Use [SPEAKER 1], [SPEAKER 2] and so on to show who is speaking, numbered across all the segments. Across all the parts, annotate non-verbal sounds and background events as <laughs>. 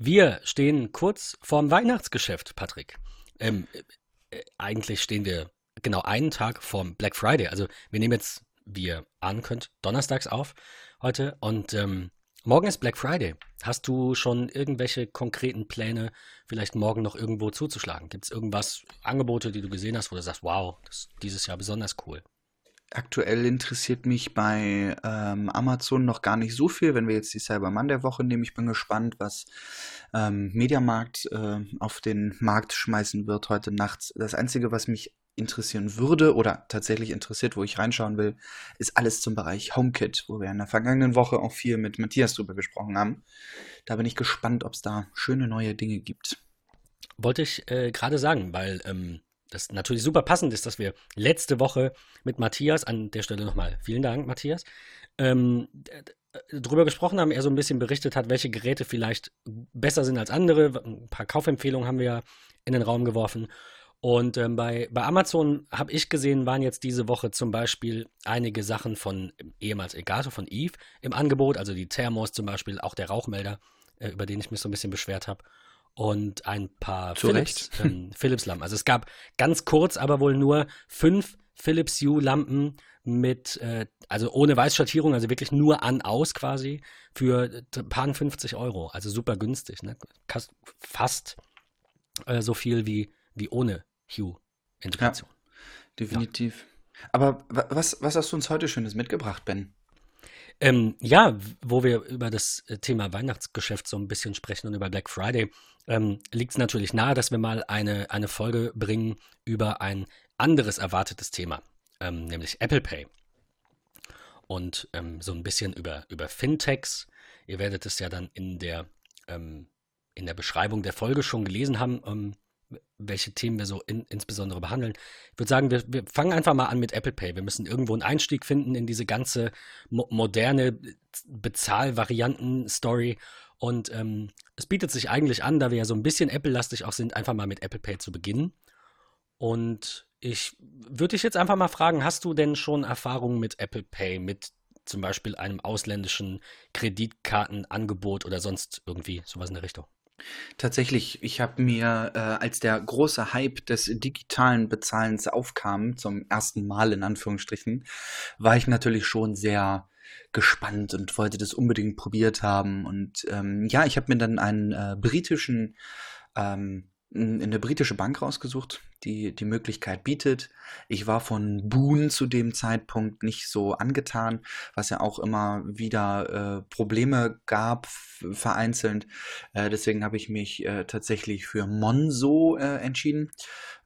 [SPEAKER 1] Wir stehen kurz vorm Weihnachtsgeschäft, Patrick. Ähm, äh, eigentlich stehen wir genau einen Tag vorm Black Friday. Also wir nehmen jetzt, wie ihr ahnen könnt, donnerstags auf heute und ähm, morgen ist Black Friday. Hast du schon irgendwelche konkreten Pläne, vielleicht morgen noch irgendwo zuzuschlagen? Gibt es irgendwas, Angebote, die du gesehen hast, wo du sagst, wow, das ist dieses Jahr besonders cool?
[SPEAKER 2] Aktuell interessiert mich bei ähm, Amazon noch gar nicht so viel, wenn wir jetzt die Cyber Monday Woche nehmen. Ich bin gespannt, was ähm, Mediamarkt äh, auf den Markt schmeißen wird heute Nacht. Das Einzige, was mich interessieren würde oder tatsächlich interessiert, wo ich reinschauen will, ist alles zum Bereich HomeKit, wo wir in der vergangenen Woche auch viel mit Matthias drüber gesprochen haben. Da bin ich gespannt, ob es da schöne neue Dinge gibt.
[SPEAKER 1] Wollte ich äh, gerade sagen, weil ähm, das natürlich super passend ist, dass wir letzte Woche mit Matthias, an der Stelle nochmal vielen Dank, Matthias, ähm, drüber gesprochen haben, er so ein bisschen berichtet hat, welche Geräte vielleicht besser sind als andere. Ein paar Kaufempfehlungen haben wir ja in den Raum geworfen. Und ähm, bei, bei Amazon habe ich gesehen, waren jetzt diese Woche zum Beispiel einige Sachen von ehemals Elgato, von Eve im Angebot, also die Thermos zum Beispiel, auch der Rauchmelder, äh, über den ich mich so ein bisschen beschwert habe und ein paar Philips, ähm, <laughs> Philips Lampen. Also es gab ganz kurz, aber wohl nur fünf Philips Hue Lampen mit, äh, also ohne Weißschattierung, also wirklich nur an aus quasi für ein paar 50 Euro. Also super günstig. Ne? Fast äh, so viel wie, wie ohne Hue-Integration. Ja,
[SPEAKER 2] definitiv. Ja. Aber was, was hast du uns heute Schönes mitgebracht, Ben?
[SPEAKER 1] Ähm, ja, wo wir über das äh, Thema Weihnachtsgeschäft so ein bisschen sprechen und über Black Friday, ähm, liegt es natürlich nahe, dass wir mal eine, eine Folge bringen über ein anderes erwartetes Thema, ähm, nämlich Apple Pay. Und ähm, so ein bisschen über, über Fintechs. Ihr werdet es ja dann in der, ähm, in der Beschreibung der Folge schon gelesen haben ähm, welche Themen wir so in, insbesondere behandeln. Ich würde sagen, wir, wir, fangen einfach mal an mit Apple Pay. Wir müssen irgendwo einen Einstieg finden in diese ganze mo moderne Bezahlvarianten-Story. Und ähm, es bietet sich eigentlich an, da wir ja so ein bisschen Apple-lastig auch sind, einfach mal mit Apple Pay zu beginnen. Und ich würde dich jetzt einfach mal fragen, hast du denn schon Erfahrungen mit Apple Pay, mit zum Beispiel einem ausländischen Kreditkartenangebot oder sonst irgendwie sowas in der Richtung?
[SPEAKER 2] Tatsächlich, ich habe mir, äh, als der große Hype des digitalen Bezahlens aufkam, zum ersten Mal in Anführungsstrichen, war ich natürlich schon sehr gespannt und wollte das unbedingt probiert haben. Und ähm, ja, ich habe mir dann einen äh, britischen ähm, eine britische Bank rausgesucht, die die Möglichkeit bietet. Ich war von Boon zu dem Zeitpunkt nicht so angetan, was ja auch immer wieder äh, Probleme gab, vereinzelt. Äh, deswegen habe ich mich äh, tatsächlich für Monzo äh, entschieden.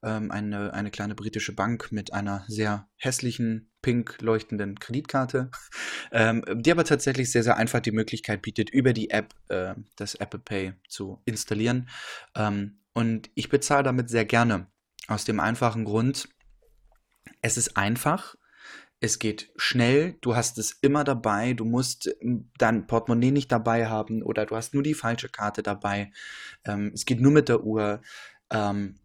[SPEAKER 2] Ähm, eine, eine kleine britische Bank mit einer sehr hässlichen, pink leuchtenden Kreditkarte, <laughs> ähm, die aber tatsächlich sehr, sehr einfach die Möglichkeit bietet, über die App äh, das Apple Pay zu installieren. Ähm, und ich bezahle damit sehr gerne. Aus dem einfachen Grund, es ist einfach, es geht schnell, du hast es immer dabei, du musst ähm, dein Portemonnaie nicht dabei haben oder du hast nur die falsche Karte dabei. Ähm, es geht nur mit der Uhr. Ähm,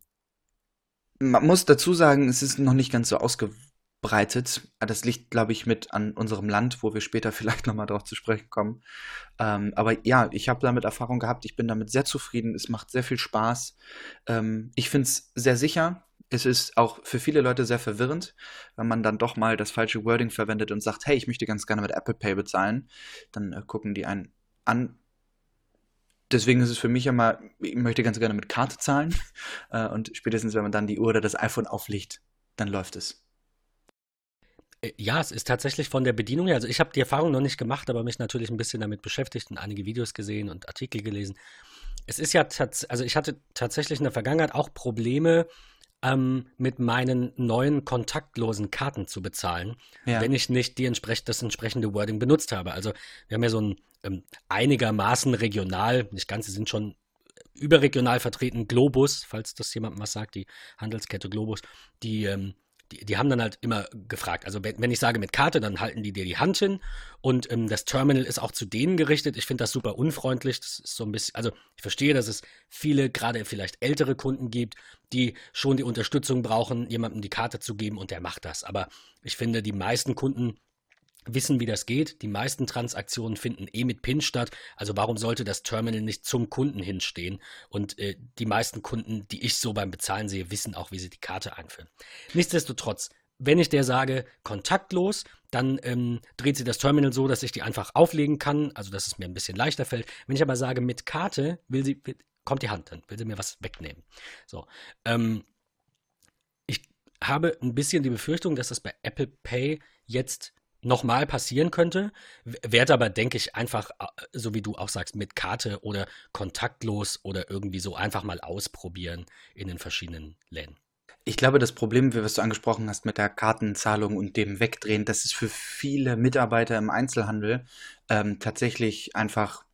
[SPEAKER 2] man muss dazu sagen, es ist noch nicht ganz so ausgewählt breitet. Das liegt, glaube ich, mit an unserem Land, wo wir später <laughs> vielleicht nochmal darauf zu sprechen kommen. Ähm, aber ja, ich habe damit Erfahrung gehabt. Ich bin damit sehr zufrieden. Es macht sehr viel Spaß. Ähm, ich finde es sehr sicher. Es ist auch für viele Leute sehr verwirrend, wenn man dann doch mal das falsche Wording verwendet und sagt, hey, ich möchte ganz gerne mit Apple Pay bezahlen. Dann äh, gucken die einen an. Deswegen ist es für mich immer, ich möchte ganz gerne mit Karte zahlen. <laughs> Äh, und spätestens, wenn man dann die Uhr oder das iPhone auflegt, dann läuft es.
[SPEAKER 1] Äh, ja, es ist tatsächlich von der Bedienung her, also ich habe die Erfahrung noch nicht gemacht, aber mich natürlich ein bisschen damit beschäftigt und einige Videos gesehen und Artikel gelesen. Es ist ja tatsächlich, also ich hatte tatsächlich in der Vergangenheit auch Probleme, ähm, mit meinen neuen kontaktlosen Karten zu bezahlen, ja. wenn ich nicht die entsprech das entsprechende Wording benutzt habe. Also wir haben ja so ein ähm, einigermaßen regional, nicht ganz, sie sind schon überregional vertreten, Globus, falls das jemand was sagt, die Handelskette Globus, die ähm, die, die haben dann halt immer gefragt. Also wenn, wenn ich sage mit Karte, dann halten die dir die Hand hin und ähm, das Terminal ist auch zu denen gerichtet. Ich finde das super unfreundlich. Das ist so ein bisschen, also ich verstehe, dass es viele, gerade vielleicht ältere Kunden gibt, die schon die Unterstützung brauchen, jemandem die Karte zu geben und der macht das. Aber ich finde, die meisten Kunden wissen, wie das geht. Die meisten Transaktionen finden eh mit PIN statt. Also warum sollte das Terminal nicht zum Kunden hinstehen? Und äh, die meisten Kunden, die ich so beim Bezahlen sehe, wissen auch, wie sie die Karte einführen. Nichtsdestotrotz, wenn ich der sage, kontaktlos, dann ähm, dreht sie das Terminal so, dass ich die einfach auflegen kann, also dass es mir ein bisschen leichter fällt. Wenn ich aber sage, mit Karte, will sie, kommt die Hand, dann will sie mir was wegnehmen. So. Ähm, ich habe ein bisschen die Befürchtung, dass das bei Apple Pay jetzt nochmal passieren könnte, werde aber, denke ich, einfach, äh, so wie du auch sagst, mit Karte oder kontaktlos oder irgendwie so einfach mal ausprobieren in den verschiedenen Läden.
[SPEAKER 2] Ich glaube, das Problem, was du angesprochen hast mit der Kartenzahlung und dem Wegdrehen, das ist für viele Mitarbeiter im Einzelhandel ähm, tatsächlich einfach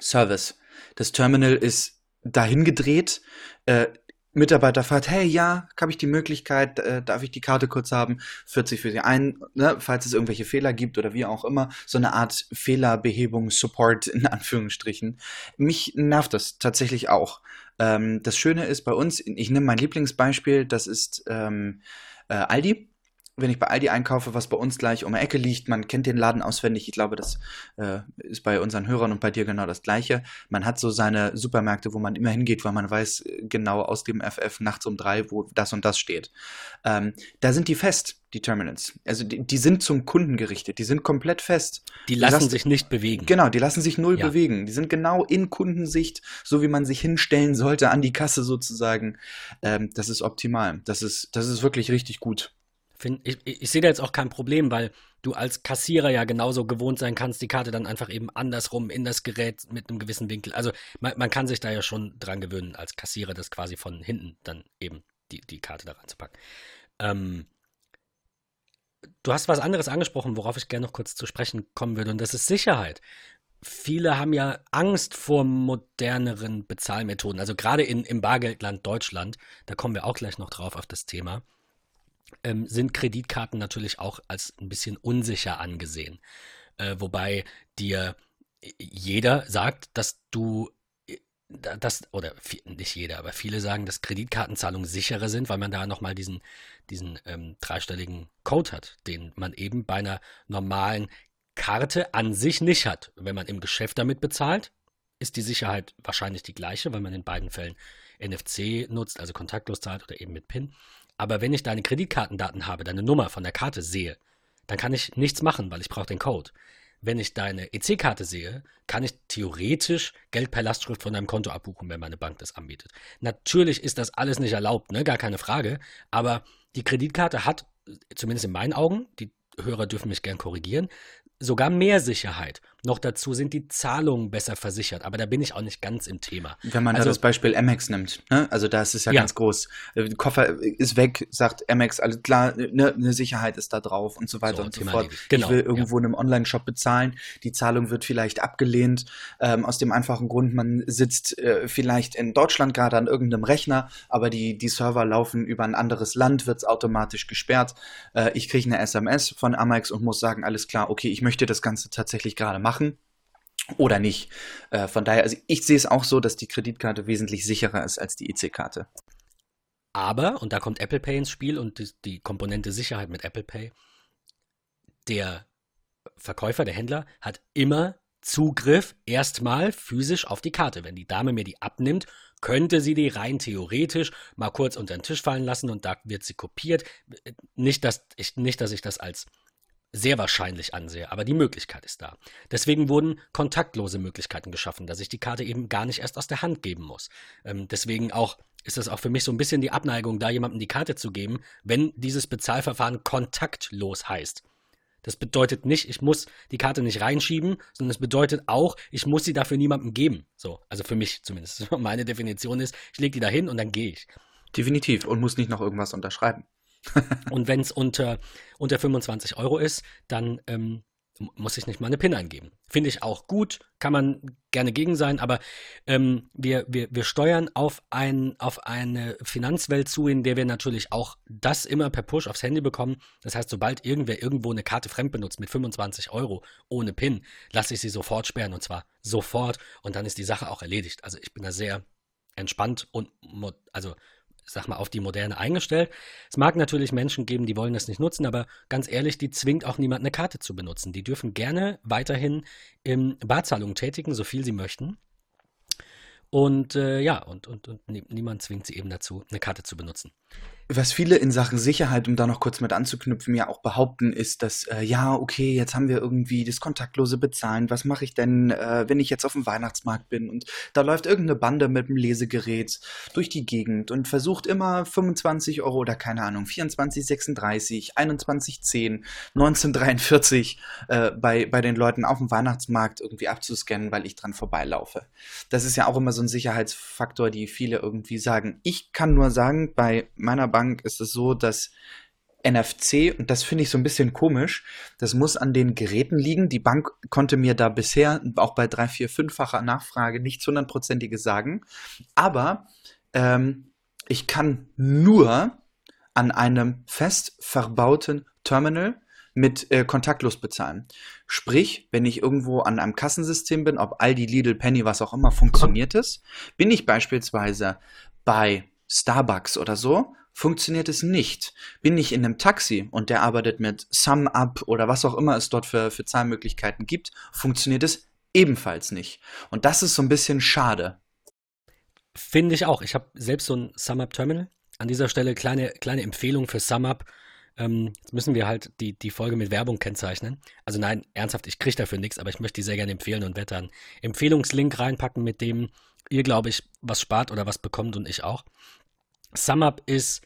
[SPEAKER 2] Service. Das Terminal ist dahin gedreht. Äh, Mitarbeiter fragt, hey, ja, habe ich die Möglichkeit, äh, darf ich die Karte kurz haben, führt sich für sie ein, ne, falls es irgendwelche Fehler gibt oder wie auch immer, so eine Art Fehlerbehebung, Support in Anführungsstrichen. Mich nervt das tatsächlich auch. Ähm, das Schöne ist bei uns, ich nehme mein Lieblingsbeispiel, das ist ähm, äh, Aldi wenn ich bei Aldi einkaufe, was bei uns gleich um die Ecke liegt, man kennt den Laden auswendig. Ich glaube, das äh, ist bei unseren Hörern und bei dir genau das Gleiche. Man hat so seine Supermärkte, wo man immer hingeht, weil man weiß äh, genau aus dem FF nachts um drei, wo das und das steht. Ähm, da sind die fest, die Terminals. Also die, die, sind zum Kunden gerichtet, die sind komplett fest.
[SPEAKER 1] Die lassen, lassen sich nicht bewegen.
[SPEAKER 2] Genau, die lassen sich null ja. bewegen. Die sind genau in Kundensicht, so wie man sich hinstellen sollte an die Kasse sozusagen. Ähm, das ist optimal. Das ist, das ist wirklich richtig gut.
[SPEAKER 1] Find, ich, ich sehe da jetzt auch kein Problem, weil du als Kassierer ja genauso gewohnt sein kannst, die Karte dann einfach eben andersrum in das Gerät mit einem gewissen Winkel. Also man, man kann sich da ja schon dran gewöhnen, als Kassierer das quasi von hinten dann eben die, die Karte da reinzupacken. Ähm, du hast was anderes angesprochen, worauf ich gerne noch kurz zu sprechen kommen würde, und das ist Sicherheit. Viele haben ja Angst vor moderneren Bezahlmethoden, also gerade in, im Bargeldland Deutschland, da kommen wir auch gleich noch drauf auf das Thema ähm, sind Kreditkarten natürlich auch als ein bisschen unsicher angesehen. Äh, wobei dir jeder sagt, dass du äh, das, oder nicht jeder, aber viele sagen, dass Kreditkartenzahlungen sicherer sind, weil man da nochmal diesen, diesen ähm, dreistelligen Code hat, den man eben bei einer normalen Karte an sich nicht hat. Wenn man im Geschäft damit bezahlt, ist die Sicherheit wahrscheinlich die gleiche, weil man in beiden Fällen NFC nutzt, also kontaktlos zahlt oder eben mit PIN. Aber wenn ich deine Kreditkartendaten habe, deine Nummer von der Karte sehe, dann kann ich nichts machen, weil ich brauche den Code. Wenn ich deine EC-Karte sehe, kann ich theoretisch Geld per Lastschrift von deinem Konto abbuchen, wenn meine Bank das anbietet. Natürlich ist das alles nicht erlaubt, ne? gar keine Frage. Aber die Kreditkarte hat, zumindest in meinen Augen, die Hörer dürfen mich gern korrigieren, sogar mehr Sicherheit. Noch dazu sind die Zahlungen besser versichert, aber da bin ich auch nicht ganz im Thema.
[SPEAKER 2] Wenn man also, da das Beispiel Amex nimmt, ne? also da ist es ja, ja, ganz groß. Der äh, Koffer ist weg, sagt Amex, alles klar, ne, eine Sicherheit ist da drauf und so weiter so, und so fort. Genau, ich will irgendwo ja. in einem Online-Shop bezahlen, die Zahlung wird vielleicht abgelehnt, ähm, aus dem einfachen Grund, man sitzt äh, vielleicht in Deutschland gerade an irgendeinem Rechner, aber die, die Server laufen über ein anderes Land, wird es automatisch gesperrt. Äh, ich kriege eine SMS von Amex und muss sagen, alles klar, okay, ich möchte das Ganze tatsächlich gerade machen machen oder nicht. Äh, von daher, also ich sehe es auch so, dass die Kreditkarte wesentlich sicherer ist als die EC-Karte.
[SPEAKER 1] Aber, und da kommt Apple Pay ins Spiel und die, die Komponente Sicherheit mit Apple Pay, der Verkäufer, der Händler hat immer Zugriff erstmal physisch auf die Karte. Wenn die Dame mir die abnimmt, könnte sie die rein theoretisch mal kurz unter den Tisch fallen lassen und da wird sie kopiert. Nicht, dass ich, nicht, dass ich das als sehr wahrscheinlich ansehe, aber die Möglichkeit ist da. Deswegen wurden kontaktlose Möglichkeiten geschaffen, dass ich die Karte eben gar nicht erst aus der Hand geben muss. Ähm, deswegen auch ist es auch für mich so ein bisschen die Abneigung, da jemandem die Karte zu geben, wenn dieses Bezahlverfahren kontaktlos heißt. Das bedeutet nicht, ich muss die Karte nicht reinschieben, sondern es bedeutet auch, ich muss sie dafür niemandem geben. So, also für mich zumindest. <laughs> Meine Definition ist, ich lege die da hin und dann gehe ich.
[SPEAKER 2] Definitiv und muss nicht noch irgendwas unterschreiben.
[SPEAKER 1] Und wenn es unter, unter 25 Euro ist, dann ähm, muss ich nicht mal eine PIN eingeben. Finde ich auch gut, kann man gerne gegen sein, aber ähm, wir, wir, wir steuern auf, ein, auf eine Finanzwelt zu, in der wir natürlich auch das immer per Push aufs Handy bekommen. Das heißt, sobald irgendwer irgendwo eine Karte fremd benutzt mit 25 Euro ohne PIN, lasse ich sie sofort sperren und zwar sofort und dann ist die Sache auch erledigt. Also ich bin da sehr entspannt und also sag mal, auf die Moderne eingestellt. Es mag natürlich Menschen geben, die wollen das nicht nutzen, aber ganz ehrlich, die zwingt auch niemand, eine Karte zu benutzen. Die dürfen gerne weiterhin im Barzahlungen tätigen, so viel sie möchten. Und äh, ja, und, und, und niemand zwingt sie eben dazu, eine Karte zu benutzen.
[SPEAKER 2] Was viele in Sachen Sicherheit, um da noch kurz mit anzuknüpfen, ja auch behaupten, ist, dass, äh, ja, okay, jetzt haben wir irgendwie das kontaktlose Bezahlen. Was mache ich denn, äh, wenn ich jetzt auf dem Weihnachtsmarkt bin und da läuft irgendeine Bande mit dem Lesegerät durch die Gegend und versucht immer 25 Euro oder keine Ahnung, 24, 36, 21, 10, 1943 äh, bei, bei den Leuten auf dem Weihnachtsmarkt irgendwie abzuscannen, weil ich dran vorbeilaufe. Das ist ja auch immer so ein Sicherheitsfaktor, die viele irgendwie sagen. Ich kann nur sagen, bei meiner Bank Bank ist es so, dass NFC, und das finde ich so ein bisschen komisch, das muss an den Geräten liegen. Die Bank konnte mir da bisher auch bei drei, vier, fünffacher Nachfrage nichts hundertprozentiges sagen. Aber ähm, ich kann nur an einem fest verbauten Terminal mit äh, kontaktlos bezahlen. Sprich, wenn ich irgendwo an einem Kassensystem bin, ob Aldi, Lidl, Penny, was auch immer, funktioniert es. Bin ich beispielsweise bei Starbucks oder so, funktioniert es nicht. Bin ich in einem Taxi und der arbeitet mit SumUp oder was auch immer es dort für, für Zahlmöglichkeiten gibt, funktioniert es ebenfalls nicht. Und das ist so ein bisschen schade.
[SPEAKER 1] Finde ich auch. Ich habe selbst so ein SumUp-Terminal. An dieser Stelle kleine, kleine Empfehlung für SumUp. Ähm, jetzt müssen wir halt die, die Folge mit Werbung kennzeichnen. Also nein, ernsthaft, ich kriege dafür nichts, aber ich möchte die sehr gerne empfehlen und werde dann Empfehlungslink reinpacken, mit dem ihr, glaube ich, was spart oder was bekommt und ich auch. SumUp ist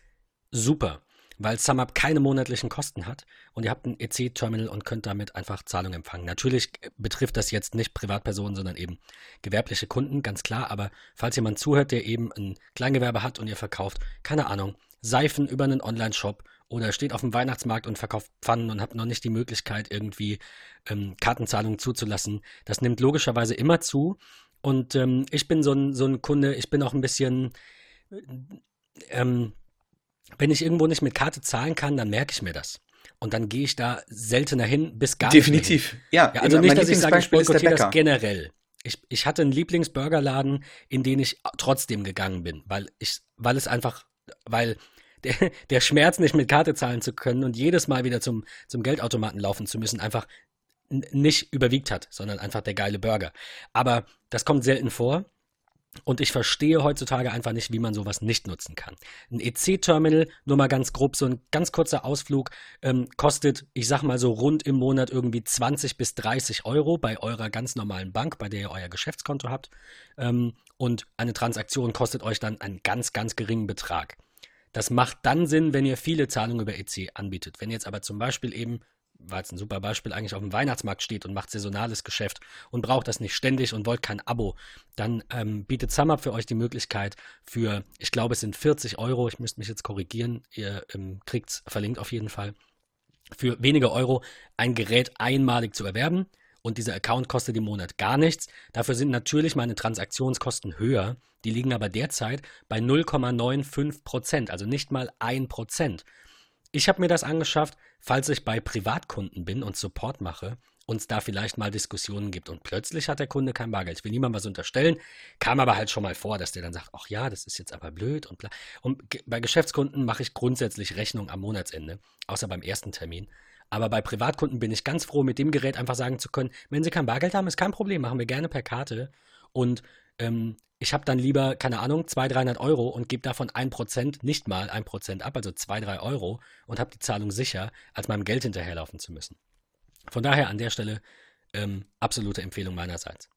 [SPEAKER 1] super, weil SumUp keine monatlichen Kosten hat und ihr habt ein EC-Terminal und könnt damit einfach Zahlungen empfangen. Natürlich betrifft das jetzt nicht Privatpersonen, sondern eben gewerbliche Kunden, ganz klar. Aber falls jemand zuhört, der eben ein Kleingewerbe hat und ihr verkauft, keine Ahnung, Seifen über einen Online-Shop oder steht auf dem Weihnachtsmarkt und verkauft Pfannen und habt noch nicht die Möglichkeit, irgendwie ähm, Kartenzahlungen zuzulassen, das nimmt logischerweise immer zu. Und ähm, ich bin so ein, so ein Kunde, ich bin auch ein bisschen ähm, wenn ich irgendwo nicht mit Karte zahlen kann, dann merke ich mir das. Und dann gehe ich da seltener hin, bis gar
[SPEAKER 2] Definitiv.
[SPEAKER 1] nicht. Ja, ja also nicht, dass ich sage, ich boykottiere das generell. Ich, ich hatte einen Lieblingsburgerladen, in den ich trotzdem gegangen bin, weil ich, weil es einfach, weil der, <laughs> der Schmerz, nicht mit Karte zahlen zu können und jedes Mal wieder zum, zum Geldautomaten laufen zu müssen, einfach nicht überwiegt hat, sondern einfach der geile Burger. Aber das kommt selten vor. Und ich verstehe heutzutage einfach nicht, wie man sowas nicht nutzen kann. Ein EC-Terminal, nur mal ganz grob, so ein ganz kurzer Ausflug, ähm, kostet, ich sag mal so rund im Monat irgendwie 20 bis 30 Euro bei eurer ganz normalen Bank, bei der ihr euer Geschäftskonto habt. Ähm, und eine Transaktion kostet euch dann einen ganz, ganz geringen Betrag. Das macht dann Sinn, wenn ihr viele Zahlungen über EC anbietet. Wenn ihr jetzt aber zum Beispiel eben war jetzt ein super Beispiel, eigentlich auf dem Weihnachtsmarkt steht und macht saisonales Geschäft und braucht das nicht ständig und wollt kein Abo, dann ähm, bietet SumUp für euch die Möglichkeit für, ich glaube, es sind 40 Euro, ich müsste mich jetzt korrigieren, ihr ähm, kriegt es verlinkt auf jeden Fall, für wenige Euro ein Gerät einmalig zu erwerben und dieser Account kostet im Monat gar nichts. Dafür sind natürlich meine Transaktionskosten höher, die liegen aber derzeit bei 0,95 Prozent, also nicht mal 1 Prozent. Ich habe mir das angeschafft, falls ich bei Privatkunden bin und Support mache und es da vielleicht mal Diskussionen gibt und plötzlich hat der Kunde kein Bargeld. Ich will niemandem was unterstellen, kam aber halt schon mal vor, dass der dann sagt, ach ja, das ist jetzt aber blöd und bla. Und bei Geschäftskunden mache ich grundsätzlich Rechnung am Monatsende, außer beim ersten Termin. Aber bei Privatkunden bin ich ganz froh, mit dem Gerät einfach sagen zu können, wenn Sie kein Bargeld haben, ist kein Problem, machen wir gerne per Karte. Und ähm, ich habe dann lieber, keine Ahnung, 200, 300 Euro und gebe davon 1%, nicht mal 1% ab, also 2, 3 Euro und habe die Zahlung sicher, als meinem Geld hinterherlaufen zu müssen. Von daher an der Stelle ähm, absolute Empfehlung meinerseits.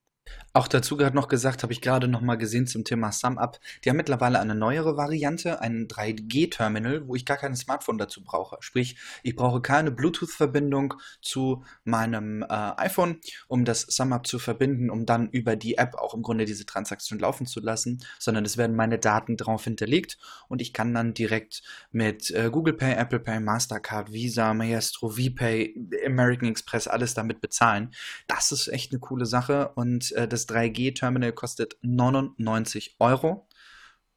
[SPEAKER 2] Auch dazu gerade noch gesagt, habe ich gerade noch mal gesehen zum Thema SumUp. Die haben mittlerweile eine neuere Variante, ein 3G-Terminal, wo ich gar kein Smartphone dazu brauche. Sprich, ich brauche keine Bluetooth-Verbindung zu meinem äh, iPhone, um das SumUp zu verbinden, um dann über die App auch im Grunde diese Transaktion laufen zu lassen, sondern es werden meine Daten drauf hinterlegt und ich kann dann direkt mit äh, Google Pay, Apple Pay, Mastercard, Visa, Maestro, VPay, American Express alles damit bezahlen. Das ist echt eine coole Sache und äh, das 3G-Terminal kostet 99 Euro.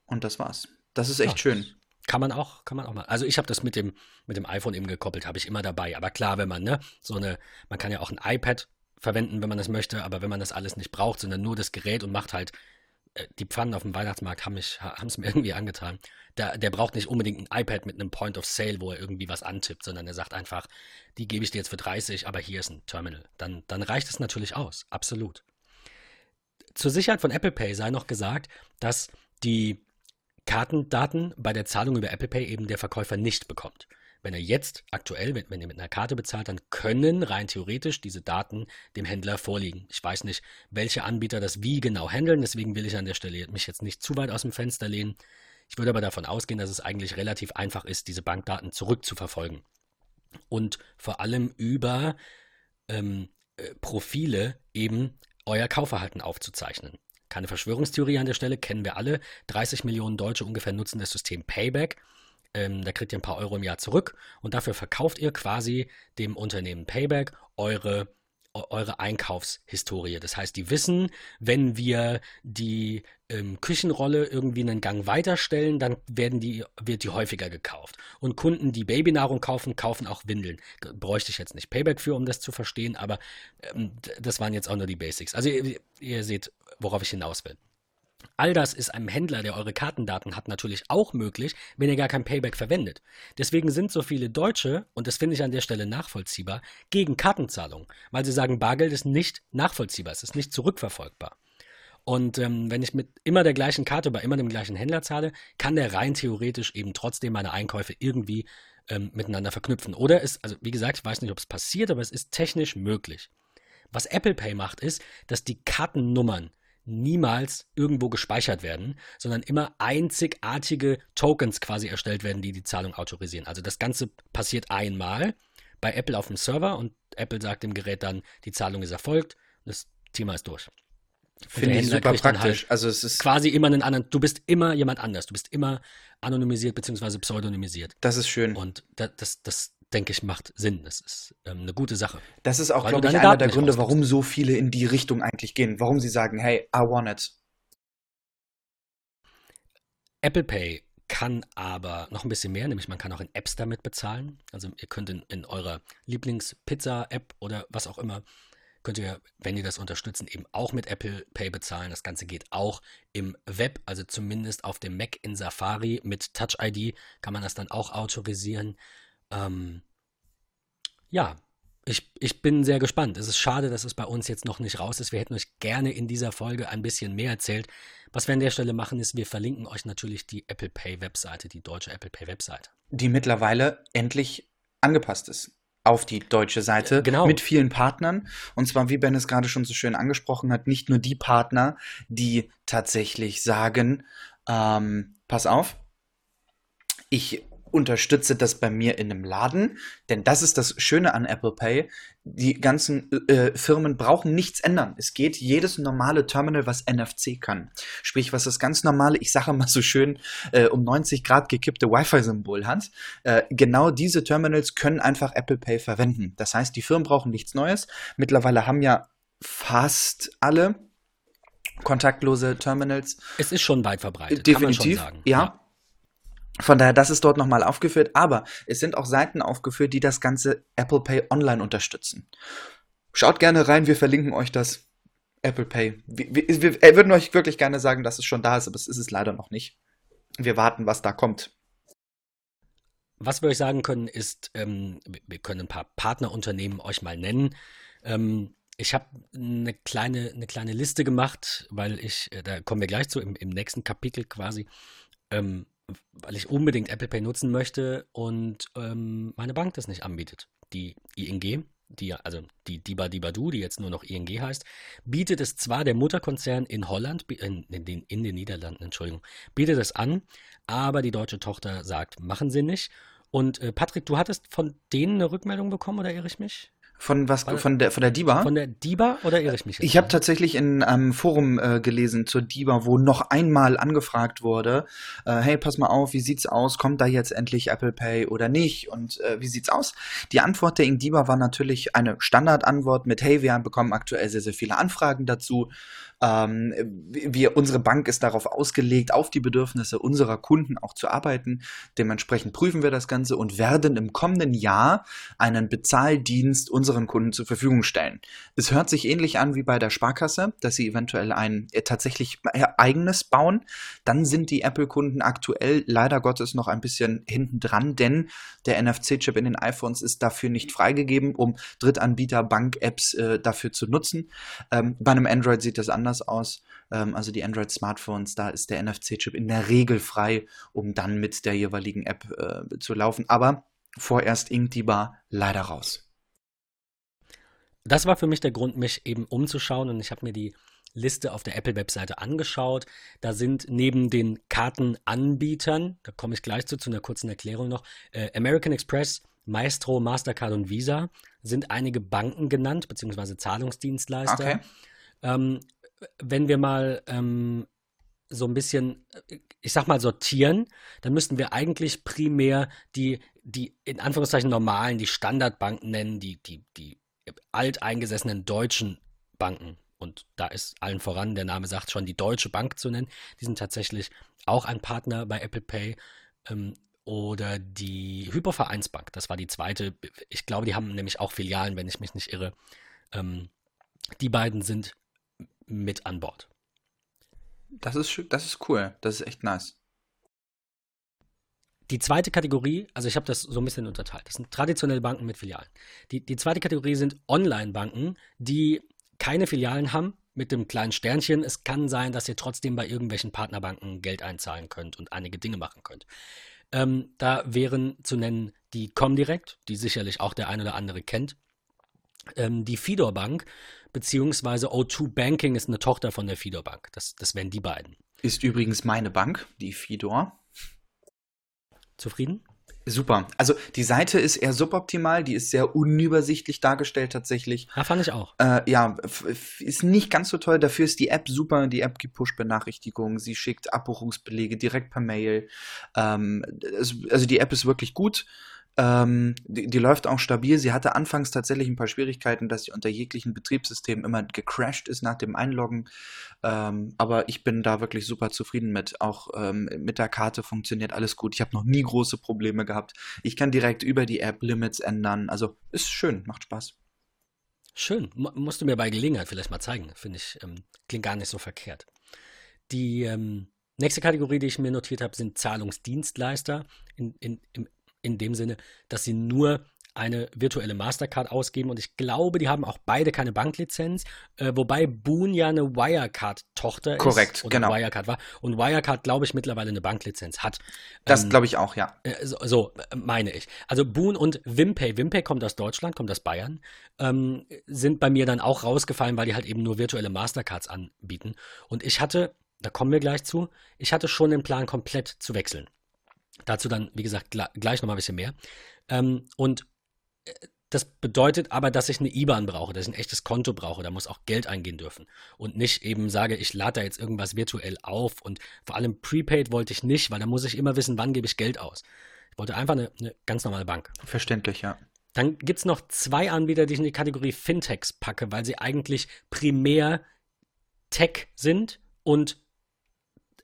[SPEAKER 2] Und das war's. Das ist echt ja, schön.
[SPEAKER 1] Kann man auch, kann man auch mal. Also ich habe das mit dem, mit dem iPhone eben gekoppelt, habe ich immer dabei. Aber klar, wenn man, ne, so eine, man kann ja auch ein iPad verwenden, wenn man das möchte, aber wenn man das alles nicht braucht, sondern nur das Gerät und macht halt äh, die Pfannen auf dem Weihnachtsmarkt haben es mir <laughs> irgendwie angetan. Der, der braucht nicht unbedingt ein iPad mit einem Point of Sale, wo er irgendwie was antippt, sondern er sagt einfach, die gebe ich dir jetzt für 30, aber hier ist ein Terminal. Dann, dann reicht es natürlich aus, absolut. Zur Sicherheit von Apple Pay sei noch gesagt, dass die Kartendaten bei der Zahlung über Apple Pay eben der Verkäufer nicht bekommt. Wenn er jetzt aktuell, wenn, wenn er mit einer Karte bezahlt, dann können rein theoretisch diese Daten dem Händler vorliegen. Ich weiß nicht, welche Anbieter das wie genau handeln, deswegen will ich an der Stelle mich jetzt nicht zu weit aus dem Fenster lehnen. Ich würde aber davon ausgehen, dass es eigentlich relativ einfach ist, diese Bankdaten zurückzuverfolgen. Und vor allem über ähm, äh, Profile eben euer Kaufverhalten aufzuzeichnen. Keine Verschwörungstheorie an der Stelle, kennen wir alle. 30 Millionen Deutsche ungefähr nutzen das System Payback. Ähm, da kriegt ihr ein paar Euro im Jahr zurück und dafür verkauft ihr quasi dem Unternehmen Payback eure eure Einkaufshistorie. Das heißt, die wissen, wenn wir die ähm, Küchenrolle irgendwie einen Gang weiterstellen, dann werden die, wird die häufiger gekauft. Und Kunden, die Babynahrung kaufen, kaufen auch Windeln. Bräuchte ich jetzt nicht Payback für, um das zu verstehen, aber ähm, das waren jetzt auch nur die Basics. Also ihr, ihr seht, worauf ich hinaus will. All das ist einem Händler, der eure Kartendaten hat, natürlich auch möglich, wenn ihr gar kein Payback verwendet. Deswegen sind so viele Deutsche, und das finde ich an der Stelle nachvollziehbar, gegen Kartenzahlung, weil sie sagen, Bargeld ist nicht nachvollziehbar, es ist nicht zurückverfolgbar. Und ähm, wenn ich mit immer der gleichen Karte bei immer dem gleichen Händler zahle, kann der rein theoretisch eben trotzdem meine Einkäufe irgendwie ähm, miteinander verknüpfen. Oder ist, also wie gesagt, ich weiß nicht, ob es passiert, aber es ist technisch möglich. Was Apple Pay macht, ist, dass die Kartennummern niemals irgendwo gespeichert werden, sondern immer einzigartige Tokens quasi erstellt werden, die die Zahlung autorisieren. Also das Ganze passiert einmal bei Apple auf dem Server und Apple sagt dem Gerät dann, die Zahlung ist erfolgt, das Thema ist durch.
[SPEAKER 2] Finde ich super praktisch. Halt also es ist
[SPEAKER 1] quasi immer einen anderen. Du bist immer jemand anders. Du bist immer anonymisiert bzw. pseudonymisiert.
[SPEAKER 2] Das ist schön.
[SPEAKER 1] Und das, das, das denke ich, macht Sinn. Das ist ähm, eine gute Sache.
[SPEAKER 2] Das ist auch, glaube ich, einer der Gründe, warum so viele in die Richtung eigentlich gehen. Warum sie sagen, hey, I want it.
[SPEAKER 1] Apple Pay kann aber noch ein bisschen mehr, nämlich man kann auch in Apps damit bezahlen. Also ihr könnt in, in eurer Lieblings-Pizza-App oder was auch immer, könnt ihr, wenn ihr das unterstützen, eben auch mit Apple Pay bezahlen. Das Ganze geht auch im Web, also zumindest auf dem Mac in Safari mit Touch ID kann man das dann auch autorisieren. Ähm, ja, ich, ich bin sehr gespannt. Es ist schade, dass es bei uns jetzt noch nicht raus ist. Wir hätten euch gerne in dieser Folge ein bisschen mehr erzählt. Was wir an der Stelle machen, ist, wir verlinken euch natürlich die Apple Pay Webseite, die deutsche Apple Pay Webseite.
[SPEAKER 2] Die mittlerweile endlich angepasst ist auf die deutsche Seite
[SPEAKER 1] genau.
[SPEAKER 2] mit vielen Partnern. Und zwar, wie Ben es gerade schon so schön angesprochen hat, nicht nur die Partner, die tatsächlich sagen, ähm, pass auf, ich unterstütze das bei mir in einem Laden, denn das ist das Schöne an Apple Pay. Die ganzen äh, Firmen brauchen nichts ändern. Es geht jedes normale Terminal, was NFC kann. Sprich, was das ganz normale, ich sage mal so schön, äh, um 90 Grad gekippte Wi-Fi-Symbol hat. Äh, genau diese Terminals können einfach Apple Pay verwenden. Das heißt, die Firmen brauchen nichts Neues. Mittlerweile haben ja fast alle kontaktlose Terminals.
[SPEAKER 1] Es ist schon weit verbreitet,
[SPEAKER 2] Definitiv,
[SPEAKER 1] kann man schon sagen.
[SPEAKER 2] ja. ja. Von daher, das ist dort nochmal aufgeführt, aber es sind auch Seiten aufgeführt, die das ganze Apple Pay online unterstützen. Schaut gerne rein, wir verlinken euch das. Apple Pay. Wir, wir, wir würden euch wirklich gerne sagen, dass es schon da ist, aber es ist es leider noch nicht. Wir warten, was da kommt.
[SPEAKER 1] Was wir euch sagen können, ist, ähm, wir können ein paar Partnerunternehmen euch mal nennen. Ähm, ich habe eine kleine, eine kleine Liste gemacht, weil ich, äh, da kommen wir gleich zu, im, im nächsten Kapitel quasi, ähm, weil ich unbedingt Apple Pay nutzen möchte und ähm, meine Bank das nicht anbietet. Die ING, die, also die Diba Dibadu, die jetzt nur noch ING heißt, bietet es zwar der Mutterkonzern in Holland, in, in, den, in den Niederlanden, Entschuldigung, bietet es an, aber die deutsche Tochter sagt, machen sie nicht. Und äh, Patrick, du hattest von denen eine Rückmeldung bekommen oder irre ich mich?
[SPEAKER 2] Von was? Von der, von der DIBA?
[SPEAKER 1] Von der DIBA oder irre ich mich?
[SPEAKER 2] Jetzt ich habe tatsächlich in einem Forum äh, gelesen zur DIBA, wo noch einmal angefragt wurde, äh, hey, pass mal auf, wie sieht's aus? Kommt da jetzt endlich Apple Pay oder nicht? Und äh, wie sieht's aus? Die Antwort der INDIBA war natürlich eine Standardantwort mit, hey, wir bekommen aktuell sehr, sehr viele Anfragen dazu. Ähm, wir, unsere Bank ist darauf ausgelegt, auf die Bedürfnisse unserer Kunden auch zu arbeiten. Dementsprechend prüfen wir das Ganze und werden im kommenden Jahr einen Bezahldienst unseren Kunden zur Verfügung stellen. Es hört sich ähnlich an wie bei der Sparkasse, dass sie eventuell ein äh, tatsächlich äh, eigenes bauen. Dann sind die Apple-Kunden aktuell leider Gottes noch ein bisschen hinten dran, denn der NFC-Chip in den iPhones ist dafür nicht freigegeben, um Drittanbieter Bank-Apps äh, dafür zu nutzen. Ähm, bei einem Android sieht das anders aus. Ähm, also die Android-Smartphones, da ist der NFC-Chip in der Regel frei, um dann mit der jeweiligen App äh, zu laufen. Aber vorerst Inktiba leider raus.
[SPEAKER 1] Das war für mich der Grund, mich eben umzuschauen und ich habe mir die Liste auf der Apple-Webseite angeschaut. Da sind neben den Kartenanbietern, da komme ich gleich zu, zu einer kurzen Erklärung noch, äh, American Express, Maestro, Mastercard und Visa sind einige Banken genannt, beziehungsweise Zahlungsdienstleister. Okay. Ähm, wenn wir mal ähm, so ein bisschen, ich sag mal, sortieren, dann müssten wir eigentlich primär die, die in Anführungszeichen normalen, die Standardbanken nennen, die, die, die alteingesessenen deutschen Banken und da ist allen voran, der Name sagt schon, die Deutsche Bank zu nennen. Die sind tatsächlich auch ein Partner bei Apple Pay. Ähm, oder die Hypervereinsbank, das war die zweite. Ich glaube, die haben nämlich auch Filialen, wenn ich mich nicht irre. Ähm, die beiden sind mit an Bord.
[SPEAKER 2] Das ist, das ist cool. Das ist echt nice.
[SPEAKER 1] Die zweite Kategorie, also ich habe das so ein bisschen unterteilt. Das sind traditionelle Banken mit Filialen. Die, die zweite Kategorie sind Online-Banken, die keine Filialen haben, mit dem kleinen Sternchen. Es kann sein, dass ihr trotzdem bei irgendwelchen Partnerbanken Geld einzahlen könnt und einige Dinge machen könnt. Ähm, da wären zu nennen die Comdirect, die sicherlich auch der ein oder andere kennt. Ähm, die Fidor Bank, beziehungsweise O2 Banking ist eine Tochter von der Fidor Bank. Das, das wären die beiden.
[SPEAKER 2] Ist übrigens meine Bank, die Fidor.
[SPEAKER 1] Zufrieden?
[SPEAKER 2] Super. Also die Seite ist eher suboptimal, die ist sehr unübersichtlich dargestellt tatsächlich.
[SPEAKER 1] Ja, fand ich auch.
[SPEAKER 2] Äh, ja, ist nicht ganz so toll. Dafür ist die App super. Die App gibt Push-Benachrichtigungen, sie schickt Abbuchungsbelege direkt per Mail. Ähm, also die App ist wirklich gut. Ähm, die, die, läuft auch stabil. Sie hatte anfangs tatsächlich ein paar Schwierigkeiten, dass sie unter jeglichen Betriebssystemen immer gecrashed ist nach dem Einloggen. Ähm, aber ich bin da wirklich super zufrieden mit. Auch ähm, mit der Karte funktioniert alles gut. Ich habe noch nie große Probleme gehabt. Ich kann direkt über die App Limits ändern. Also ist schön, macht Spaß.
[SPEAKER 1] Schön. M musst du mir bei Gelegenheit vielleicht mal zeigen. Finde ich, ähm, klingt gar nicht so verkehrt. Die ähm, nächste Kategorie, die ich mir notiert habe, sind Zahlungsdienstleister. In, in, Im in dem Sinne, dass sie nur eine virtuelle Mastercard ausgeben und ich glaube, die haben auch beide keine Banklizenz, äh, wobei Boon ja eine Wirecard-Tochter
[SPEAKER 2] ist. Korrekt, genau.
[SPEAKER 1] Wirecard war und Wirecard, glaube ich, mittlerweile eine Banklizenz hat.
[SPEAKER 2] Das ähm, glaube ich auch, ja.
[SPEAKER 1] Äh, so, so, meine ich. Also Boon und Wimpay, Wimpay kommt aus Deutschland, kommt aus Bayern, ähm, sind bei mir dann auch rausgefallen, weil die halt eben nur virtuelle Mastercards anbieten und ich hatte, da kommen wir gleich zu, ich hatte schon den Plan, komplett zu wechseln. Dazu dann, wie gesagt, gleich nochmal ein bisschen mehr. Ähm, und äh, das bedeutet aber, dass ich eine IBAN brauche, dass ich ein echtes Konto brauche. Da muss auch Geld eingehen dürfen. Und nicht eben sage, ich lade da jetzt irgendwas virtuell auf. Und vor allem Prepaid wollte ich nicht, weil da muss ich immer wissen, wann gebe ich Geld aus. Ich wollte einfach eine, eine ganz normale Bank.
[SPEAKER 2] Verständlich, ja.
[SPEAKER 1] Dann gibt es noch zwei Anbieter, die ich in die Kategorie Fintechs packe, weil sie eigentlich primär Tech sind und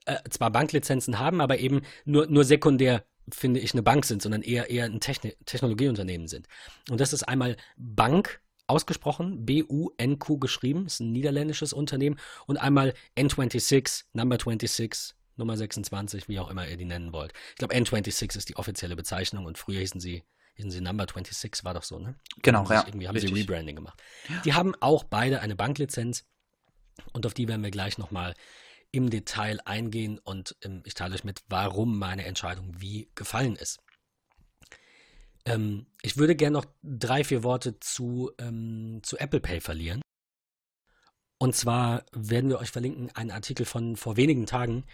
[SPEAKER 1] äh, zwar Banklizenzen haben, aber eben nur, nur sekundär, finde ich, eine Bank sind, sondern eher, eher ein Techn Technologieunternehmen sind. Und das ist einmal Bank, ausgesprochen, B-U-N-Q geschrieben, ist ein niederländisches Unternehmen, und einmal N26, Number 26, Nummer 26, wie auch immer ihr die nennen wollt. Ich glaube, N26 ist die offizielle Bezeichnung und früher hießen sie, hießen sie Number 26, war doch so, ne?
[SPEAKER 2] Genau, ja.
[SPEAKER 1] Irgendwie haben Richtig. sie Rebranding gemacht. Die haben auch beide eine Banklizenz und auf die werden wir gleich nochmal im Detail eingehen und ähm, ich teile euch mit, warum meine Entscheidung wie gefallen ist. Ähm, ich würde gerne noch drei, vier Worte zu, ähm, zu Apple Pay verlieren. Und zwar werden wir euch verlinken einen Artikel von vor wenigen Tagen,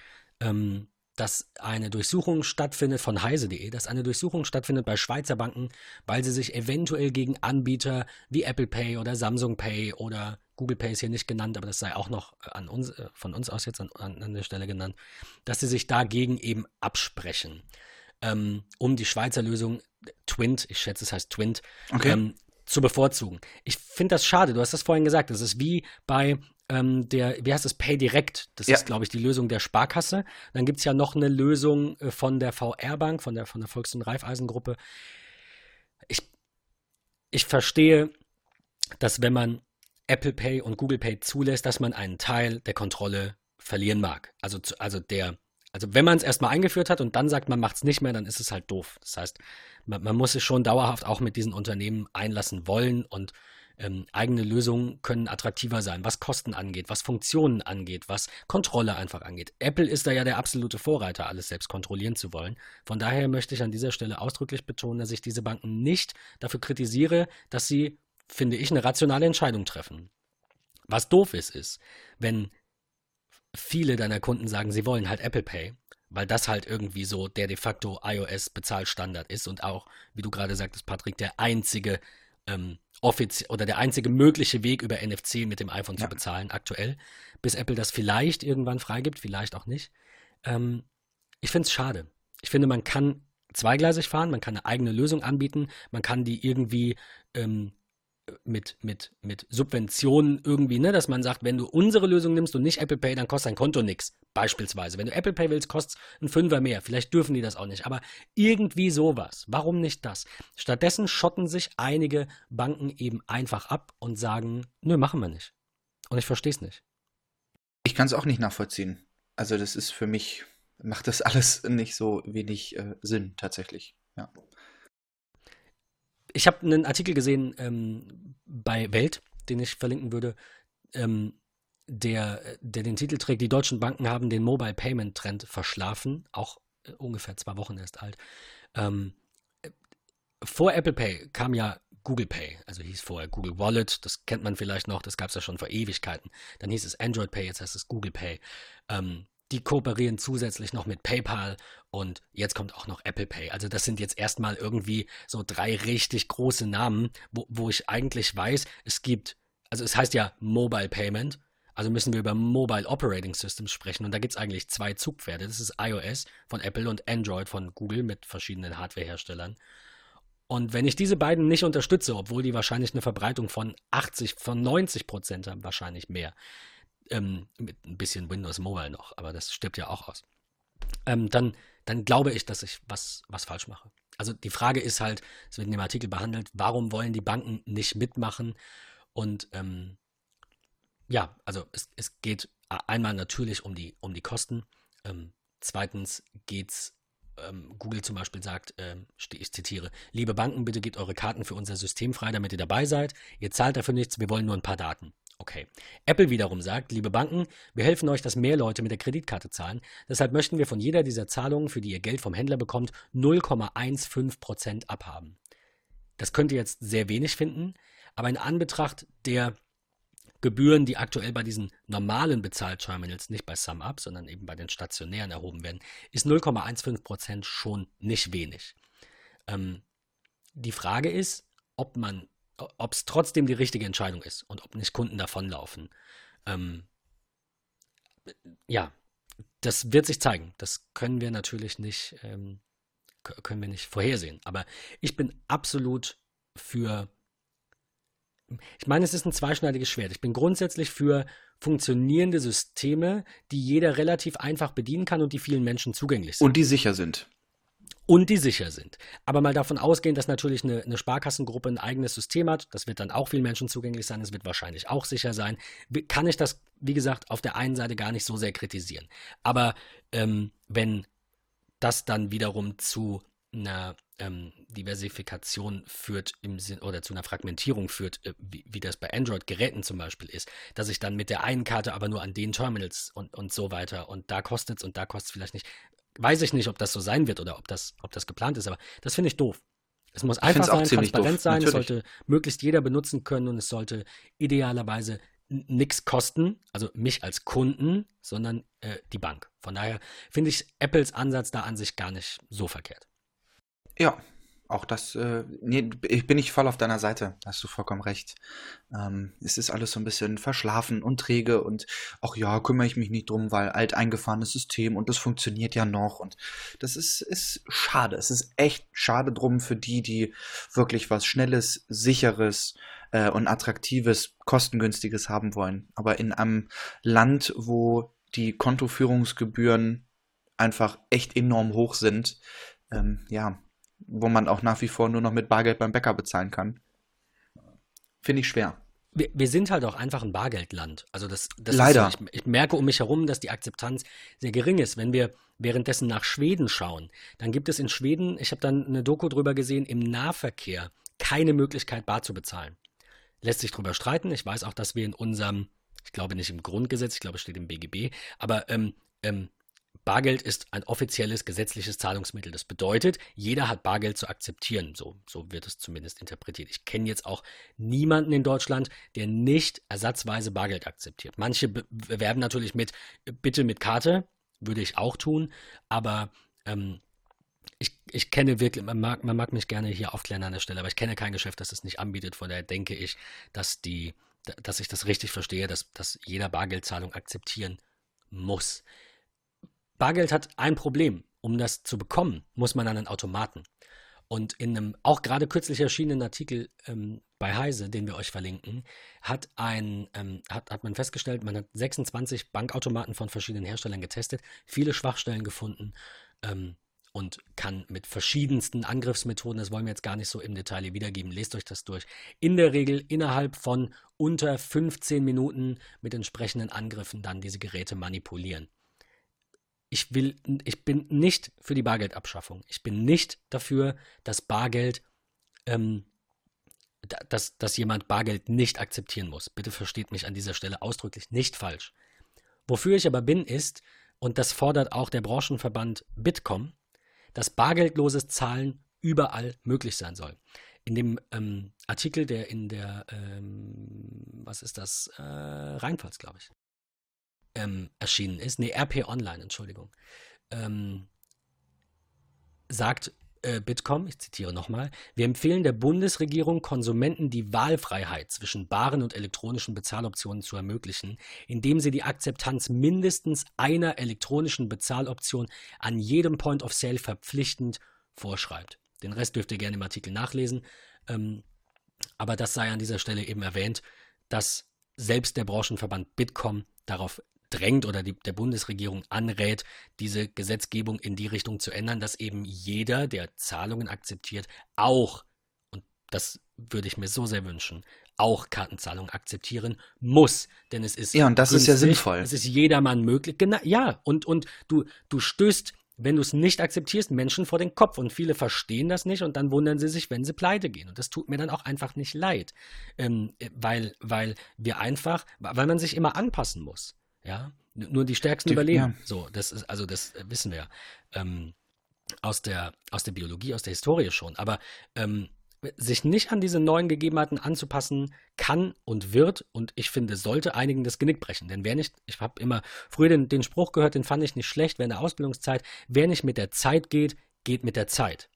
[SPEAKER 1] ähm, dass eine Durchsuchung stattfindet von heise.de, dass eine Durchsuchung stattfindet bei Schweizer Banken, weil sie sich eventuell gegen Anbieter wie Apple Pay oder Samsung Pay oder Google Pay ist hier nicht genannt, aber das sei auch noch äh, an uns, äh, von uns aus jetzt an, an der Stelle genannt, dass sie sich dagegen eben absprechen, ähm, um die Schweizer Lösung Twint, ich schätze es heißt Twint, okay. ähm, zu bevorzugen. Ich finde das schade, du hast das vorhin gesagt, das ist wie bei ähm, der, wie heißt das, Pay Direct. Das
[SPEAKER 2] Ja.
[SPEAKER 1] ist, glaube ich, die Lösung der Sparkasse. Dann gibt es ja noch eine Lösung äh, von der VR-Bank, von der, von der Volks- und Raiffeisen-Gruppe. Ich, ich verstehe, dass wenn man Apple Pay und Google Pay zulässt, dass man einen Teil der Kontrolle verlieren mag. Also, also der, also wenn man es erstmal eingeführt hat und dann sagt, man macht es nicht mehr, dann ist es halt doof. Das heißt, man, man muss sich schon dauerhaft auch mit diesen Unternehmen einlassen wollen und ähm, eigene Lösungen können attraktiver sein, was Kosten angeht, was Funktionen angeht, was Kontrolle einfach angeht. Apple ist da ja der absolute Vorreiter, alles selbst kontrollieren zu wollen. Von daher möchte ich an dieser Stelle ausdrücklich betonen, dass ich diese Banken nicht dafür kritisiere, dass sie, finde ich, eine rationale Entscheidung treffen. Was doof ist, ist, wenn viele deiner Kunden sagen, sie wollen halt Apple Pay, weil das halt irgendwie so der de facto iOS-Bezahlstandard ist und auch, wie du gerade sagtest, Patrick, der einzige ähm, offizie oder der einzige mögliche Weg über NFC mit dem iPhone zu
[SPEAKER 2] Ja.
[SPEAKER 1] bezahlen aktuell, bis Apple das vielleicht irgendwann freigibt, vielleicht auch nicht. Ähm, ich finde es schade. Ich finde, man kann zweigleisig fahren, man kann eine eigene Lösung anbieten, man kann die irgendwie ähm, mit, mit, mit Subventionen irgendwie, ne, dass man sagt, wenn du unsere Lösung nimmst und nicht Apple Pay, dann kostet dein Konto nichts. Beispielsweise. Wenn du Apple Pay willst, kostet es ein Fünfer mehr. Vielleicht dürfen die das auch nicht. Aber irgendwie sowas. Warum nicht das? Stattdessen schotten sich einige Banken eben einfach ab und sagen, nö, machen wir nicht. Und ich verstehe es nicht.
[SPEAKER 2] Ich kann es auch nicht nachvollziehen. Also das ist für mich, macht das <laughs> alles nicht so wenig äh, Sinn tatsächlich. Ja.
[SPEAKER 1] Ich habe einen Artikel gesehen ähm, bei Welt, den ich verlinken würde, ähm, der, der den Titel trägt, die deutschen Banken haben den Mobile Payment Trend verschlafen, auch äh, ungefähr zwei Wochen erst alt. Ähm, äh, vor Apple Pay kam ja Google Pay, also hieß vorher Google Wallet, das kennt man vielleicht noch, das gab es ja schon vor Ewigkeiten. Dann hieß es Android Pay, jetzt heißt es Google Pay. Ähm, die kooperieren zusätzlich noch mit PayPal und jetzt kommt auch noch Apple Pay. Also das sind jetzt erstmal irgendwie so drei richtig große Namen, wo, wo ich eigentlich weiß, es gibt, also es heißt ja Mobile Payment, also müssen wir über Mobile Operating Systems sprechen und da gibt es eigentlich zwei Zugpferde. Das ist iOS von Apple und Android von Google mit verschiedenen Hardwareherstellern. Und wenn ich diese beiden nicht unterstütze, obwohl die wahrscheinlich eine Verbreitung von 80, von 90 Prozent haben, wahrscheinlich mehr, ähm, mit ein bisschen Windows Mobile noch, aber das stirbt ja auch aus, ähm, dann, dann glaube ich, dass ich was, was falsch mache. Also die Frage ist halt, es wird in dem Artikel behandelt, warum wollen die Banken nicht mitmachen? Und ähm, ja, also es, es geht einmal natürlich um die, um die Kosten. Ähm, zweitens geht's ähm, Google zum Beispiel sagt, ähm, ich zitiere, liebe Banken, bitte gebt eure Karten für unser System frei, damit ihr dabei seid. Ihr zahlt dafür nichts, wir wollen nur ein paar Daten. Okay. Apple wiederum sagt, liebe Banken, wir helfen euch, dass mehr Leute mit der Kreditkarte zahlen. Deshalb möchten wir von jeder dieser Zahlungen, für die ihr Geld vom Händler bekommt, 0,15% abhaben. Das könnt ihr jetzt sehr wenig finden, aber in Anbetracht der Gebühren, die aktuell bei diesen normalen Bezahlterminals, nicht bei SumUp, sondern eben bei den stationären erhoben werden, ist 0,15% schon nicht wenig. Ähm, die Frage ist, ob man, ob es trotzdem die richtige Entscheidung ist und ob nicht Kunden davonlaufen. Ähm, ja, das wird sich zeigen. Das können wir natürlich nicht, ähm, können wir nicht vorhersehen. Aber ich bin absolut für ich meine, es ist ein zweischneidiges Schwert. Ich bin grundsätzlich für funktionierende Systeme, die jeder relativ einfach bedienen kann und die vielen Menschen zugänglich sind
[SPEAKER 2] Und die sicher sind.
[SPEAKER 1] Und die sicher sind. Aber mal davon ausgehen, dass natürlich eine, eine Sparkassengruppe ein eigenes System hat, das wird dann auch vielen Menschen zugänglich sein, es wird wahrscheinlich auch sicher sein, kann ich das, wie gesagt, auf der einen Seite gar nicht so sehr kritisieren. Aber ähm, wenn das dann wiederum zu einer ähm, Diversifikation führt im Sinn oder zu einer Fragmentierung führt, äh, wie, wie das bei Android-Geräten zum Beispiel ist, dass ich dann mit der einen Karte aber nur an den Terminals und, und so weiter und da kostet es und da kostet es vielleicht nicht. Weiß ich nicht, ob das so sein wird oder ob das, ob das geplant ist, aber das finde ich doof. Es muss einfach sein, transparent
[SPEAKER 2] doof,
[SPEAKER 1] sein, es sollte möglichst jeder benutzen können und es sollte idealerweise nichts kosten, also mich als Kunden, sondern äh, die Bank. Von daher finde ich Apples Ansatz da an sich gar nicht so verkehrt.
[SPEAKER 2] Ja, auch das, äh, nee, ich bin nicht voll auf deiner Seite, hast du vollkommen recht. Ähm, es ist alles so ein bisschen verschlafen und träge und ach ja, kümmere ich mich nicht drum, weil alt eingefahrenes System und das funktioniert ja noch und das ist, ist schade. Es ist echt schade drum für die, die wirklich was Schnelles, Sicheres äh, und Attraktives, Kostengünstiges haben wollen. Aber in einem Land, wo die Kontoführungsgebühren einfach echt enorm hoch sind, ähm, ja, wo man auch nach wie vor nur noch mit Bargeld beim Bäcker bezahlen kann. Finde ich schwer.
[SPEAKER 1] Wir, wir, sind halt auch einfach ein Bargeldland. Also das, das
[SPEAKER 2] Leider.
[SPEAKER 1] So, ich, ich, merke um mich herum, dass die Akzeptanz sehr gering ist. Wenn wir währenddessen nach Schweden schauen, dann gibt es in Schweden, ich habe dann eine Doku drüber gesehen, im Nahverkehr keine Möglichkeit, bar zu bezahlen. Lässt sich drüber streiten. Ich weiß auch, dass wir in unserem, ich glaube nicht im Grundgesetz, ich glaube es steht im BGB, aber ähm, ähm, Bargeld ist ein offizielles gesetzliches Zahlungsmittel. Das bedeutet, jeder hat Bargeld zu akzeptieren. So, so wird es zumindest interpretiert. Ich kenne jetzt auch niemanden in Deutschland, der nicht ersatzweise Bargeld akzeptiert. Manche bewerben natürlich mit, bitte mit Karte, würde ich auch tun, aber ähm, ich, ich kenne wirklich, man mag, man mag mich gerne hier aufklären an der Stelle, aber ich kenne kein Geschäft, das es nicht anbietet. Von daher denke ich, dass die, dass ich das richtig verstehe, dass, dass jeder Bargeldzahlung akzeptieren muss. Bargeld hat ein Problem. Um das zu bekommen, muss man an einen Automaten. Und in einem auch gerade kürzlich erschienenen Artikel ähm, bei Heise, den wir euch verlinken, hat, ein, ähm, hat, hat man festgestellt, man hat 26 Bankautomaten von verschiedenen Herstellern getestet, viele Schwachstellen gefunden ähm, und kann mit verschiedensten Angriffsmethoden, das wollen wir jetzt gar nicht so im Detail hier wiedergeben, lest euch das durch, in der Regel innerhalb von unter 15 Minuten mit entsprechenden Angriffen dann diese Geräte manipulieren ich will, ich bin nicht für die Bargeldabschaffung. Ich bin nicht dafür, dass Bargeld, ähm, dass, dass jemand Bargeld nicht akzeptieren muss. Bitte versteht mich an dieser Stelle ausdrücklich nicht falsch. Wofür ich aber bin, ist, und das fordert auch der Branchenverband Bitkom, dass bargeldloses Zahlen überall möglich sein soll. In dem ähm, Artikel, der in der, ähm, was ist das, äh, Rheinpfalz, glaube ich, ähm, erschienen ist, nee, RP Online, Entschuldigung, ähm, sagt äh, Bitkom, ich zitiere nochmal, wir empfehlen der Bundesregierung, Konsumenten die Wahlfreiheit zwischen baren und elektronischen Bezahloptionen zu ermöglichen, indem sie die Akzeptanz mindestens einer elektronischen Bezahloption an jedem Point of Sale verpflichtend vorschreibt. Den Rest dürft ihr gerne im Artikel nachlesen. Ähm, aber das sei an dieser Stelle eben erwähnt, dass selbst der Branchenverband Bitkom darauf drängt oder die, der Bundesregierung anrät, diese Gesetzgebung in die Richtung zu ändern, dass eben jeder, der Zahlungen akzeptiert, auch, und das würde ich mir so sehr wünschen, auch Kartenzahlungen akzeptieren muss. Denn es ist.
[SPEAKER 2] Ja, und das günstig, ist ja sinnvoll.
[SPEAKER 1] Es ist jedermann möglich. Genau, ja, und, und du, du stößt wenn du es nicht akzeptierst, Menschen vor den Kopf. Und viele verstehen das nicht und dann wundern sie sich, wenn sie pleite gehen. Und das tut mir dann auch einfach nicht leid. Ähm, weil, weil wir einfach, weil man sich immer anpassen muss. Ja, nur die Stärksten die, überleben. Ja. So, das ist, also das wissen wir ähm, aus, der, aus der Biologie, aus der Historie schon. Aber ähm, sich nicht an diese neuen Gegebenheiten anzupassen kann und wird und ich finde, sollte einigen das Genick brechen. Denn wer nicht, ich habe immer früher den, den Spruch gehört, den fand ich nicht schlecht während der Ausbildungszeit, wer nicht mit der Zeit geht, geht mit der Zeit.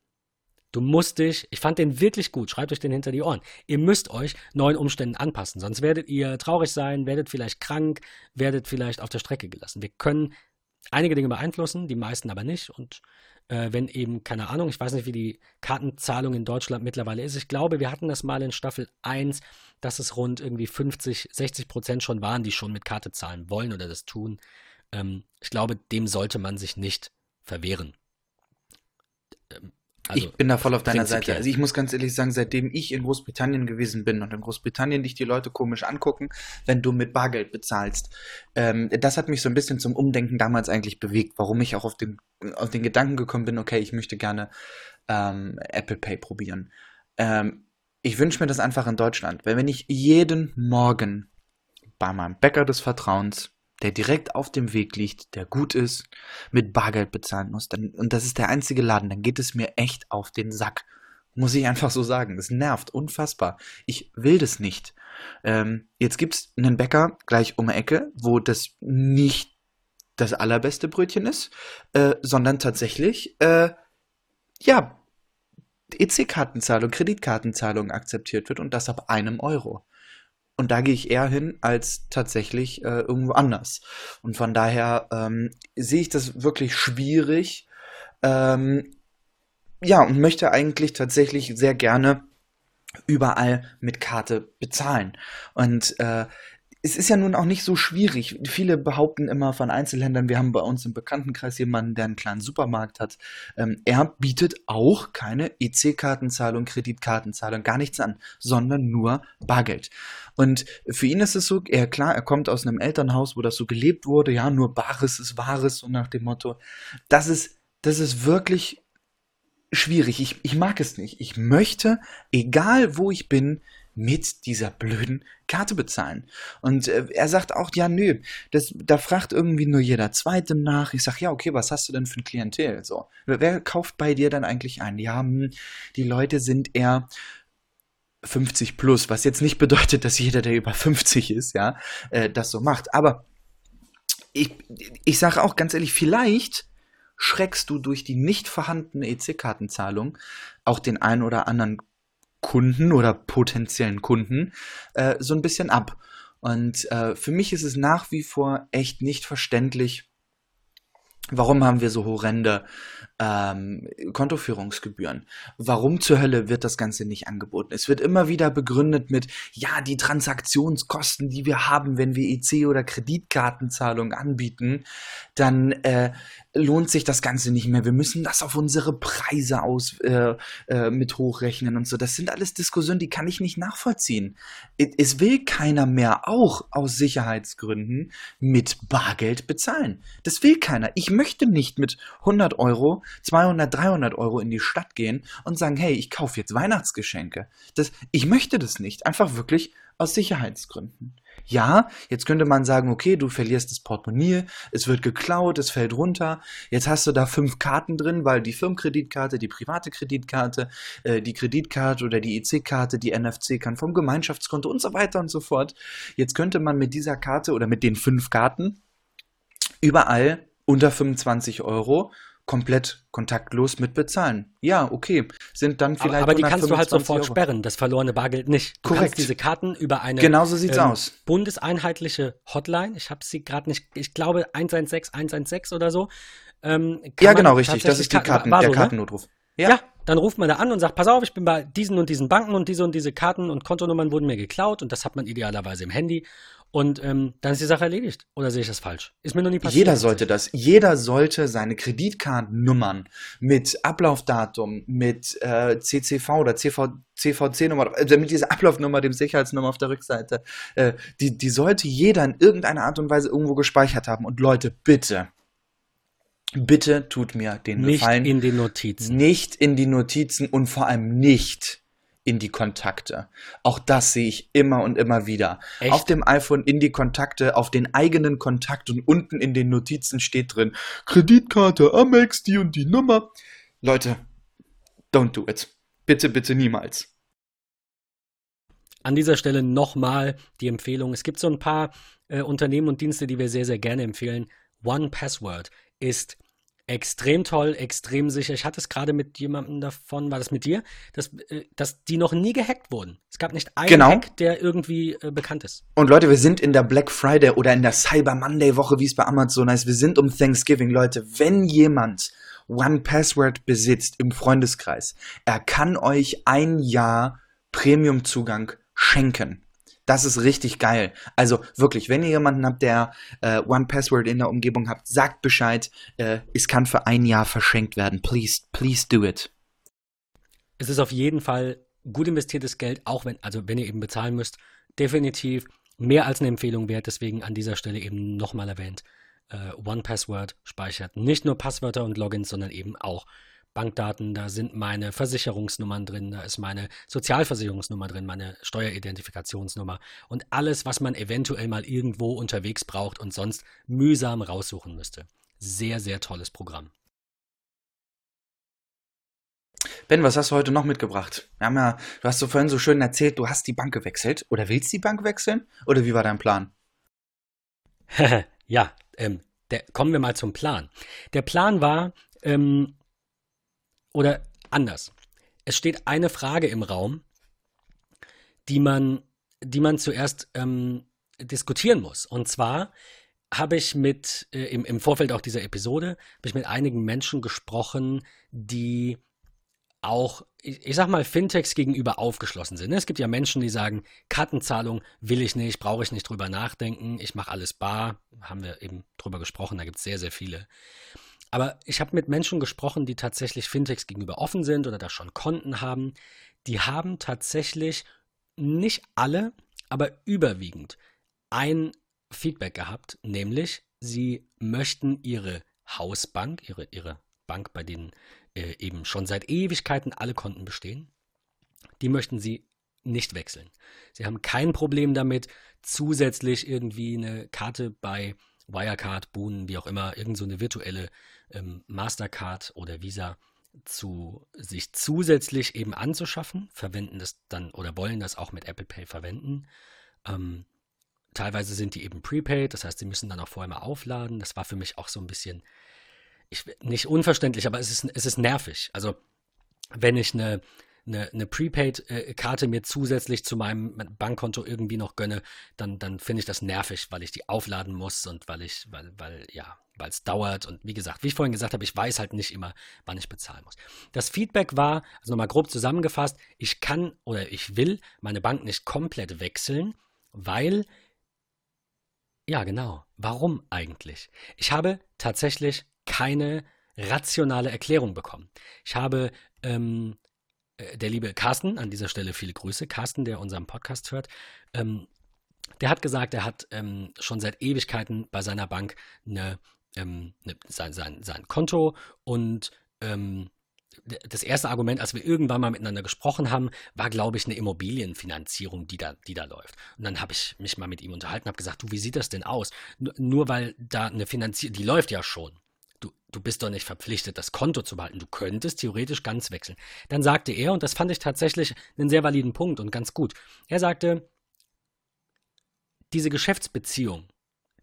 [SPEAKER 1] Du musst dich, ich fand den wirklich gut, schreibt euch den hinter die Ohren. Ihr müsst euch neuen Umständen anpassen, sonst werdet ihr traurig sein, werdet vielleicht krank, werdet vielleicht auf der Strecke gelassen. Wir können einige Dinge beeinflussen, die meisten aber nicht. Und äh, wenn eben, keine Ahnung, ich weiß nicht, wie die Kartenzahlung in Deutschland mittlerweile ist. Ich glaube, wir hatten das mal in Staffel 1, dass es rund irgendwie 50, 60 Prozent schon waren, die schon mit Karte zahlen wollen oder das tun. Ähm, ich glaube, dem sollte man sich nicht verwehren.
[SPEAKER 2] Ähm, also, ich bin da voll auf deiner Seite. Also ich muss ganz ehrlich sagen, seitdem ich in Großbritannien gewesen bin und in Großbritannien dich die Leute komisch angucken, wenn du mit Bargeld bezahlst, ähm, das hat mich so ein bisschen zum Umdenken damals eigentlich bewegt, warum ich auch auf den, auf den Gedanken gekommen bin, okay, ich möchte gerne ähm, Apple Pay probieren. Ähm, ich wünsche mir das einfach in Deutschland, weil wenn ich jeden Morgen bei meinem Bäcker des Vertrauens der direkt auf dem Weg liegt, der gut ist, mit Bargeld bezahlen muss, dann, und das ist der einzige Laden, dann geht es mir echt auf den Sack. Muss ich einfach so sagen. Es nervt unfassbar. Ich will das nicht. Ähm, jetzt es einen Bäcker gleich um die Ecke, wo das nicht das allerbeste Brötchen ist, äh, sondern tatsächlich, äh, ja, EC-Kartenzahlung, Kreditkartenzahlung akzeptiert wird und das ab einem Euro. Und da gehe ich eher hin als tatsächlich äh, irgendwo anders. Und von daher ähm, sehe ich das wirklich schwierig. Ähm, ja, und möchte eigentlich tatsächlich sehr gerne überall mit Karte bezahlen. Und äh, es ist ja nun auch nicht so schwierig. Viele behaupten immer von Einzelhändlern, wir haben bei uns im Bekanntenkreis jemanden, der einen kleinen Supermarkt hat. Ähm, er bietet auch keine EC-Kartenzahlung, Kreditkartenzahlung, gar nichts an, sondern nur Bargeld. Und für ihn ist es so, er klar, er kommt aus einem Elternhaus, wo das so gelebt wurde, ja, nur Bares ist Wahres, so nach dem Motto. Das ist, das ist wirklich schwierig. Ich, ich mag es nicht. Ich möchte, egal wo ich bin, mit dieser blöden Karte bezahlen. Und äh, er sagt auch, ja, nö, das, da fragt irgendwie nur jeder Zweite nach. Ich sag, ja, okay, was hast du denn für ein Klientel? So, wer, wer kauft bei dir dann eigentlich ein? Ja, hm, die Leute sind eher 50 plus, was jetzt nicht bedeutet, dass jeder, der über 50 ist, ja, äh, das so macht. Aber ich, ich sage auch ganz ehrlich, vielleicht schreckst du durch die nicht vorhandene EC-Kartenzahlung auch den einen oder anderen Kunden oder potenziellen Kunden äh, so ein bisschen ab. Und äh, für mich ist es nach wie vor echt nicht verständlich, warum haben wir so horrende ähm, Kontoführungsgebühren. Warum zur Hölle wird das Ganze nicht angeboten? Es wird immer wieder begründet mit, ja, die Transaktionskosten, die wir haben, wenn wir EC- oder Kreditkartenzahlungen anbieten, dann äh, lohnt sich das Ganze nicht mehr. Wir müssen das auf unsere Preise aus äh, äh, mit hochrechnen und so. Das sind alles Diskussionen, die kann ich nicht nachvollziehen. Es will keiner mehr auch aus Sicherheitsgründen mit Bargeld bezahlen. Das will keiner. Ich möchte nicht mit 100 Euro 200, 300 Euro in die Stadt gehen und sagen, hey, ich kaufe jetzt Weihnachtsgeschenke. Das, ich möchte das nicht. Einfach wirklich aus Sicherheitsgründen. Ja, jetzt könnte man sagen, okay, du verlierst das Portemonnaie, es wird geklaut, es fällt runter. Jetzt hast du da fünf Karten drin, weil die Firmenkreditkarte, die private Kreditkarte, äh, die Kreditkarte oder die EC-Karte, die NFC kann vom Gemeinschaftskonto und so weiter und so fort. Jetzt könnte man mit dieser Karte oder mit den fünf Karten überall unter 25 Euro komplett kontaktlos mit bezahlen. Ja, okay, sind dann vielleicht.
[SPEAKER 1] Aber, aber die kannst du halt sofort Euro. sperren, das verlorene Bargeld nicht. Du
[SPEAKER 2] Korrekt.
[SPEAKER 1] diese Karten über eine
[SPEAKER 2] Genauso sieht's ähm, aus.
[SPEAKER 1] bundeseinheitliche Hotline, ich habe sie gerade nicht, ich glaube 116 116 oder so.
[SPEAKER 2] Ähm, ja, genau, richtig. Das ist die Karten, der so, ne? Kartennotruf.
[SPEAKER 1] Ja. ja. dann ruft man da an und sagt, pass auf, ich bin bei diesen und diesen Banken und diese und diese Karten und Kontonummern wurden mir geklaut und das hat man idealerweise im Handy und ähm, dann ist die Sache erledigt. Oder sehe ich das falsch? Ist mir noch nie passiert.
[SPEAKER 2] Jeder sollte das. Jeder sollte seine Kreditkartennummern mit Ablaufdatum, mit äh, CCV oder CV, CVC-Nummer, also mit dieser Ablaufnummer, dem Sicherheitsnummer auf der Rückseite, äh, die, die sollte jeder in irgendeiner Art und Weise irgendwo gespeichert haben. Und Leute, bitte, bitte tut mir den
[SPEAKER 1] nicht
[SPEAKER 2] Gefallen.
[SPEAKER 1] Nicht in die Notizen.
[SPEAKER 2] Nicht in die Notizen und vor allem nicht in die Kontakte. Auch das sehe ich immer und immer wieder. Echt? Auf dem iPhone in die Kontakte, auf den eigenen Kontakt und unten in den Notizen steht drin Kreditkarte, Amex, die und die Nummer. Leute, don't do it. Bitte, bitte niemals.
[SPEAKER 1] An dieser Stelle nochmal die Empfehlung. Es gibt so ein paar äh, Unternehmen und Dienste, die wir sehr, sehr gerne empfehlen. One Password ist extrem toll, extrem sicher. Ich hatte es gerade mit jemandem davon, war das mit dir, dass, äh, dass die noch nie gehackt wurden. Es gab nicht einen
[SPEAKER 2] genau.
[SPEAKER 1] Hack, der irgendwie äh, bekannt ist.
[SPEAKER 2] Und Leute, wir sind in der Black Friday oder in der Cyber Monday Woche, wie es bei Amazon heißt. Wir sind um Thanksgiving, Leute. Wenn jemand One Password besitzt im Freundeskreis, er kann euch ein Jahr Premium-Zugang schenken. Das ist richtig geil. Also wirklich, wenn ihr jemanden habt, der äh, One Password in der Umgebung habt, sagt Bescheid. Äh, es kann für ein Jahr verschenkt werden. Please, please do it.
[SPEAKER 1] Es ist auf jeden Fall gut investiertes Geld, auch wenn, also wenn ihr eben bezahlen müsst, definitiv mehr als eine Empfehlung wert. Deswegen an dieser Stelle eben nochmal erwähnt. Äh, One Password speichert nicht nur Passwörter und Logins, sondern eben auch Bankdaten, da sind meine Versicherungsnummern drin, da ist meine Sozialversicherungsnummer drin, meine Steueridentifikationsnummer und alles, was man eventuell mal irgendwo unterwegs braucht und sonst mühsam raussuchen müsste. Sehr, sehr tolles Programm.
[SPEAKER 2] Ben, was hast du heute noch mitgebracht? Wir haben ja, du hast so vorhin so schön erzählt, du hast die Bank gewechselt oder willst die Bank wechseln? Oder wie war dein Plan? <laughs>
[SPEAKER 1] ja, ähm, der, kommen wir mal zum Plan. Der Plan war, ähm, oder anders. es steht eine Frage im Raum, die man, die man zuerst ähm, diskutieren muss. Und zwar habe ich mit, äh, im, im Vorfeld auch dieser Episode, habe ich mit einigen Menschen gesprochen, die auch, ich, ich sag mal, Fintechs gegenüber aufgeschlossen sind. Es gibt ja Menschen, die sagen, Kartenzahlung will ich nicht, brauche ich nicht drüber nachdenken, ich mache alles bar. Haben wir eben drüber gesprochen, da gibt es sehr, sehr viele. Aber ich habe mit Menschen gesprochen, die tatsächlich Fintechs gegenüber offen sind oder da schon Konten haben. Die haben tatsächlich nicht alle, aber überwiegend ein Feedback gehabt, nämlich sie möchten ihre Hausbank, ihre, ihre Bank, bei denen äh, eben schon seit Ewigkeiten alle Konten bestehen, die möchten sie nicht wechseln. Sie haben kein Problem damit, zusätzlich irgendwie eine Karte bei Wirecard, Boon, wie auch immer, irgend so eine virtuelle ähm, Mastercard oder Visa zu sich zusätzlich eben anzuschaffen, verwenden das dann oder wollen das auch mit Apple Pay verwenden. Ähm, teilweise sind die eben prepaid, das heißt, sie müssen dann auch vorher mal aufladen. Das war für mich auch so ein bisschen, ich, nicht unverständlich, aber es ist, es ist nervig. Also, wenn ich eine, eine, eine Prepaid-Karte mir zusätzlich zu meinem Bankkonto irgendwie noch gönne, dann, dann finde ich das nervig, weil ich die aufladen muss und weil ich, weil, weil, ja, weil es dauert. Und wie gesagt, wie ich vorhin gesagt habe, ich weiß halt nicht immer, wann ich bezahlen muss. Das Feedback war, also nochmal grob zusammengefasst, ich kann oder ich will meine Bank nicht komplett wechseln, weil ja, genau. Warum eigentlich? Ich habe tatsächlich keine rationale Erklärung bekommen. Ich habe ähm, äh, der liebe Carsten, an dieser Stelle viele Grüße, Carsten, der unseren Podcast hört, ähm, der hat gesagt, er hat ähm, schon seit Ewigkeiten bei seiner Bank eine, ähm, eine, sein, sein, sein Konto und ähm, das erste Argument, als wir irgendwann mal miteinander gesprochen haben, war, glaube ich, eine Immobilienfinanzierung, die da, die da läuft. Und dann habe ich mich mal mit ihm unterhalten, habe gesagt, du, wie sieht das denn aus? Nur, nur weil da eine Finanzierung, die läuft ja schon. Du, du bist doch nicht verpflichtet, das Konto zu behalten. Du könntest theoretisch ganz wechseln. Dann sagte er, und das fand ich tatsächlich einen sehr validen Punkt und ganz gut, er sagte, diese Geschäftsbeziehung,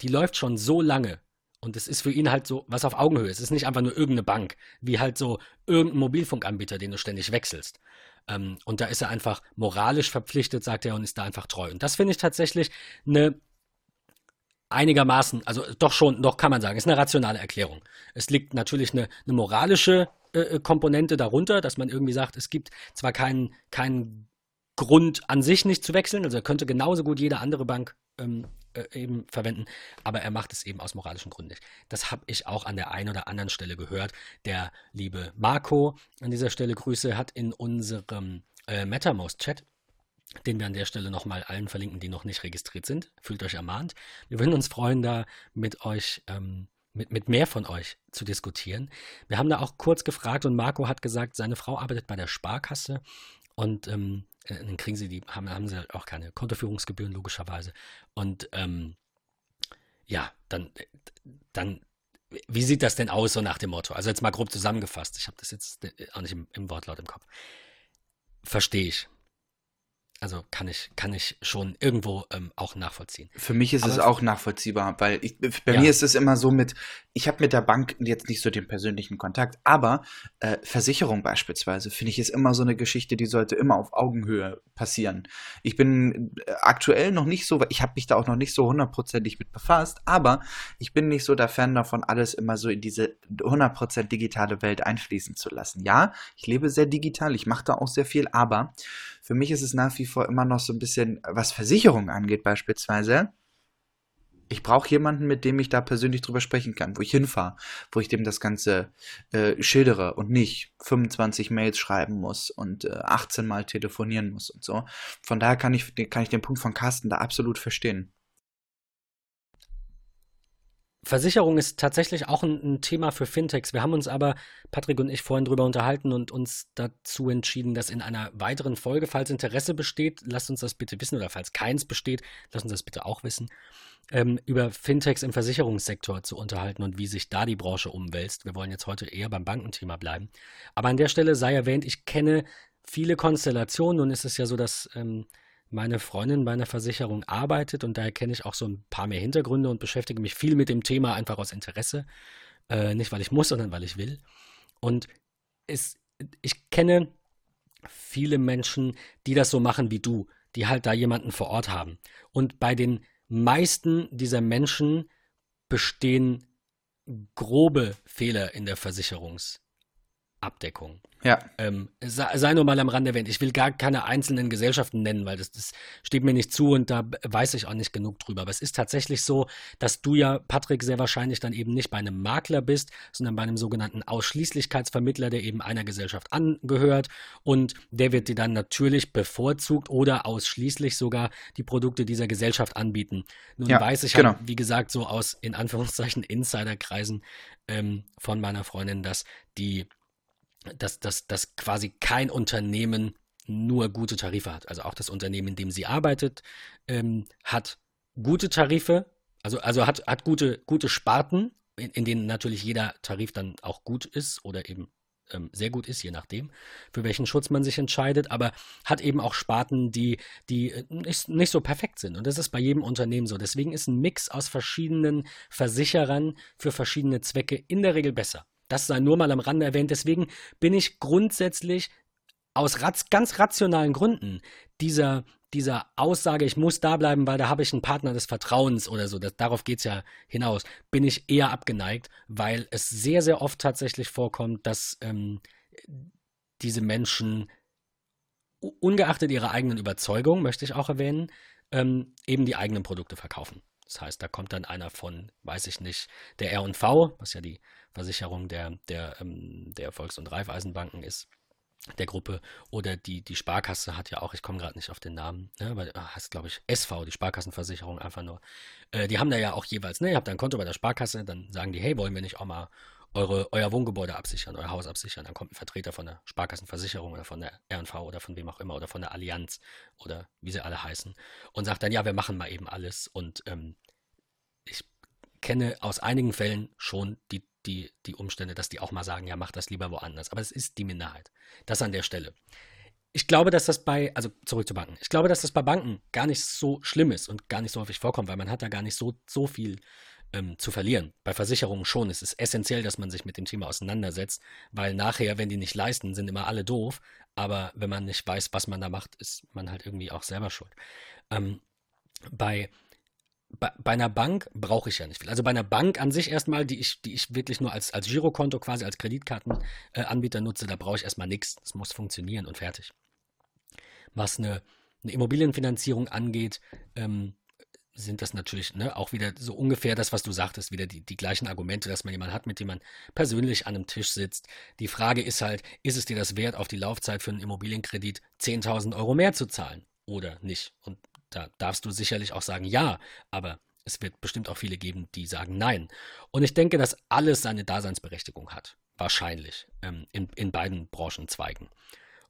[SPEAKER 1] die läuft schon so lange, und es ist für ihn halt so was auf Augenhöhe. Es ist nicht einfach nur irgendeine Bank, wie halt so irgendein Mobilfunkanbieter, den du ständig wechselst. Ähm, und da ist er einfach moralisch verpflichtet, sagt er, und ist da einfach treu. Und das finde ich tatsächlich eine einigermaßen, also doch schon, doch kann man sagen, ist eine rationale Erklärung. Es liegt natürlich eine, eine moralische äh, Komponente darunter, dass man irgendwie sagt, es gibt zwar keinen, keinen Grund an sich nicht zu wechseln, also er könnte genauso gut jede andere Bank ähm, äh, eben verwenden, aber er macht es eben aus moralischen Gründen nicht. Das habe ich auch an der einen oder anderen Stelle gehört. Der liebe Marco, an dieser Stelle Grüße, hat in unserem äh, MetaMost-Chat den wir an der Stelle nochmal allen verlinken, die noch nicht registriert sind. Fühlt euch ermahnt. Wir würden uns freuen, da mit euch, ähm, mit, mit mehr von euch zu diskutieren. Wir haben da auch kurz gefragt und Marco hat gesagt, seine Frau arbeitet bei der Sparkasse und ähm, äh, dann kriegen sie die, haben, haben sie halt auch keine Kontoführungsgebühren, logischerweise. Und ähm, ja, dann, dann, wie sieht das denn aus, so nach dem Motto? Also jetzt mal grob zusammengefasst, ich habe das jetzt äh, auch nicht im, im Wortlaut im Kopf. Verstehe ich. Also kann ich, kann ich schon irgendwo ähm, auch nachvollziehen.
[SPEAKER 2] Für mich ist Aber es auch nachvollziehbar, weil ich, bei ja. mir ist es immer so mit, ich habe mit der Bank jetzt nicht so den persönlichen Kontakt, aber äh, Versicherung beispielsweise, finde ich, ist immer so eine Geschichte, die sollte immer auf Augenhöhe passieren. Ich bin äh, aktuell noch nicht so, ich habe mich da auch noch nicht so hundertprozentig mit befasst, aber ich bin nicht so der Fan davon, alles immer so in diese hundertprozentig digitale Welt einfließen zu lassen. Ja, ich lebe sehr digital, ich mache da auch sehr viel, aber für mich ist es nach wie vor immer noch so ein bisschen, was Versicherung angeht beispielsweise. Ich brauche jemanden, mit dem ich da persönlich drüber sprechen kann, wo ich hinfahre, wo ich dem das Ganze äh, schildere und nicht 25 Mails schreiben muss und äh, 18 Mal telefonieren muss und so. Von daher kann ich, kann ich den Punkt von Carsten da absolut verstehen.
[SPEAKER 1] Versicherung ist tatsächlich auch ein, ein, Thema für Fintechs. Wir haben uns aber, Patrick und ich, vorhin drüber unterhalten und uns dazu entschieden, dass in einer weiteren Folge, falls Interesse besteht, lasst uns das bitte wissen oder falls keins besteht, lasst uns das bitte auch wissen, ähm, über Fintechs im Versicherungssektor zu unterhalten und wie sich da die Branche umwälzt. Wir wollen jetzt heute eher beim Bankenthema bleiben. Aber an der Stelle sei erwähnt, ich kenne viele Konstellationen. Nun ist es ja so, dass ähm, meine Freundin bei einer Versicherung arbeitet und daher kenne ich auch so ein paar mehr Hintergründe und beschäftige mich viel mit dem Thema einfach aus Interesse. Äh, nicht, weil ich muss, sondern weil ich will. Und es, ich kenne viele Menschen, die das so machen wie du, die halt da jemanden vor Ort haben. Und bei den meisten dieser Menschen bestehen grobe Fehler in der Versicherungsabdeckung.
[SPEAKER 2] Ja.
[SPEAKER 1] Ähm, sei, sei, nur mal am Rande erwähnt. Ich will gar keine einzelnen Gesellschaften nennen, weil das, das steht mir nicht zu und da weiß ich auch nicht genug drüber. Aber es ist tatsächlich so, dass du ja, Patrick, sehr wahrscheinlich dann eben nicht bei einem Makler bist, sondern bei einem sogenannten Ausschließlichkeitsvermittler, der eben einer Gesellschaft angehört. Und der wird dir dann natürlich bevorzugt oder ausschließlich sogar die Produkte dieser Gesellschaft anbieten. Nun ja, weiß ich halt, genau. halt, wie gesagt, so aus in Anführungszeichen Insiderkreisen ähm, von meiner Freundin, dass die dass, dass, dass quasi kein Unternehmen nur gute Tarife hat. Also auch das Unternehmen, in dem sie arbeitet, ähm, hat gute Tarife, also, also hat, hat gute, gute Sparten, in, in denen natürlich jeder Tarif dann auch gut ist oder eben ähm, sehr gut ist, je nachdem, für welchen Schutz man sich entscheidet, aber hat eben auch Sparten, die, die äh, nicht, nicht so perfekt sind. Und das ist bei jedem Unternehmen so. Deswegen ist ein Mix aus verschiedenen Versicherern für verschiedene Zwecke in der Regel besser. Das sei nur mal am Rande erwähnt. Deswegen bin ich grundsätzlich aus ganz rationalen Gründen dieser, dieser Aussage, ich muss da bleiben, weil da habe ich einen Partner des Vertrauens oder so, das, darauf geht es ja hinaus, bin ich eher abgeneigt, weil es sehr, sehr oft tatsächlich vorkommt, dass ähm, diese Menschen, ungeachtet ihrer eigenen Überzeugung, möchte ich auch erwähnen, ähm, eben die eigenen Produkte verkaufen. Das heißt, da kommt dann einer von, weiß ich nicht, der R&V, was ja die Versicherung der, der, ähm, der Volks- und Raiffeisenbanken ist, der Gruppe. Oder die, die Sparkasse hat ja auch, ich komme gerade nicht auf den Namen, ne, weil ah, heißt, glaube ich, SV, die Sparkassenversicherung einfach nur. Äh, die haben da ja auch jeweils, ne, ihr habt ein Konto bei der Sparkasse, dann sagen die, hey, wollen wir nicht auch mal eure, euer Wohngebäude absichern, euer Haus absichern. Dann kommt ein Vertreter von der Sparkassenversicherung oder von der RNV oder von wem auch immer oder von der Allianz oder wie sie alle heißen und sagt dann, ja, wir machen mal eben alles. Und ähm, ich kenne aus einigen Fällen schon die, die, die Umstände, dass die auch mal sagen, ja, mach das lieber woanders. Aber es ist die Minderheit. Das an der Stelle. Ich glaube, dass das bei, also zurück zu Banken. Ich glaube, dass das bei Banken gar nicht so schlimm ist und gar nicht so häufig vorkommt, weil man hat da gar nicht so, so viel ähm, zu verlieren. Bei Versicherungen schon. Es ist essentiell, dass man sich mit dem Thema auseinandersetzt, weil nachher, wenn die nicht leisten, sind immer alle doof. Aber wenn man nicht weiß, was man da macht, ist man halt irgendwie auch selber schuld. Ähm, bei bei, bei einer Bank brauche ich ja nicht viel. Also bei einer Bank an sich erstmal, die ich, die ich wirklich nur als, als Girokonto quasi als Kreditkartenanbieter äh, nutze, da brauche ich erstmal nichts. Das muss funktionieren und fertig. Was eine, eine Immobilienfinanzierung angeht, ähm, sind das natürlich ne, auch wieder so ungefähr das, was du sagtest, wieder die, die gleichen Argumente, dass man jemanden hat, mit dem man persönlich an einem Tisch sitzt. Die Frage ist halt, ist es dir das wert, auf die Laufzeit für einen Immobilienkredit 10.000 Euro mehr zu zahlen oder nicht? Und da darfst du sicherlich auch sagen ja, aber es wird bestimmt auch viele geben, die sagen nein. Und ich denke, dass alles seine Daseinsberechtigung hat. Wahrscheinlich. Ähm, in, in beiden Branchenzweigen.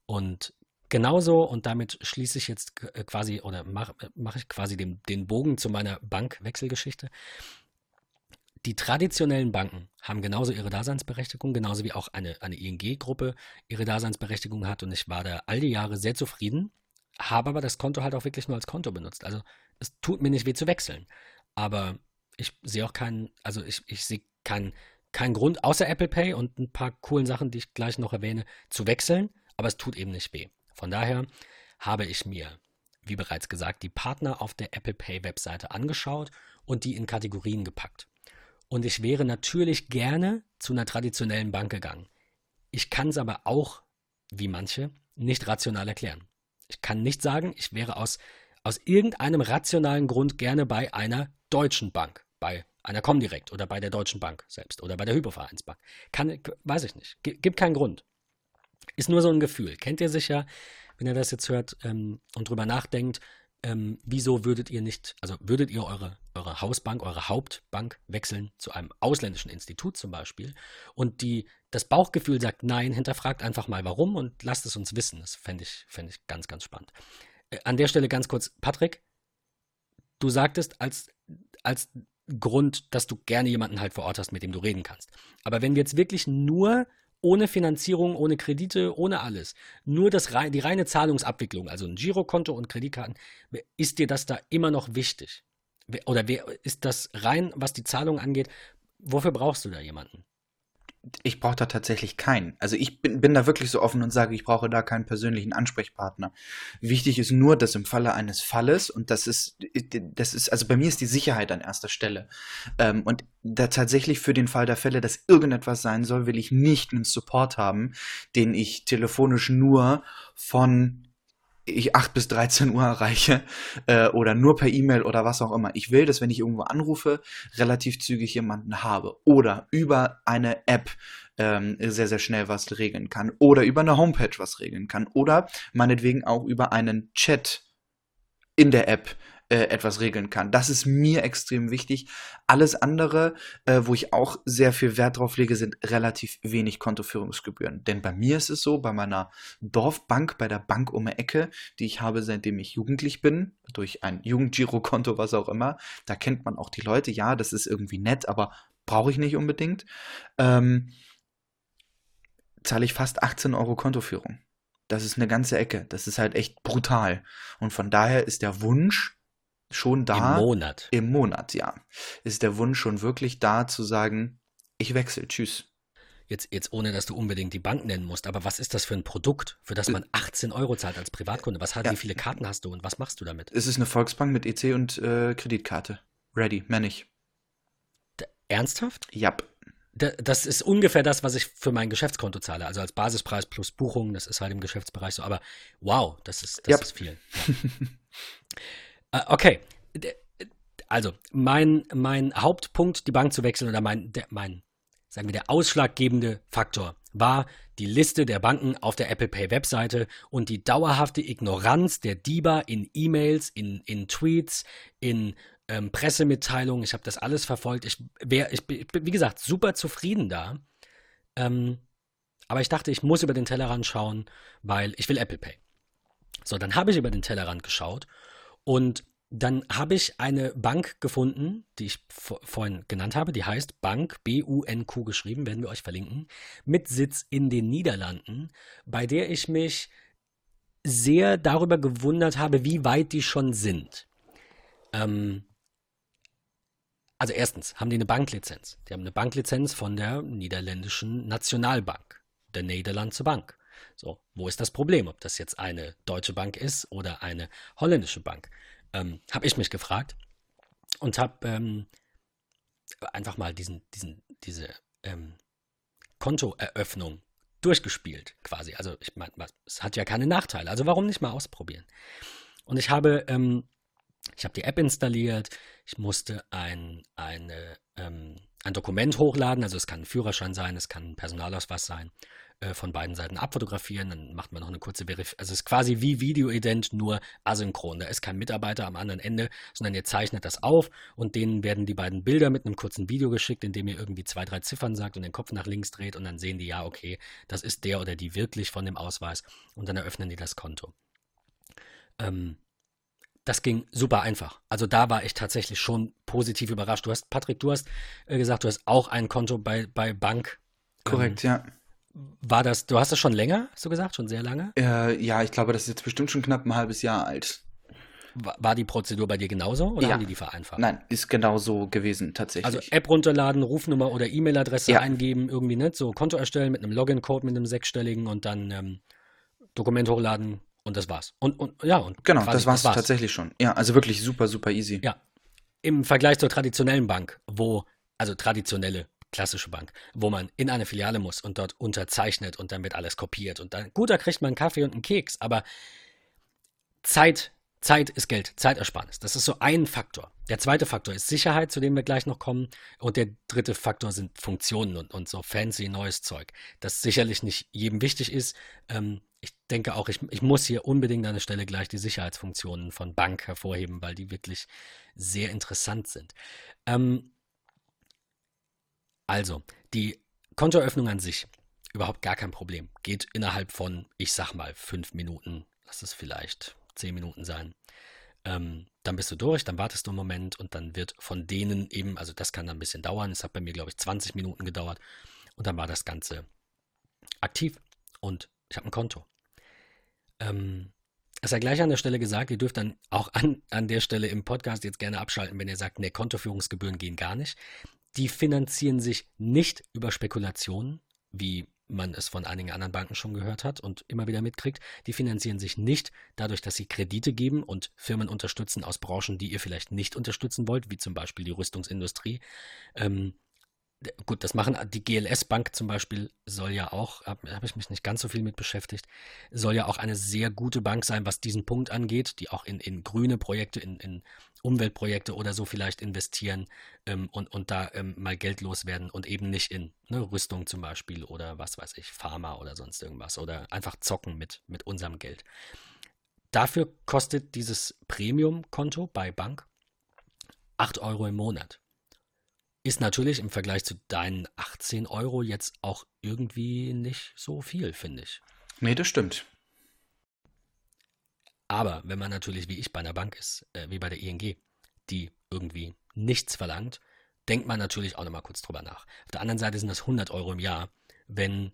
[SPEAKER 1] Und genauso, und damit schließe ich jetzt äh, quasi oder mache mach ich quasi den, den Bogen zu meiner Bankwechselgeschichte. Die traditionellen Banken haben genauso ihre Daseinsberechtigung, genauso wie auch eine, eine ING-Gruppe ihre Daseinsberechtigung hat. Und ich war da all die Jahre sehr zufrieden habe aber das Konto halt auch wirklich nur als Konto benutzt. Also es tut mir nicht weh zu wechseln. Aber ich sehe auch keinen, also ich, ich sehe keinen kein Grund, außer Apple Pay und ein paar coolen Sachen, die ich gleich noch erwähne, zu wechseln. Aber es tut eben nicht weh. Von daher habe ich mir, wie bereits gesagt, die Partner auf der Apple Pay Webseite angeschaut und die in Kategorien gepackt. Und ich wäre natürlich gerne zu einer traditionellen Bank gegangen. Ich kann es aber auch, wie manche, nicht rational erklären. Ich kann nicht sagen, ich wäre aus, aus irgendeinem rationalen Grund gerne bei einer deutschen Bank, bei einer Comdirect oder bei der Deutschen Bank selbst oder bei der Hypovereinsbank. Kann, weiß ich nicht. Gibt keinen Grund. Ist nur so ein Gefühl. Kennt ihr sicher, wenn ihr das jetzt hört ähm, und drüber nachdenkt, ähm, wieso würdet ihr nicht, also würdet ihr eure, eure Hausbank, eure Hauptbank wechseln zu einem ausländischen Institut zum Beispiel und die, das Bauchgefühl sagt nein, hinterfragt einfach mal warum und lasst es uns wissen. Das fände ich, fänd ich ganz, ganz spannend. Äh, an der Stelle ganz kurz, Patrick, du sagtest als, als Grund, dass du gerne jemanden halt vor Ort hast, mit dem du reden kannst. Aber wenn wir jetzt wirklich nur ohne Finanzierung, ohne Kredite, ohne alles. Nur das, die reine Zahlungsabwicklung, also ein Girokonto und Kreditkarten, ist dir das da immer noch wichtig? Oder ist das rein, was die Zahlung angeht, wofür brauchst du da jemanden?
[SPEAKER 2] Ich brauche da tatsächlich keinen. Also ich bin, bin da wirklich so offen und sage, ich brauche da keinen persönlichen Ansprechpartner. Wichtig ist nur, dass im Falle eines Falles, und das ist, das ist, also bei mir ist die Sicherheit an erster Stelle. Ähm, und da tatsächlich für den Fall der Fälle, dass irgendetwas sein soll, will ich nicht einen Support haben, den ich telefonisch nur von ich 8 bis 13 Uhr erreiche äh, oder nur per E-Mail oder was auch immer. Ich will, dass wenn ich irgendwo anrufe, relativ zügig jemanden habe oder über eine App ähm, sehr, sehr schnell was regeln kann oder über eine Homepage was regeln kann oder meinetwegen auch über einen Chat in der App äh, etwas regeln kann. Das ist mir extrem wichtig. Alles andere, äh, wo ich auch sehr viel Wert drauf lege, sind relativ wenig Kontoführungsgebühren. Denn bei mir ist es so, bei meiner Dorfbank, bei der Bank um die Ecke, die ich habe, seitdem ich jugendlich bin, durch ein Jugendgirokonto, was auch immer, da kennt man auch die Leute. Ja, das ist irgendwie nett, aber brauche ich nicht unbedingt. Ähm, zahle ich fast 18 Euro Kontoführung. Das ist eine ganze Ecke. Das ist halt echt brutal. Und von daher ist der Wunsch, schon da.
[SPEAKER 1] Im Monat.
[SPEAKER 2] Im Monat, ja. Ist der Wunsch schon wirklich da zu sagen, ich wechsle, tschüss.
[SPEAKER 1] Jetzt, jetzt ohne, dass du unbedingt die Bank nennen musst, aber was ist das für ein Produkt, für das man 18 Euro zahlt als Privatkunde? Was hat, ja. wie viele Karten hast du und was machst du damit?
[SPEAKER 2] Es ist eine Volksbank mit EC und äh, Kreditkarte. Ready, männlich.
[SPEAKER 1] Ernsthaft?
[SPEAKER 2] Ja.
[SPEAKER 1] Das ist ungefähr das, was ich für mein Geschäftskonto zahle. Also als Basispreis plus Buchung, das ist halt im Geschäftsbereich so. Aber wow, das ist, das yep. ist viel. <laughs> Ja. Äh, okay. Also, mein, mein Hauptpunkt, die Bank zu wechseln oder mein, der, mein, sagen wir, der ausschlaggebende Faktor war die Liste der Banken auf der Apple Pay Webseite und die dauerhafte Ignoranz der DIBA in E-Mails, in, in Tweets, in ähm, Pressemitteilungen. Ich habe das alles verfolgt. Ich, wär, ich, ich bin, wie gesagt, super zufrieden da. Ähm, aber ich dachte, ich muss über den Tellerrand schauen, weil ich will Apple Pay. So, dann habe ich über den Tellerrand geschaut und dann habe ich eine Bank gefunden, die ich vorhin genannt habe, die heißt Bank, B-U-N-Q geschrieben, werden wir euch verlinken, mit Sitz in den Niederlanden, bei der ich mich sehr darüber gewundert habe, wie weit die schon sind. Ähm, also erstens haben die eine Banklizenz. Die haben eine Banklizenz von der niederländischen Nationalbank, der Nederlandse Bank. So, wo ist das Problem? Ob das jetzt eine deutsche Bank ist oder eine holländische Bank? Ähm, habe ich mich gefragt und habe ähm, einfach mal diesen, diesen, diese ähm, Kontoeröffnung durchgespielt, quasi. Also ich meine, es hat ja keine Nachteile. Also warum nicht mal ausprobieren? Und ich habe, ähm, ich habe die App installiert. Ich musste ein, eine, ähm, ein Dokument hochladen. Also es kann ein Führerschein sein, es kann ein Personalausweis sein. Äh, von beiden Seiten abfotografieren, dann macht man noch eine kurze Verifizierung. Also es ist quasi wie Videoident, nur asynchron. Da ist kein Mitarbeiter am anderen Ende, sondern ihr zeichnet das auf und denen werden die beiden Bilder mit einem kurzen Video geschickt, in dem ihr irgendwie zwei, drei Ziffern sagt und den Kopf nach links dreht und dann sehen die, ja, okay, das ist der oder die wirklich von dem Ausweis und dann eröffnen die das Konto. Ähm, das ging super einfach. Also da war ich tatsächlich schon positiv überrascht. Du hast, Patrick, du hast äh, gesagt, du hast auch ein Konto bei, bei Bank.
[SPEAKER 2] Korrekt, ähm, ja.
[SPEAKER 1] War das, du hast das schon länger, so gesagt, schon sehr lange?
[SPEAKER 2] Äh, ja, ich glaube, das ist jetzt bestimmt schon knapp ein halbes Jahr alt.
[SPEAKER 1] War, die Prozedur bei dir genauso oder ja. haben die die vereinfacht?
[SPEAKER 2] Nein, ist genauso gewesen, tatsächlich.
[SPEAKER 1] Also App runterladen, Rufnummer oder E-Mail-Adresse ja. eingeben, irgendwie nicht, so Konto erstellen mit einem Login-Code, mit einem sechsstelligen und dann ähm, Dokument hochladen und das war's. Und, und ja, und
[SPEAKER 2] genau, quasi, das, war's das war's tatsächlich schon. Ja, also wirklich super, super easy.
[SPEAKER 1] Ja. Im Vergleich zur traditionellen Bank, wo, also traditionelle klassische Bank, wo man in eine Filiale muss und dort unterzeichnet und dann wird alles kopiert und dann, gut, da kriegt man einen Kaffee und einen Keks, aber Zeit, Zeit ist Geld, Zeitersparnis. Das ist so ein Faktor. Der zweite Faktor ist Sicherheit, zu dem wir gleich noch kommen. Und der dritte Faktor sind Funktionen und, und so fancy neues Zeug, das sicherlich nicht jedem wichtig ist. Ähm, ich denke auch, ich, ich muss hier unbedingt an der Stelle gleich die Sicherheitsfunktionen von Bank hervorheben, weil die wirklich sehr interessant sind. Ähm, also, die Kontoeröffnung an sich, überhaupt gar kein Problem. Geht innerhalb von, ich sag mal, fünf Minuten, lass es vielleicht zehn Minuten sein. Ähm, dann bist du durch, dann wartest du einen Moment und dann wird von denen eben, also das kann dann ein bisschen dauern, es hat bei mir, glaube ich, 20 Minuten gedauert und dann war das Ganze aktiv und ich habe ein Konto. Ähm, es sei gleich an der Stelle gesagt, ihr dürft dann auch an, an der Stelle im Podcast jetzt gerne abschalten, wenn ihr sagt, ne, Kontoführungsgebühren gehen gar nicht die finanzieren sich nicht über Spekulationen, wie man es von einigen anderen Banken schon gehört hat und immer wieder mitkriegt. Die finanzieren sich nicht dadurch, dass sie Kredite geben und Firmen unterstützen aus Branchen, die ihr vielleicht nicht unterstützen wollt, wie zum Beispiel die Rüstungsindustrie. Ähm, gut, das machen die GLS Bank zum Beispiel soll ja auch, habe hab ich mich nicht ganz so viel mit beschäftigt, soll ja auch eine sehr gute Bank sein, was diesen Punkt angeht, die auch in, in grüne Projekte, in, in Umweltprojekte oder so vielleicht investieren ähm, und, und da ähm, mal Geld loswerden und eben nicht in ne, Rüstung zum Beispiel oder was weiß ich, Pharma oder sonst irgendwas oder einfach zocken mit, mit unserem Geld. Dafür kostet dieses Premium-Konto bei Bank 8 Euro im Monat. Ist natürlich im Vergleich zu deinen 18 Euro jetzt auch irgendwie nicht so viel, finde ich.
[SPEAKER 2] Nee, das stimmt.
[SPEAKER 1] Aber wenn man natürlich wie ich bei einer Bank ist, äh, wie bei der ING, die irgendwie nichts verlangt, denkt man natürlich auch nochmal kurz drüber nach. Auf der anderen Seite sind das 100 Euro im Jahr. Wenn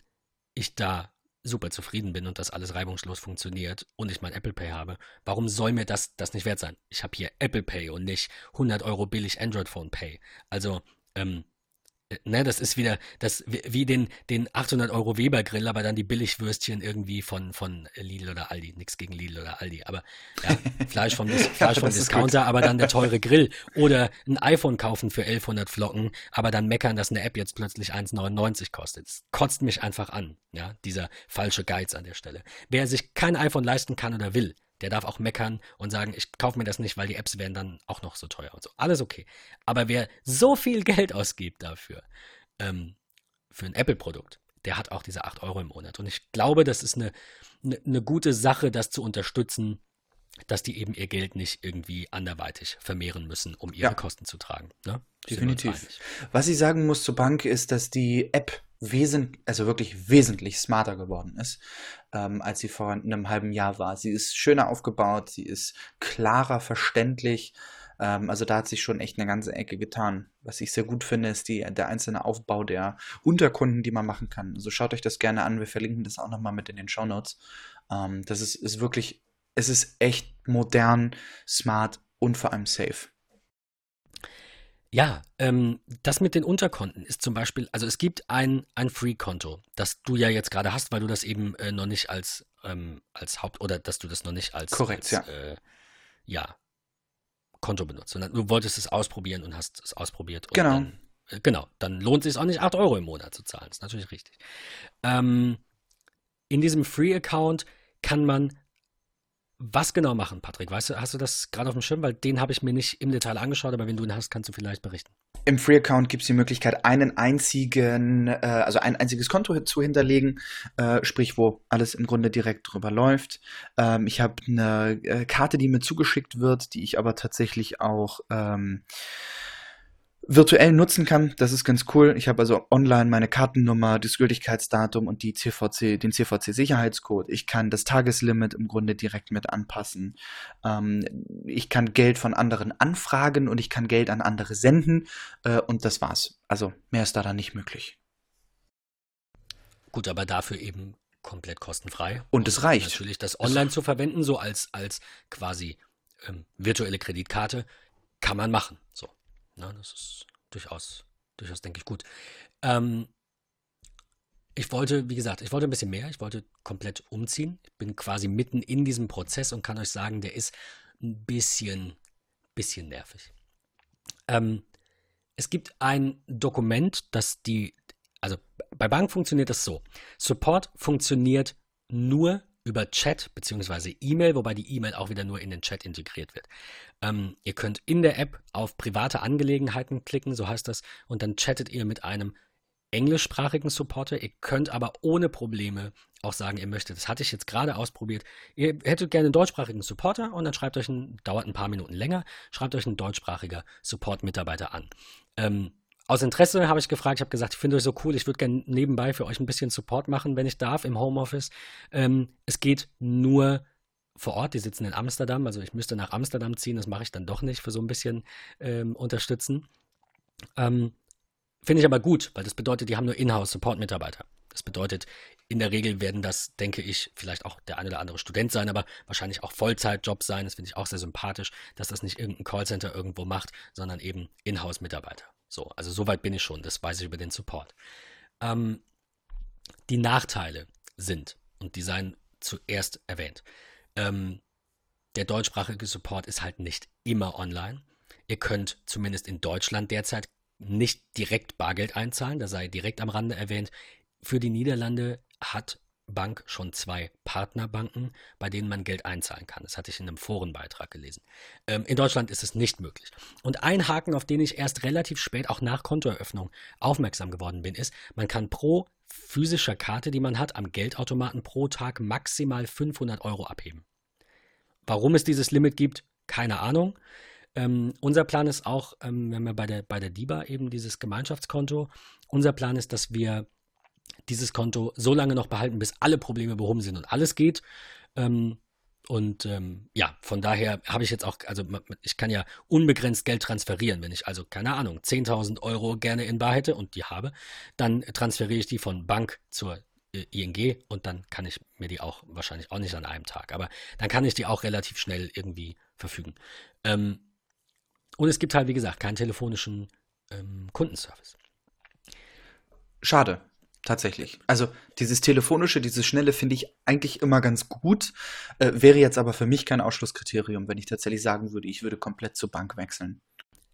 [SPEAKER 1] ich da super zufrieden bin und das alles reibungslos funktioniert und ich mein Apple Pay habe, warum soll mir das, das nicht wert sein? Ich habe hier Apple Pay und nicht 100 Euro billig Android Phone Pay. Also ähm, äh, ne, das ist wieder das wie den den 800 Euro Weber Grill, aber dann die Billigwürstchen irgendwie von von Lidl oder Aldi. Nichts gegen Lidl oder Aldi, aber ja, <laughs> Fleisch vom, Fleisch ja, vom Discounter, aber dann der <laughs> teure Grill oder ein iPhone kaufen für 1100 Flocken, aber dann meckern, dass eine App jetzt plötzlich 1,99 kostet. Das kotzt mich einfach an, ja, dieser falsche Geiz an der Stelle. Wer sich kein iPhone leisten kann oder will, der darf auch meckern und sagen, ich kaufe mir das nicht, weil die Apps werden dann auch noch so teuer und so. Alles okay. Aber wer so viel <laughs> Geld ausgibt dafür, ähm, für ein Apple-Produkt, der hat auch diese 8 Euro im Monat. Und ich glaube, das ist eine, eine, eine gute Sache, das zu unterstützen, dass die eben ihr Geld nicht irgendwie anderweitig vermehren müssen, um ihre ja. Kosten zu tragen. Ne?
[SPEAKER 2] Definitiv. Was ich sagen muss zur Bank ist, dass die App wesentlich, also wirklich wesentlich smarter geworden ist, ähm, als sie vor einem halben Jahr war. Sie ist schöner aufgebaut, sie ist klarer verständlich. Ähm, also da hat sich schon echt eine ganze Ecke getan. Was ich sehr gut finde, ist die, der einzelne Aufbau der Unterkunden, die man machen kann. Also schaut euch das gerne an. Wir verlinken das auch nochmal mit in den Show Notes. Ähm, das ist, ist wirklich, es ist echt modern, smart und vor allem safe.
[SPEAKER 1] Ja, ähm, das mit den Unterkonten ist zum Beispiel, also es gibt ein, ein Free-Konto, das du ja jetzt gerade hast, weil du das eben äh, noch nicht als, ähm, als Haupt- oder dass du das noch nicht als,
[SPEAKER 2] Korrekt,
[SPEAKER 1] als, ja. Äh, ja, Konto benutzt, sondern du wolltest es ausprobieren und hast es ausprobiert.
[SPEAKER 2] genau.
[SPEAKER 1] Dann, äh, genau, dann lohnt es sich auch nicht 8 Euro im Monat zu zahlen, das ist natürlich richtig. Ähm, in diesem Free-Account kann man was genau machen, Patrick? Weißt du, hast du das gerade auf dem Schirm? Weil den habe ich mir nicht im Detail angeschaut, aber wenn du ihn hast, kannst du vielleicht berichten.
[SPEAKER 2] Im Free-Account gibt es die Möglichkeit, einen einzigen, äh, also ein einziges Konto zu hinterlegen, äh, sprich, wo alles im Grunde direkt drüber läuft. Ähm, ich habe eine äh, Karte, die mir zugeschickt wird, die ich aber tatsächlich auch ähm, virtuell nutzen kann. Das ist ganz cool. Ich habe also online meine Kartennummer, das Gültigkeitsdatum und die CVC, den CVC-Sicherheitscode. Ich kann das Tageslimit im Grunde direkt mit anpassen. Ähm, ich kann Geld von anderen anfragen und ich kann Geld an andere senden. Äh, und das war's. Also mehr ist da dann nicht möglich.
[SPEAKER 1] Gut, aber dafür eben komplett kostenfrei.
[SPEAKER 2] Und es reicht.
[SPEAKER 1] Natürlich das online zu verwenden, so als, als quasi ähm, virtuelle Kreditkarte, kann man machen. So. Na, das ist durchaus, durchaus, denke ich, gut. Ähm, ich wollte, wie gesagt, ich wollte ein bisschen mehr. Ich wollte komplett umziehen. Ich bin quasi mitten in diesem Prozess und kann euch sagen, der ist ein bisschen, bisschen nervig. Ähm, es gibt ein Dokument, das die, also bei Bank funktioniert das so. Support funktioniert nur über Chat bzw. E-Mail, wobei die E-Mail auch wieder nur in den Chat integriert wird. Ähm, ihr könnt in der App auf private Angelegenheiten klicken, so heißt das, und dann chattet ihr mit einem englischsprachigen Supporter. Ihr könnt aber ohne Probleme auch sagen, ihr möchtet. Das hatte ich jetzt gerade ausprobiert. Ihr hättet gerne einen deutschsprachigen Supporter und dann schreibt euch ein, dauert ein paar Minuten länger, schreibt euch ein deutschsprachiger Support-Mitarbeiter an. Ähm, aus Interesse habe ich gefragt, ich habe gesagt, ich finde euch so cool, ich würde gerne nebenbei für euch ein bisschen Support machen, wenn ich darf, im Homeoffice. Ähm, es geht nur vor Ort, die sitzen in Amsterdam, also ich müsste nach Amsterdam ziehen, das mache ich dann doch nicht für so ein bisschen ähm, unterstützen. Ähm, finde ich aber gut, weil das bedeutet, die haben nur Inhouse-Support-Mitarbeiter. Das bedeutet, in der Regel werden das, denke ich, vielleicht auch der eine oder andere Student sein, aber wahrscheinlich auch Vollzeitjobs sein. Das finde ich auch sehr sympathisch, dass das nicht irgendein Callcenter irgendwo macht, sondern eben Inhouse-Mitarbeiter. So, also soweit bin ich schon, das weiß ich über den Support. Ähm, die Nachteile sind, und die seien zuerst erwähnt, ähm, der deutschsprachige Support ist halt nicht immer online. Ihr könnt zumindest in Deutschland derzeit nicht direkt Bargeld einzahlen, das sei direkt am Rande erwähnt. Für die Niederlande hat Bank schon zwei Partnerbanken, bei denen man Geld einzahlen kann. Das hatte ich in einem Forenbeitrag gelesen. Ähm, in Deutschland ist es nicht möglich. Und ein Haken, auf den ich erst relativ spät, auch nach Kontoeröffnung, aufmerksam geworden bin, ist, man kann pro physischer Karte, die man hat, am Geldautomaten pro Tag maximal 500 Euro abheben. Warum es dieses Limit gibt, keine Ahnung. Ähm, unser Plan ist auch, ähm, wenn wir bei der, bei der DIBA eben dieses Gemeinschaftskonto, unser Plan ist, dass wir dieses Konto so lange noch behalten, bis alle Probleme behoben sind und alles geht. Ähm, und ähm, ja, von daher habe ich jetzt auch, also ich kann ja unbegrenzt Geld transferieren. Wenn ich also, keine Ahnung, 10.000 Euro gerne in Bar hätte und die habe, dann transferiere ich die von Bank zur äh, ING und dann kann ich mir die auch wahrscheinlich auch nicht an einem Tag, aber dann kann ich die auch relativ schnell irgendwie verfügen. Ähm, und es gibt halt, wie gesagt, keinen telefonischen ähm, Kundenservice.
[SPEAKER 2] Schade. Tatsächlich. Also dieses telefonische, dieses schnelle finde ich eigentlich immer ganz gut. Äh, wäre jetzt aber für mich kein Ausschlusskriterium, wenn ich tatsächlich sagen würde, ich würde komplett zur Bank wechseln.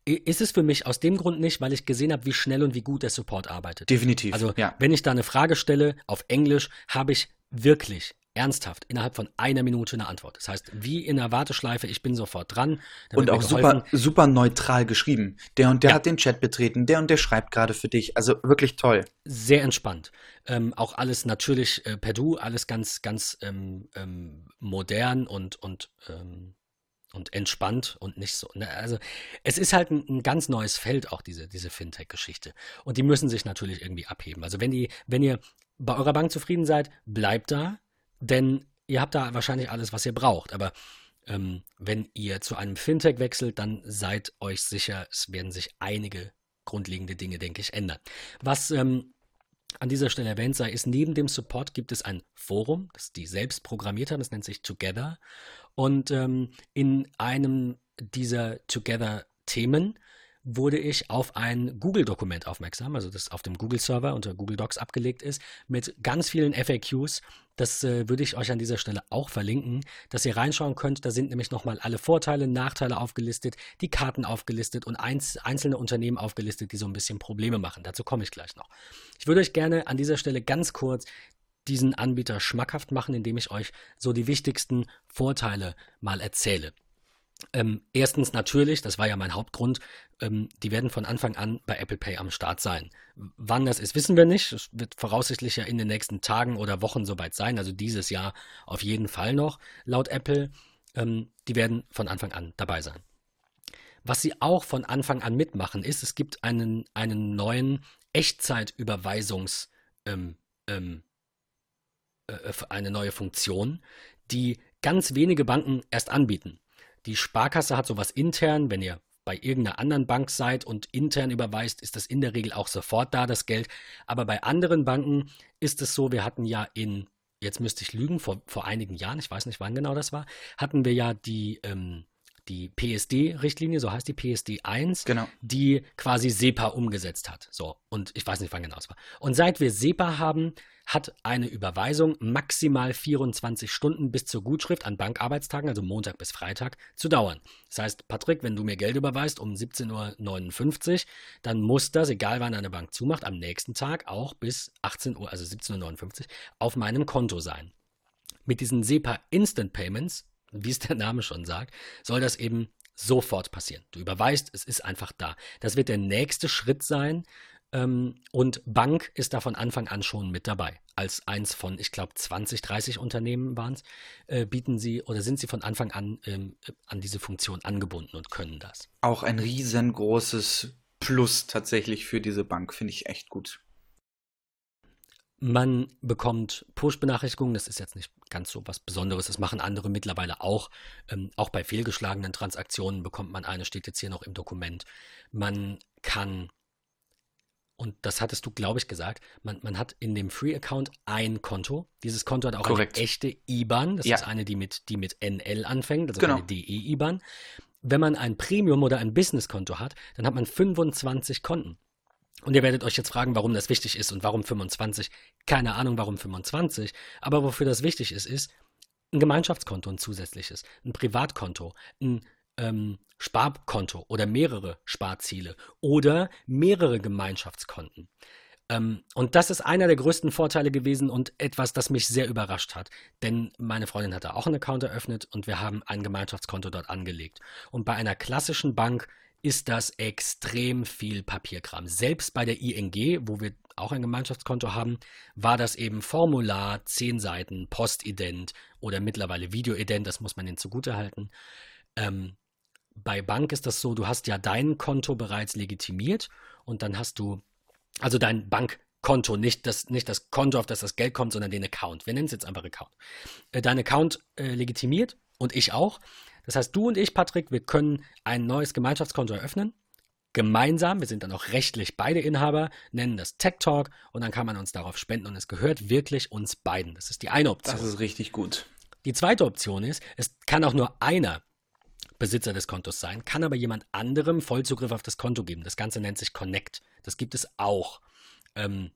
[SPEAKER 1] Ist es für mich aus dem Grund nicht, weil ich gesehen habe, wie schnell und wie gut der Support arbeitet.
[SPEAKER 2] Definitiv.
[SPEAKER 1] Also, ja. wenn ich da eine Frage stelle auf Englisch, habe ich wirklich ernsthaft innerhalb von einer Minute eine Antwort. Das heißt, wie in der Warteschleife, ich bin sofort dran.
[SPEAKER 2] Und auch super, super neutral geschrieben. Der und der ja. hat den Chat betreten, der und der schreibt gerade für dich. Also wirklich toll.
[SPEAKER 1] Sehr entspannt. Ähm, auch alles natürlich äh, per Du, alles ganz, ganz ähm, ähm, modern und, und, ähm, und entspannt und nicht so. Ne? Also es ist halt ein, ein, ganz neues Feld, auch diese, diese Fintech-Geschichte. Und die müssen sich natürlich irgendwie abheben. Also wenn, die, wenn ihr bei eurer Bank zufrieden seid, bleibt da denn ihr habt da wahrscheinlich alles, was ihr braucht. Aber ähm, wenn ihr zu einem Fintech wechselt, dann seid euch sicher, es werden sich einige grundlegende Dinge, denke ich, ändern. Was ähm, an dieser Stelle erwähnt sei, ist, neben dem Support gibt es ein Forum, das die selbst programmiert haben, das nennt sich Together. Und ähm, in einem dieser Together-Themen wurde ich auf ein Google-Dokument aufmerksam, also das auf dem Google-Server unter Google Docs abgelegt ist, mit ganz vielen FAQs. Das äh, würde ich euch an dieser Stelle auch verlinken, dass ihr reinschauen könnt. Da sind nämlich nochmal alle Vorteile, Nachteile aufgelistet, die Karten aufgelistet und einz einzelne Unternehmen aufgelistet, die so ein bisschen Probleme machen. Dazu komme ich gleich noch. Ich würde euch gerne an dieser Stelle ganz kurz diesen Anbieter schmackhaft machen, indem ich euch so die wichtigsten Vorteile mal erzähle. Ähm, erstens natürlich, das war ja mein Hauptgrund, ähm, die werden von Anfang an bei Apple Pay am Start sein. Wann das ist, wissen wir nicht. Es wird voraussichtlich ja in den nächsten Tagen oder Wochen soweit sein, also dieses Jahr auf jeden Fall noch, laut Apple. Ähm, die werden von Anfang an dabei sein. Was sie auch von Anfang an mitmachen, ist, es gibt einen, einen neuen Echtzeitüberweisungs, ähm, ähm, äh, eine neue Funktion, die ganz wenige Banken erst anbieten. Die Sparkasse hat sowas intern, wenn ihr bei irgendeiner anderen Bank seid und intern überweist, ist das in der Regel auch sofort da, das Geld. Aber bei anderen Banken ist es so, wir hatten ja in, jetzt müsste ich lügen, vor, vor einigen Jahren, ich weiß nicht, wann genau das war, hatten wir ja die, ähm, die PSD-Richtlinie, so heißt die PSD 1,
[SPEAKER 2] genau.
[SPEAKER 1] die quasi SEPA umgesetzt hat. So, und ich weiß nicht, wann genau es war. Und seit wir SEPA haben, hat eine Überweisung maximal 24 Stunden bis zur Gutschrift an Bankarbeitstagen, also Montag bis Freitag, zu dauern. Das heißt, Patrick, wenn du mir Geld überweist um 17.59 Uhr, dann muss das, egal wann eine Bank zumacht, am nächsten Tag auch bis 18 Uhr, also 17.59 Uhr, auf meinem Konto sein. Mit diesen SEPA Instant Payments wie es der Name schon sagt, soll das eben sofort passieren. Du überweist, es ist einfach da. Das wird der nächste Schritt sein. Ähm, und Bank ist da von Anfang an schon mit dabei. Als eins von, ich glaube, 20, 30 Unternehmen waren es, äh, bieten sie oder sind sie von Anfang an ähm, an diese Funktion angebunden und können das.
[SPEAKER 2] Auch ein riesengroßes Plus tatsächlich für diese Bank, finde ich echt gut.
[SPEAKER 1] Man bekommt Push-Benachrichtigungen, das ist jetzt nicht ganz so was Besonderes, das machen andere mittlerweile auch. Ähm, auch bei fehlgeschlagenen Transaktionen bekommt man eine, steht jetzt hier noch im Dokument. Man kann, und das hattest du, glaube ich, gesagt, man, man hat in dem Free-Account ein Konto. Dieses Konto hat auch
[SPEAKER 2] Korrekt.
[SPEAKER 1] eine echte IBAN, das ja. ist eine, die mit, die mit NL anfängt, also
[SPEAKER 2] genau.
[SPEAKER 1] eine DE-IBAN. wenn man ein Premium- oder ein Businesskonto hat, dann hat man 25 Konten. Und ihr werdet euch jetzt fragen, warum das wichtig ist und warum 25. Keine Ahnung, warum 25. Aber wofür das wichtig ist, ist ein Gemeinschaftskonto, ein zusätzliches, ein Privatkonto, ein ähm, Sparkonto oder mehrere Sparziele oder mehrere Gemeinschaftskonten. Ähm, und das ist einer der größten Vorteile gewesen und etwas, das mich sehr überrascht hat. Denn meine Freundin hatte auch einen Account eröffnet und wir haben ein Gemeinschaftskonto dort angelegt. Und bei einer klassischen Bank ist das extrem viel Papierkram. Selbst bei der ING, wo wir auch ein Gemeinschaftskonto haben, war das eben Formular, 10 Seiten, Postident oder mittlerweile Videoident, das muss man ihnen zugutehalten. Ähm, bei Bank ist das so, du hast ja dein Konto bereits legitimiert und dann hast du, also dein Bankkonto, nicht das, nicht das Konto, auf das das Geld kommt, sondern den Account. Wir nennen es jetzt einfach Account. Äh, dein Account äh, legitimiert und ich auch. Das heißt, du und ich, Patrick, wir können ein neues Gemeinschaftskonto eröffnen. Gemeinsam, wir sind dann auch rechtlich beide Inhaber, nennen das Tech Talk und dann kann man uns darauf spenden und es gehört wirklich uns beiden. Das ist die eine Option.
[SPEAKER 2] Das ist richtig gut.
[SPEAKER 1] Die zweite Option ist, es kann auch nur einer Besitzer des Kontos sein, kann aber jemand anderem Vollzugriff auf das Konto geben. Das Ganze nennt sich Connect. Das gibt es auch. Ähm,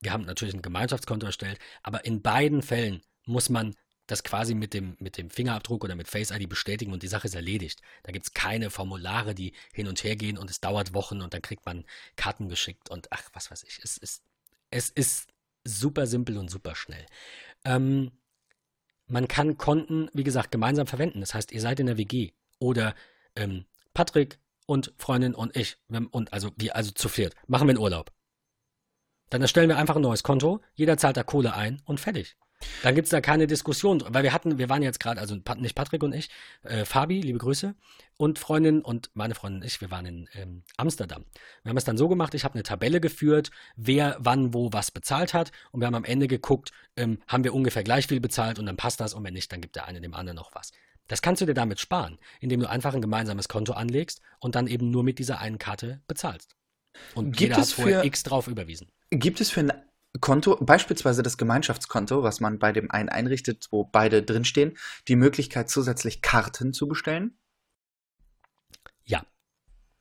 [SPEAKER 1] wir haben natürlich ein Gemeinschaftskonto erstellt, aber in beiden Fällen muss man das quasi mit dem, mit dem Fingerabdruck oder mit Face ID bestätigen und die Sache ist erledigt. Da gibt es keine Formulare, die hin und her gehen und es dauert Wochen und dann kriegt man Karten geschickt und ach, was weiß ich. Es ist, es ist super simpel und super schnell. Ähm, man kann Konten, wie gesagt, gemeinsam verwenden. Das heißt, ihr seid in der WG oder ähm, Patrick und Freundin und ich, und also wir, also zu viert, machen wir einen Urlaub. Dann erstellen wir einfach ein neues Konto, jeder zahlt da Kohle ein und fertig. Dann gibt es da keine Diskussion, weil wir hatten, wir waren jetzt gerade, also nicht Patrick und ich, äh, Fabi, liebe Grüße, und Freundin und meine Freundin und ich, wir waren in ähm, Amsterdam. Wir haben es dann so gemacht, ich habe eine Tabelle geführt, wer wann wo was bezahlt hat und wir haben am Ende geguckt, ähm, haben wir ungefähr gleich viel bezahlt und dann passt das und wenn nicht, dann gibt der eine dem anderen noch was. Das kannst du dir damit sparen, indem du einfach ein gemeinsames Konto anlegst und dann eben nur mit dieser einen Karte bezahlst. Und
[SPEAKER 2] Gibt
[SPEAKER 1] jeder hat vorher
[SPEAKER 2] für-
[SPEAKER 1] X drauf überwiesen.
[SPEAKER 2] Gibt es für ein Konto, beispielsweise das Gemeinschaftskonto, was man bei dem einen einrichtet, wo beide drinstehen, die Möglichkeit zusätzlich Karten zu bestellen?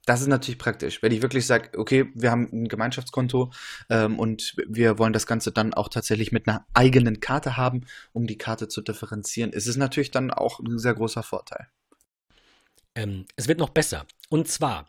[SPEAKER 2] Das ist natürlich praktisch. Wenn ich wirklich sage, okay, wir haben ein Gemeinschaftskonto ähm, und wir wollen das Ganze dann auch tatsächlich mit einer eigenen Karte haben, um die Karte zu differenzieren, ist es natürlich dann auch ein sehr großer Vorteil.
[SPEAKER 1] Ähm, es wird noch besser. Und zwar,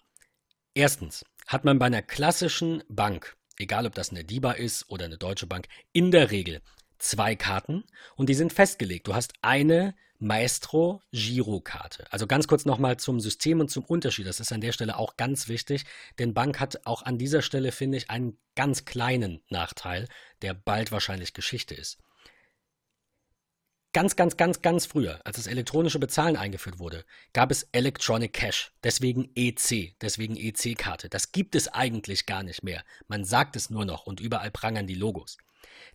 [SPEAKER 1] erstens hat man bei einer klassischen Bank, egal ob das eine DIBA ist oder eine Deutsche Bank, in der Regel zwei Karten und die sind festgelegt. Du hast eine Maestro Girokarte. Also ganz kurz nochmal zum System und zum Unterschied. Das ist an der Stelle auch ganz wichtig, denn Bank hat auch an dieser Stelle, finde ich, einen ganz kleinen Nachteil, der bald wahrscheinlich Geschichte ist. Ganz, ganz, ganz, ganz früher, als das elektronische Bezahlen eingeführt wurde, gab es Electronic Cash, deswegen EC, deswegen EC-Karte. Das gibt es eigentlich gar nicht mehr. Man sagt es nur noch und überall prangern die Logos.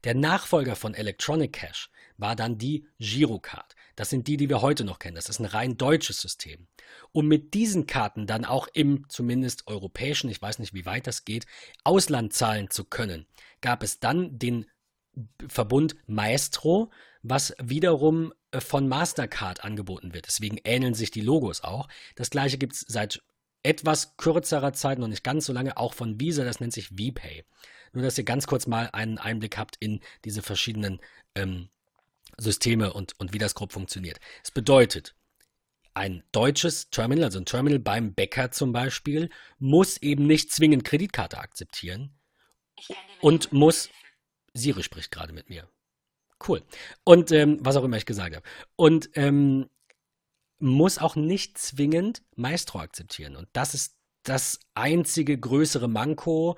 [SPEAKER 1] Der Nachfolger von Electronic Cash war dann die Girocard. Das sind die, die wir heute noch kennen. Das ist ein rein deutsches System. Um mit diesen Karten dann auch im zumindest europäischen, ich weiß nicht, wie weit das geht, Ausland zahlen zu können, gab es dann den Verbund Maestro, was wiederum äh, von Mastercard angeboten wird. Deswegen ähneln sich die Logos auch. Das gleiche gibt es seit etwas kürzerer Zeit, noch nicht ganz so lange, auch von Visa, das nennt sich VPay. Nur, dass ihr ganz kurz mal einen Einblick habt in diese verschiedenen ähm, Systeme und, und wie das grob funktioniert. Es bedeutet, ein deutsches Terminal, also ein Terminal beim Bäcker zum Beispiel, muss eben nicht zwingend Kreditkarte akzeptieren und muss Siri spricht gerade mit mir. Cool. Und ähm, was auch immer ich gesagt habe. Und ähm, muss auch nicht zwingend Maestro akzeptieren. Und das ist das einzige größere Manko,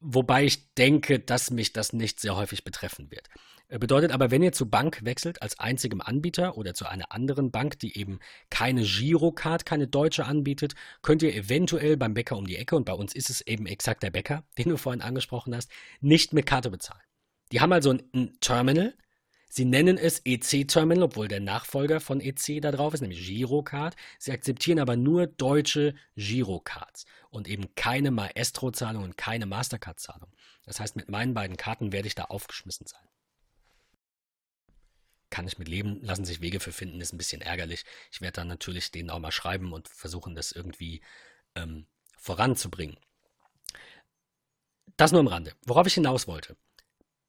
[SPEAKER 1] wobei ich denke, dass mich das nicht sehr häufig betreffen wird. Äh, Bedeutet aber, wenn ihr zur Bank wechselt als einzigem Anbieter oder zu einer anderen Bank, die eben keine Girocard, keine deutsche anbietet, könnt ihr eventuell beim Bäcker um die Ecke, und bei uns ist es eben exakt der Bäcker, <laughs> den du vorhin angesprochen hast, nicht mit Karte bezahlen. Die haben also ein, ein Terminal. Sie nennen es EC-Terminal, obwohl der Nachfolger von EC da drauf ist, nämlich Girocard. Sie akzeptieren aber nur deutsche Girocards und eben keine Maestro-Zahlung und keine Mastercard-Zahlung. Das heißt, mit meinen beiden Karten werde ich da aufgeschmissen sein. Kann ich mit leben, lassen sich Wege für finden, ist ein bisschen ärgerlich. Ich werde dann natürlich denen auch mal schreiben und versuchen, das irgendwie ähm, voranzubringen. Das nur am Rande. Worauf ich hinaus wollte.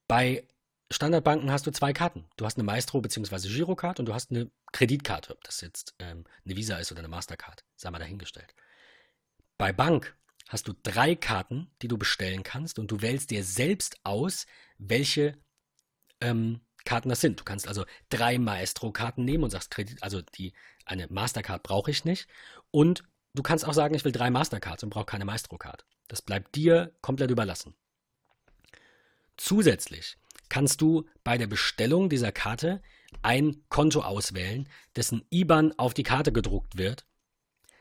[SPEAKER 1] Bei Standardbanken hast du zwei Karten. Du hast eine Maestro- bzw. Girocard und du hast eine Kreditkarte. Ob das jetzt ähm, eine Visa ist oder eine Mastercard, sei mal dahingestellt. Bei Bank hast du drei Karten, die du bestellen kannst und du wählst dir selbst aus, welche ähm, Karten das sind. Du kannst also drei Maestro-Karten nehmen und sagst, Kredit, also die, eine Mastercard brauche ich nicht. Und du kannst auch sagen, ich will drei Mastercards und brauche keine Maestro-Card. Das bleibt dir komplett überlassen. Zusätzlich kannst du bei der Bestellung dieser Karte ein Konto auswählen, dessen IBAN auf die Karte gedruckt wird.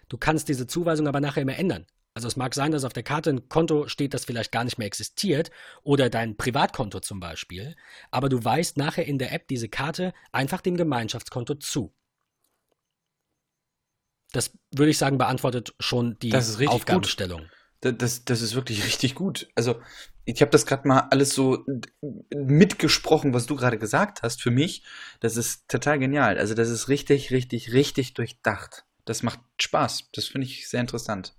[SPEAKER 1] Du kannst diese Zuweisung aber nachher immer ändern. Also es mag sein, dass auf der Karte ein Konto steht, das vielleicht gar nicht mehr existiert oder dein Privatkonto zum Beispiel, aber du weist nachher in der App diese Karte einfach dem Gemeinschaftskonto zu. Das würde ich sagen, beantwortet schon die Aufgabenstellung. Gut.
[SPEAKER 2] Das, das ist wirklich richtig gut. Also, ich habe das gerade mal alles so mitgesprochen, was du gerade gesagt hast, für mich. Das ist total genial. Also, das ist richtig, richtig, richtig durchdacht. Das macht Spaß. Das finde ich sehr interessant.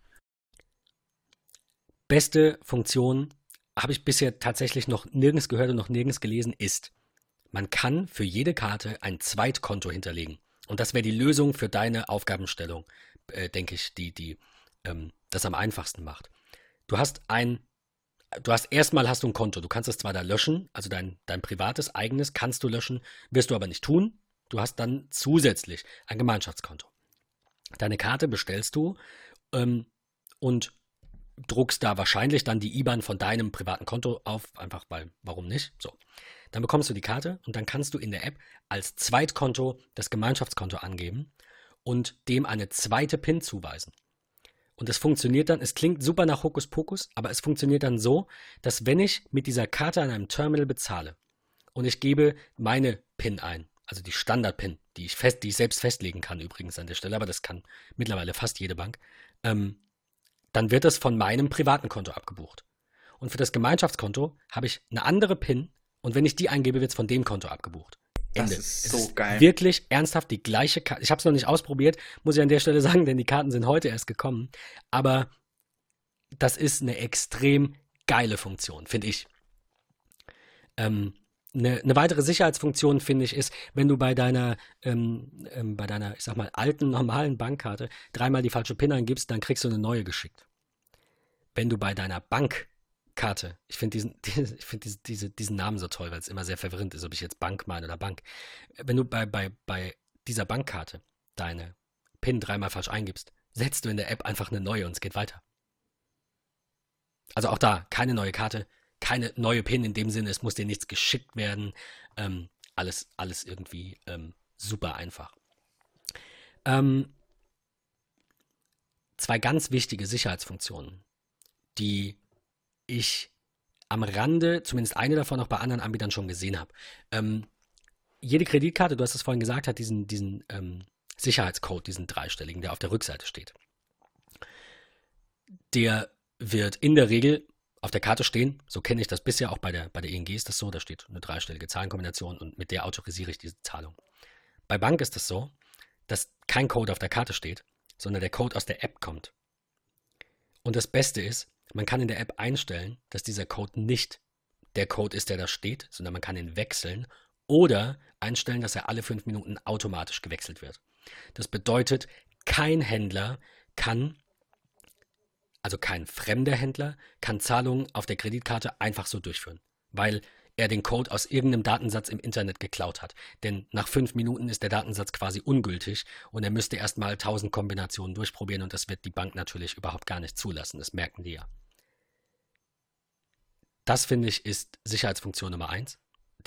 [SPEAKER 1] Beste Funktion habe ich bisher tatsächlich noch nirgends gehört und noch nirgends gelesen, ist, man kann für jede Karte ein Zweitkonto hinterlegen. Und das wäre die Lösung für deine Aufgabenstellung, äh, denke ich, die, die ähm, das am einfachsten macht. Du hast ein, du hast erstmal hast du ein Konto. Du kannst es zwar da löschen, also dein, dein privates, eigenes kannst du löschen, wirst du aber nicht tun. Du hast dann zusätzlich ein Gemeinschaftskonto. Deine Karte bestellst du ähm, und druckst da wahrscheinlich dann die IBAN von deinem privaten Konto auf, einfach weil, warum nicht? So. Dann bekommst du die Karte und dann kannst du in der App als Zweitkonto das Gemeinschaftskonto angeben und dem eine zweite PIN zuweisen. Und es funktioniert dann, es klingt super nach Hokuspokus, aber es funktioniert dann so, dass wenn ich mit dieser Karte an einem Terminal bezahle und ich gebe meine PIN ein, also die Standard-PIN, die die ich selbst festlegen kann übrigens an der Stelle, aber das kann mittlerweile fast jede Bank, ähm, dann wird das von meinem privaten Konto abgebucht. Und für das Gemeinschaftskonto habe ich eine andere PIN und wenn ich die eingebe, wird es von dem Konto abgebucht. Ende. Das ist so es ist geil. Wirklich ernsthaft die gleiche Karte. Ich habe es noch nicht ausprobiert, muss ich an der Stelle <laughs> sagen, denn die Karten sind heute erst gekommen. Aber das ist eine extrem geile Funktion, finde ich. Ähm, eine, eine, weitere Sicherheitsfunktion, finde ich, ist, wenn du bei deiner, ähm, ähm, bei deiner, ich sag mal, alten, normalen Bankkarte dreimal die falsche PIN eingibst, dann kriegst du eine neue geschickt. Wenn du bei deiner Bank Karte. Ich finde <laughs> diesen, ich find diese, diese, diesen Namen so toll, weil es immer sehr verwirrend ist, ob ich jetzt Bank meine oder Bank. Wenn du bei, bei, bei dieser Bankkarte deine PIN dreimal falsch eingibst, setzt du in der App einfach eine neue und es geht weiter. Also auch da keine neue Karte, keine neue PIN in dem Sinne, es muss dir nichts geschickt werden. Ähm, alles, alles irgendwie ähm, super einfach. Ähm, zwei ganz wichtige Sicherheitsfunktionen, die ich am Rande, zumindest eine davon auch bei anderen Anbietern schon gesehen habe. Ähm, jede Kreditkarte, du hast es vorhin gesagt, hat diesen, diesen ähm, Sicherheitscode, diesen dreistelligen, der auf der Rückseite steht. Der wird in der Regel auf der Karte stehen. So kenne ich das bisher, auch bei der, bei der ING ist das so. Da steht eine dreistellige Zahlenkombination und mit der autorisiere ich diese Zahlung. Bei Bank ist das so, dass kein Code auf der Karte steht, sondern der Code aus der App kommt. Und das Beste ist, man kann in der App einstellen, dass dieser Code nicht der Code ist, der da steht, sondern man kann ihn wechseln oder einstellen, dass er alle fünf Minuten automatisch gewechselt wird. Das bedeutet, kein Händler kann, also kein fremder Händler, kann Zahlungen auf der Kreditkarte einfach so durchführen, weil er den Code aus irgendeinem Datensatz im Internet geklaut hat. Denn nach fünf Minuten ist der Datensatz quasi ungültig und er müsste erstmal tausend Kombinationen durchprobieren und das wird die Bank natürlich überhaupt gar nicht zulassen. Das merken die ja. Das finde ich ist Sicherheitsfunktion Nummer eins,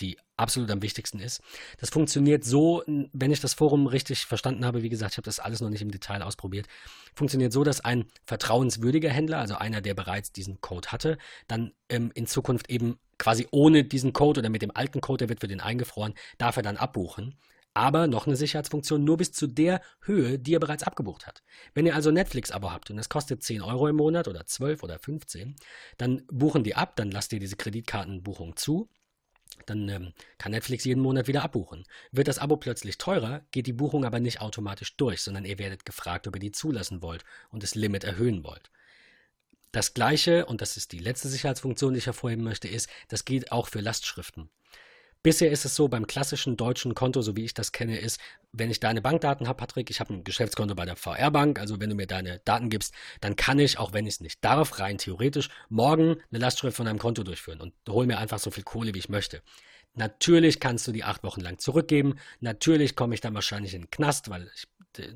[SPEAKER 1] die absolut am wichtigsten ist. Das funktioniert so, wenn ich das Forum richtig verstanden habe, wie gesagt, ich habe das alles noch nicht im Detail ausprobiert, funktioniert so, dass ein vertrauenswürdiger Händler, also einer, der bereits diesen Code hatte, dann ähm, in Zukunft eben quasi ohne diesen Code oder mit dem alten Code, der wird für den eingefroren, darf er dann abbuchen aber noch eine Sicherheitsfunktion nur bis zu der Höhe, die er bereits abgebucht hat. Wenn ihr also Netflix-Abo habt und es kostet 10 Euro im Monat oder 12 oder 15, dann buchen die ab, dann lasst ihr diese Kreditkartenbuchung zu dann ähm, kann Netflix jeden Monat wieder abbuchen. Wird das Abo plötzlich teurer, geht die Buchung aber nicht automatisch durch, sondern ihr werdet gefragt, ob ihr die zulassen wollt und das Limit erhöhen wollt. Das gleiche, und das ist die letzte Sicherheitsfunktion, die ich hervorheben möchte, ist, das gilt auch für Lastschriften. Bisher ist es so, beim klassischen deutschen Konto, so wie ich das kenne, ist, wenn ich deine Bankdaten habe, Patrick, ich habe ein Geschäftskonto bei der VR-Bank, also wenn du mir deine Daten gibst, dann kann ich, auch wenn ich es nicht darf, rein theoretisch, morgen eine Lastschrift von deinem Konto durchführen und hole mir einfach so viel Kohle, wie ich möchte. Natürlich kannst du die acht Wochen lang zurückgeben. Natürlich komme ich dann wahrscheinlich in den Knast, weil ich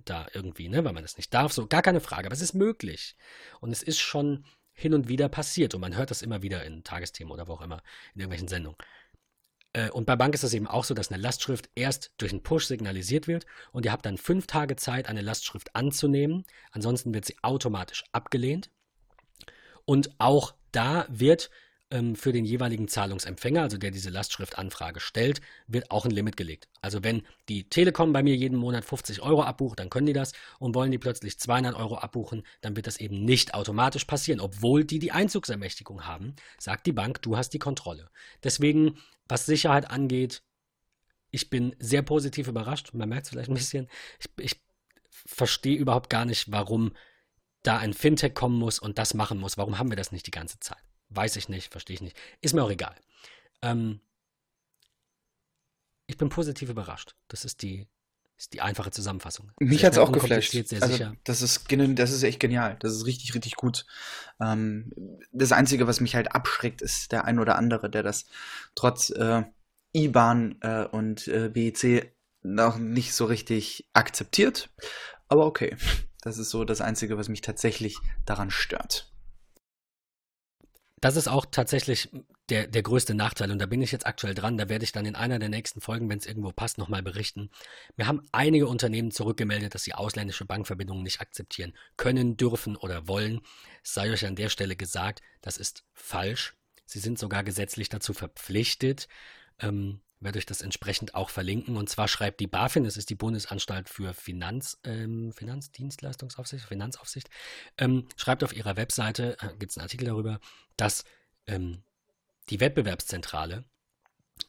[SPEAKER 1] da irgendwie, ne, weil man das nicht darf. So, gar keine Frage. Aber es ist möglich. Und es ist schon hin und wieder passiert. Und man hört das immer wieder in Tagesthemen oder wo auch immer, in irgendwelchen Sendungen. Äh, und bei Bank ist es eben auch so, dass eine Lastschrift erst durch einen Push signalisiert wird und ihr habt dann fünf Tage Zeit, eine Lastschrift anzunehmen. Ansonsten wird sie automatisch abgelehnt. Und auch da wird ähm, für den jeweiligen Zahlungsempfänger, also der diese Lastschriftanfrage stellt, wird auch ein Limit gelegt. Also wenn die Telekom bei mir jeden Monat 50 Euro abbucht, dann können die das und wollen die plötzlich 200 Euro abbuchen, dann wird das eben nicht automatisch passieren, obwohl die die Einzugsermächtigung haben, sagt die Bank, du hast die Kontrolle. Deswegen, was Sicherheit angeht, ich bin sehr positiv überrascht, man merkt es vielleicht ein bisschen, ich, ich verstehe überhaupt gar nicht, warum da ein Fintech kommen muss und das machen muss. Warum haben wir das nicht die ganze Zeit? Weiß ich nicht, verstehe ich nicht. Ist mir auch egal. Ähm, ich bin positiv überrascht. Das ist die, ist die einfache Zusammenfassung.
[SPEAKER 2] Mich hat es auch geflasht. Also. Das, ist, das ist echt genial. Das ist richtig, richtig gut. Ähm, das Einzige, was mich halt abschreckt, ist der ein oder andere, der das trotz äh, IBAN äh, und äh, BEC noch nicht so richtig akzeptiert. Aber okay, das ist so das Einzige, was mich tatsächlich daran stört
[SPEAKER 1] das ist auch tatsächlich der, der größte Nachteil. Und da bin ich jetzt aktuell dran. Da werde ich dann in einer der nächsten Folgen, wenn es irgendwo passt, nochmal berichten. Wir haben einige Unternehmen zurückgemeldet, dass sie ausländische Bankverbindungen nicht akzeptieren können, dürfen oder wollen. Es sei euch an der Stelle gesagt, das ist falsch. Sie sind sogar gesetzlich dazu verpflichtet. Ähm, werde euch das entsprechend auch verlinken. Und zwar schreibt die BaFin, das ist die Bundesanstalt für Finanz, ähm, Finanzdienstleistungsaufsicht, Finanzaufsicht, ähm, schreibt auf ihrer Webseite, äh, gibt es einen Artikel darüber, dass ähm, die Wettbewerbszentrale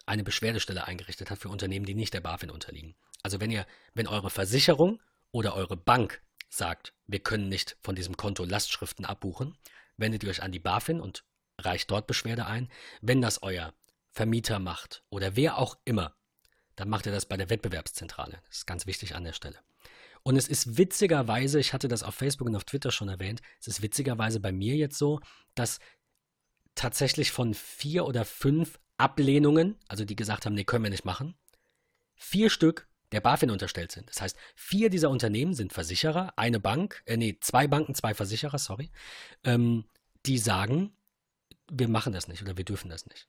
[SPEAKER 1] eine Beschwerdestelle eingerichtet hat für Unternehmen, die nicht der BaFin unterliegen. Also wenn ihr, wenn eure Versicherung oder eure Bank sagt, wir können nicht von diesem Konto Lastschriften abbuchen, wendet ihr euch an die BaFin und reicht dort Beschwerde ein. Wenn das euer Vermieter macht oder wer auch immer, dann macht er das bei der Wettbewerbszentrale. Das ist ganz wichtig an der Stelle. Und es ist witzigerweise, ich hatte das auf Facebook und auf Twitter schon erwähnt, es ist witzigerweise bei mir jetzt so, dass tatsächlich von vier oder fünf Ablehnungen, also die gesagt haben, nee, können wir nicht machen, vier Stück der BaFin unterstellt sind. Das heißt, vier dieser Unternehmen sind Versicherer, eine Bank, äh, nee, zwei Banken, zwei Versicherer, sorry, ähm, die sagen, wir machen das nicht oder wir dürfen das nicht.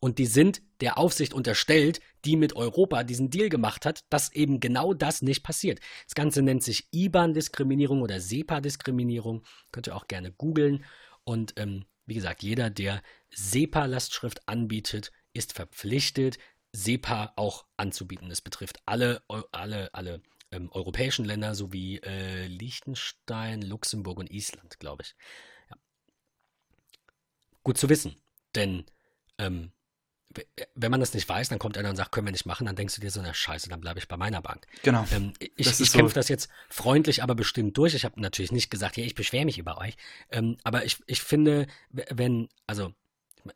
[SPEAKER 1] Und die sind der Aufsicht unterstellt, die mit Europa diesen Deal gemacht hat, dass eben genau das nicht passiert. Das Ganze nennt sich IBAN-Diskriminierung oder SEPA-Diskriminierung. Könnt ihr auch gerne googeln. Und ähm, wie gesagt, jeder, der SEPA-Lastschrift anbietet, ist verpflichtet, SEPA auch anzubieten. Das betrifft alle, alle, alle ähm, europäischen Länder sowie äh, Liechtenstein, Luxemburg und Island, glaube ich. Ja. Gut zu wissen, denn ähm, wenn man das nicht weiß, dann kommt einer und sagt, können wir nicht machen, dann denkst du dir so, na scheiße, dann bleibe ich bei meiner Bank.
[SPEAKER 2] Genau.
[SPEAKER 1] Ähm, ich ich so. kämpfe das jetzt freundlich, aber bestimmt durch. Ich habe natürlich nicht gesagt, ja, ich beschwere mich über euch. Ähm, aber ich, ich finde, wenn, also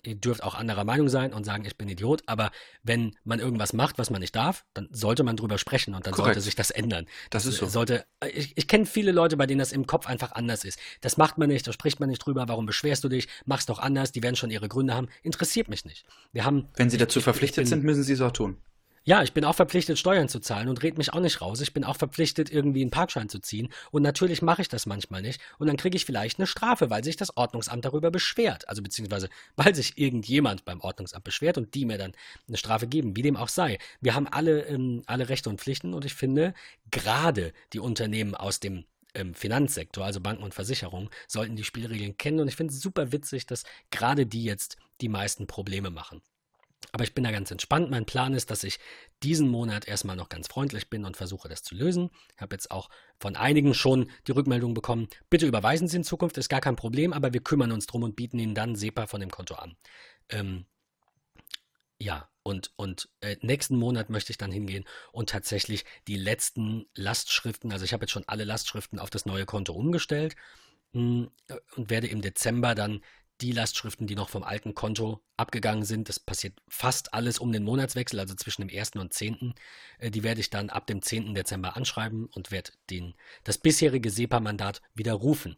[SPEAKER 1] ihr dürft auch anderer Meinung sein und sagen, ich bin Idiot, aber wenn man irgendwas macht, was man nicht darf, dann sollte man drüber sprechen und dann Korrekt. sollte sich das ändern.
[SPEAKER 2] Das, das ist so.
[SPEAKER 1] Sollte, ich, ich kenne viele Leute, bei denen das im Kopf einfach anders ist. Das macht man nicht, da spricht man nicht drüber, warum beschwerst du dich, mach's doch anders, die werden schon ihre Gründe haben, interessiert mich nicht. Wir haben,
[SPEAKER 2] wenn sie dazu verpflichtet bin, sind, müssen sie es auch tun.
[SPEAKER 1] Ja, ich bin auch verpflichtet, Steuern zu zahlen und red mich auch nicht raus. Ich bin auch verpflichtet, irgendwie einen Parkschein zu ziehen. Und natürlich mache ich das manchmal nicht. Und dann kriege ich vielleicht eine Strafe, weil sich das Ordnungsamt darüber beschwert. Also beziehungsweise, <laughs> weil sich irgendjemand beim Ordnungsamt beschwert und die mir dann eine Strafe geben, wie dem auch sei. Wir haben alle, ähm, alle Rechte und Pflichten und ich finde, gerade die Unternehmen aus dem ähm, Finanzsektor, also Banken und Versicherungen, sollten die Spielregeln kennen. Und ich finde es super witzig, dass gerade die jetzt die meisten Probleme machen. Aber ich bin da ganz entspannt. Mein Plan ist, dass ich diesen Monat erstmal noch ganz freundlich bin und versuche das zu lösen. Ich habe jetzt auch von einigen schon die Rückmeldung bekommen, bitte überweisen Sie in Zukunft, ist gar kein Problem, aber wir kümmern uns drum und bieten Ihnen dann SEPA von dem Konto an. Ähm, ja, Und, und äh, nächsten Monat möchte ich dann hingehen und tatsächlich die letzten Lastschriften, also ich habe jetzt schon alle Lastschriften auf das neue Konto umgestellt mh, hm, und werde im Dezember dann die Lastschriften, die noch vom alten Konto abgegangen sind, das passiert fast alles um den Monatswechsel, also zwischen dem 1. und 10., äh, die werde ich dann ab dem 10. Dezember anschreiben und werde den, das bisherige SEPA-Mandat widerrufen.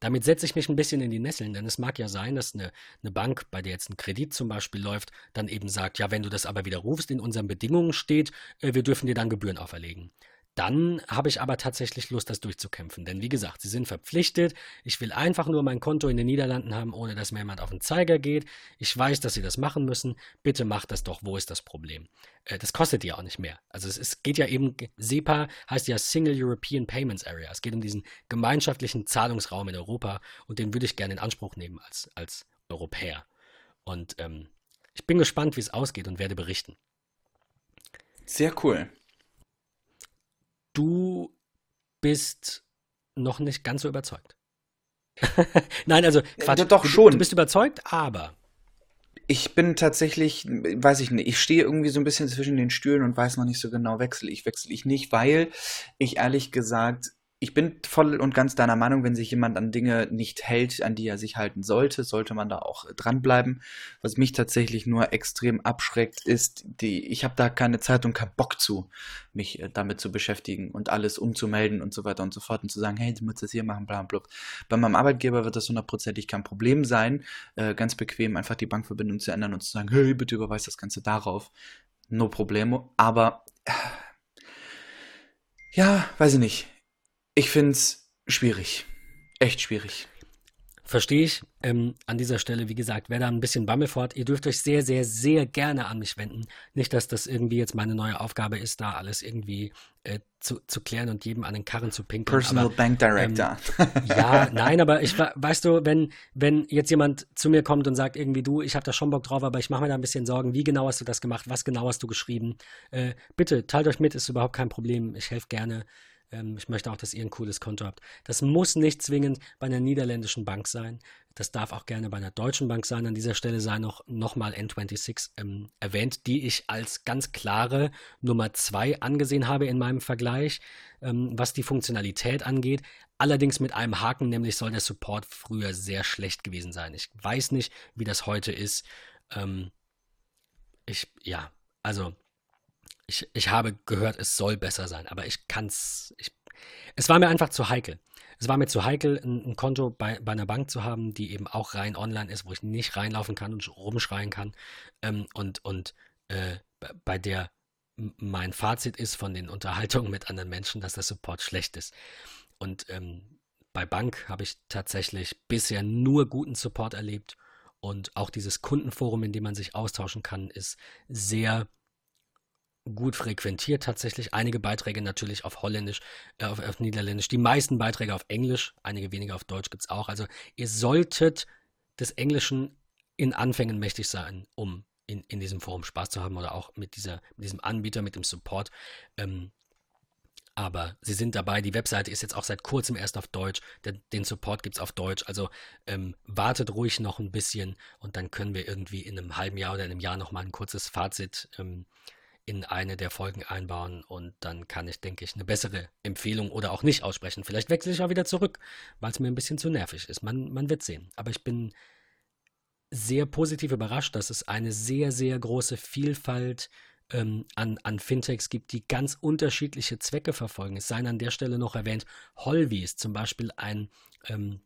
[SPEAKER 1] Damit setze ich mich ein bisschen in die Nesseln, denn es mag ja sein, dass eine, eine Bank, bei der jetzt ein Kredit zum Beispiel läuft, dann eben sagt, ja, wenn du das aber widerrufst, in unseren Bedingungen steht, äh, wir dürfen dir dann Gebühren auferlegen. Dann habe ich aber tatsächlich Lust, das durchzukämpfen. Denn wie gesagt, sie sind verpflichtet. Ich will einfach nur mein Konto in den Niederlanden haben, ohne dass mir jemand auf den Zeiger geht. Ich weiß, dass sie das machen müssen. Bitte macht das doch. Wo ist das Problem? Äh, das kostet ja auch nicht mehr. Also es, es geht ja eben, SEPA heißt ja Single European Payments Area. Es geht um diesen gemeinschaftlichen Zahlungsraum in Europa und den würde ich gerne in Anspruch nehmen als, als Europäer. Und ähm, ich bin gespannt, wie es ausgeht und werde berichten.
[SPEAKER 2] Sehr cool
[SPEAKER 1] du bist noch nicht ganz so überzeugt. <laughs> Nein, also
[SPEAKER 2] Quatsch. Ja, doch schon.
[SPEAKER 1] Du bist überzeugt, aber.
[SPEAKER 2] Ich bin tatsächlich, weiß ich nicht, ich stehe irgendwie so ein bisschen zwischen den Stühlen und weiß noch nicht so genau, wechsle ich, wechsle ich nicht, weil ich ehrlich gesagt ich bin voll und ganz deiner Meinung, wenn sich jemand an Dinge nicht hält, an die er sich halten sollte, sollte man da auch dranbleiben. Was mich tatsächlich nur extrem abschreckt, ist, die, ich habe da keine Zeit und keinen Bock zu, mich äh, damit zu beschäftigen und alles umzumelden und so weiter und so fort und zu sagen, hey, du musst das hier machen, bla bla. Bei meinem Arbeitgeber wird das hundertprozentig kein Problem sein, äh, ganz bequem einfach die Bankverbindung zu ändern und zu sagen, hey, bitte überweis das Ganze darauf. No problemo. Aber äh, ja, weiß ich nicht ich finde es schwierig. Echt schwierig.
[SPEAKER 1] Verstehe ich. Ähm, an dieser Stelle, wie gesagt, wer da ein bisschen Bammel fort, ihr dürft euch sehr, sehr, sehr gerne an mich wenden. Nicht, dass das irgendwie jetzt meine neue Aufgabe ist, da alles irgendwie äh, zu, zu klären und jedem an den Karren zu pinkeln.
[SPEAKER 2] Personal aber, Bank Director.
[SPEAKER 1] Ähm, ja, nein, aber ich weißt du, wenn, wenn jetzt jemand zu mir kommt und sagt irgendwie, du, ich habe da schon Bock drauf, aber ich mache mir da ein bisschen Sorgen, wie genau hast du das gemacht, was genau hast du geschrieben? Äh, bitte, teilt euch mit, ist überhaupt kein Problem. Ich helfe gerne. Ähm, ich möchte auch, dass ihr ein cooles Konto habt. Das muss nicht zwingend bei einer niederländischen Bank sein. Das darf auch gerne bei einer deutschen Bank sein. An dieser Stelle sei noch nochmal N26 ähm, erwähnt, die ich als ganz klare Nummer 2 angesehen habe in meinem Vergleich, ähm, was die Funktionalität angeht. Allerdings mit einem Haken, nämlich soll der Support früher sehr schlecht gewesen sein. Ich weiß nicht, wie das heute ist. Ähm, ich, ja, also ich, ich habe gehört, es soll besser sein, aber ich kann es. Es war mir einfach zu heikel. Es war mir zu heikel, ein, ein Konto bei, bei, einer Bank zu haben, die eben auch rein online ist, wo ich nicht reinlaufen kann und rumschreien kann. Ähm, und und äh, bei der mein Fazit ist von den Unterhaltungen mit anderen Menschen, dass der Support schlecht ist. Und ähm, bei Bank habe ich tatsächlich bisher nur guten Support erlebt. Und auch dieses Kundenforum, in dem man sich austauschen kann, ist sehr gut frequentiert tatsächlich. Einige Beiträge natürlich auf Holländisch, äh, auf, auf, Niederländisch, die meisten Beiträge auf Englisch, einige weniger auf Deutsch gibt es auch. Also ihr solltet des Englischen in Anfängen mächtig sein, um in, in diesem Forum Spaß zu haben oder auch mit, dieser, mit diesem Anbieter, mit dem Support. Ähm, aber sie sind dabei. Die Webseite ist jetzt auch seit kurzem erst auf Deutsch. Den, den Support gibt es auf Deutsch. Also ähm, wartet ruhig noch ein bisschen und dann können wir irgendwie in einem halben Jahr oder in einem Jahr nochmal ein kurzes Fazit ähm, in eine der Folgen einbauen und dann kann ich, denke ich, eine bessere Empfehlung oder auch nicht aussprechen. Vielleicht wechsle ich auch wieder zurück, weil es mir ein bisschen zu nervig ist. Man, man wird sehen. Aber ich bin sehr positiv überrascht, dass es eine sehr, sehr große Vielfalt ähm, an, an Fintechs gibt, die ganz unterschiedliche Zwecke verfolgen. Es seien an der Stelle noch erwähnt, Holvi ist zum Beispiel ein ähm,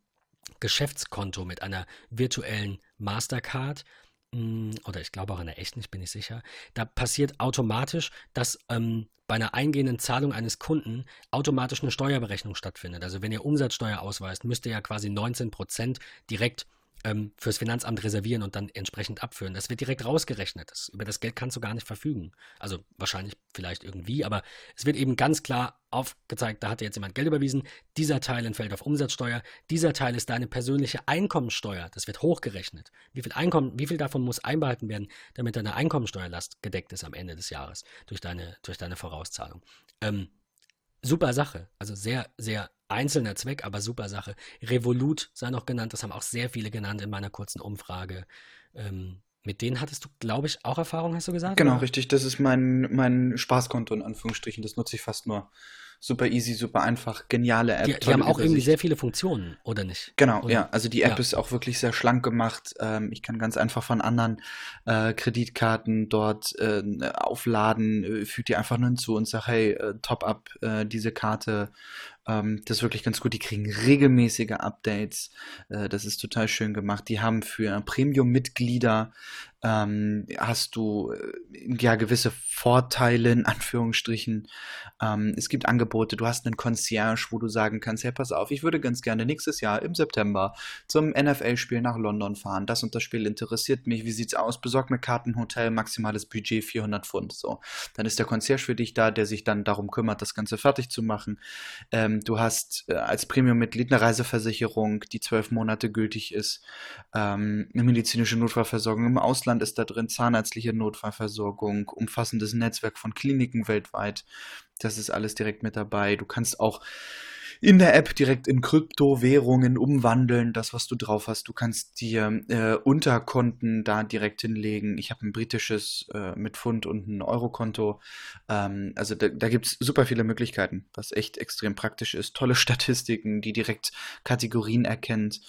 [SPEAKER 1] Geschäftskonto mit einer virtuellen Mastercard oder ich glaube auch in der echten, ich bin nicht sicher, da passiert automatisch, dass ähm, bei einer eingehenden Zahlung eines Kunden automatisch eine Steuerberechnung stattfindet. Also wenn ihr Umsatzsteuer ausweist, müsst ihr ja quasi 19 Prozent direkt ähm, fürs Finanzamt reservieren und dann entsprechend abführen. Das wird direkt rausgerechnet. Das, über das Geld kannst du gar nicht verfügen. Also wahrscheinlich vielleicht irgendwie, aber es wird eben ganz klar aufgezeigt, da hat jetzt jemand Geld überwiesen, dieser Teil entfällt auf Umsatzsteuer, dieser Teil ist deine persönliche Einkommensteuer, das wird hochgerechnet. Wie viel Einkommen, wie viel davon muss einbehalten werden, damit deine Einkommensteuerlast gedeckt ist am Ende des Jahres durch deine, durch deine Vorauszahlung. Ähm, super Sache. Also sehr, sehr einzelner Zweck, aber super Sache. Revolut sei noch genannt, das haben auch sehr viele genannt in meiner kurzen Umfrage. Ähm, Mit denen hattest du, glaube ich, auch Erfahrung, hast du gesagt?
[SPEAKER 2] Genau,
[SPEAKER 1] oder?
[SPEAKER 2] richtig. Das ist mein, mein Spaßkonto in Anführungsstrichen. Das nutze ich fast nur. Super easy, super einfach, geniale App,
[SPEAKER 1] Die, die haben auch irgendwie
[SPEAKER 2] Übersicht.
[SPEAKER 1] sehr viele Funktionen, oder nicht?
[SPEAKER 2] Genau,
[SPEAKER 1] Oder?
[SPEAKER 2] ja. Also die App
[SPEAKER 1] Ja.
[SPEAKER 2] ist auch wirklich sehr schlank gemacht. Ähm, ich kann ganz einfach von anderen äh, Kreditkarten dort äh, aufladen, äh, füge die einfach nur hinzu und sage, hey, äh, top up äh, diese Karte. Ähm, das ist wirklich ganz gut. Die kriegen regelmäßige Updates. Äh, das ist total schön gemacht. Die haben für Premium-Mitglieder ähm, hast du äh, ja gewisse Vorteile in Anführungsstrichen. Ähm, es gibt Angebote, du hast einen Concierge, wo du sagen kannst, hey, pass auf, ich würde ganz gerne nächstes Jahr im September zum NFL-Spiel nach London fahren. Das und das Spiel interessiert mich. Wie sieht's aus? Besorg mir Karten, Hotel, maximales Budget 400 Pfund. So, dann ist der Concierge für dich da, der sich dann darum kümmert, das Ganze fertig zu machen. Ähm, du hast äh, als Premium-Mitglied eine Reiseversicherung, die zwölf Monate gültig ist. Ähm, eine medizinische Notfallversorgung im Ausland ist da drin, zahnärztliche Notfallversorgung, umfassendes Netzwerk von Kliniken weltweit. Das ist alles direkt mit dabei. Du kannst auch in der App direkt in Kryptowährungen umwandeln, das, was du drauf hast. Du kannst dir äh, Unterkonten da direkt hinlegen. Ich habe ein britisches äh, mit Pfund und ein Eurokonto. Ähm, also da, da gibt es super viele Möglichkeiten, was echt extrem praktisch ist. Tolle <laughs> Statistiken, die direkt Kategorien erkennt.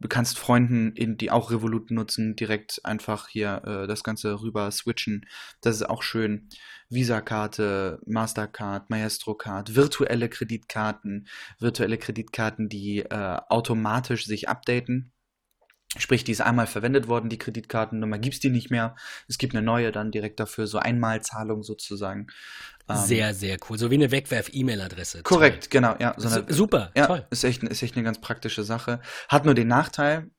[SPEAKER 2] Du kannst Freunden, in, die auch Revolut nutzen, direkt einfach hier äh, das Ganze rüber switchen. Das ist auch schön. Visa-Karte, Mastercard, Maestro-Card, virtuelle Kreditkarten, virtuelle Kreditkarten, die äh, automatisch sich updaten. Sprich, die ist einmal verwendet worden, die Kreditkartennummer gibt's die nicht mehr. Es gibt eine neue dann direkt dafür, so Einmalzahlung sozusagen. Ähm,
[SPEAKER 1] Sehr, sehr cool. So wie eine Wegwerf-E-Mail-Adresse.
[SPEAKER 2] korrekt, genau, ja. So
[SPEAKER 1] Toll.
[SPEAKER 2] eine,
[SPEAKER 1] Su- Super,
[SPEAKER 2] ja,
[SPEAKER 1] toll.
[SPEAKER 2] ist echt, ist echt eine ganz praktische Sache. Hat nur den Nachteil,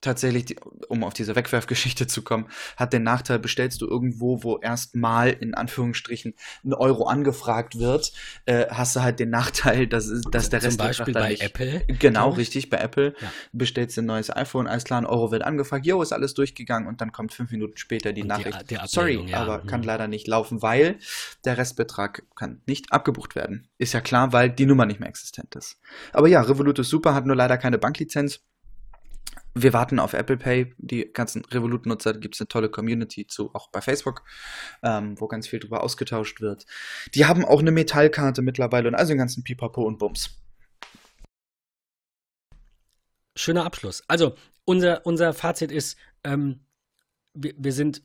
[SPEAKER 2] tatsächlich, die, um auf diese Wegwerfgeschichte zu kommen, hat den Nachteil, bestellst du irgendwo, wo erstmal in Anführungsstrichen ein Euro angefragt wird, äh, hast du halt den Nachteil, dass, dass der
[SPEAKER 1] Zum
[SPEAKER 2] Rest
[SPEAKER 1] Beispiel
[SPEAKER 2] dann
[SPEAKER 1] bei
[SPEAKER 2] nicht,
[SPEAKER 1] Apple.
[SPEAKER 2] Genau, richtig, bei Apple
[SPEAKER 1] Ja.
[SPEAKER 2] bestellst du ein neues iPhone, alles klar, ein Euro wird angefragt, jo, ist alles durchgegangen und dann kommt fünf Minuten später die
[SPEAKER 1] Und die-
[SPEAKER 2] Nachricht,
[SPEAKER 1] die
[SPEAKER 2] sorry,
[SPEAKER 1] Abmeldung, ja.
[SPEAKER 2] aber kann
[SPEAKER 1] Mhm.
[SPEAKER 2] leider nicht laufen, weil der Restbetrag kann nicht abgebucht werden. Ist ja klar, weil die Nummer nicht mehr existent ist. Aber ja, Revolut ist super, hat nur leider keine Banklizenz. Wir warten auf Apple Pay. Die ganzen Revolut-Nutzer gibt es eine tolle Community zu, auch bei Facebook, ähm, wo ganz viel drüber ausgetauscht wird. Die haben auch eine Metallkarte mittlerweile und also den ganzen Pipapo und Bums.
[SPEAKER 1] Schöner Abschluss. Also, unser, unser Fazit ist, ähm, wir, wir sind,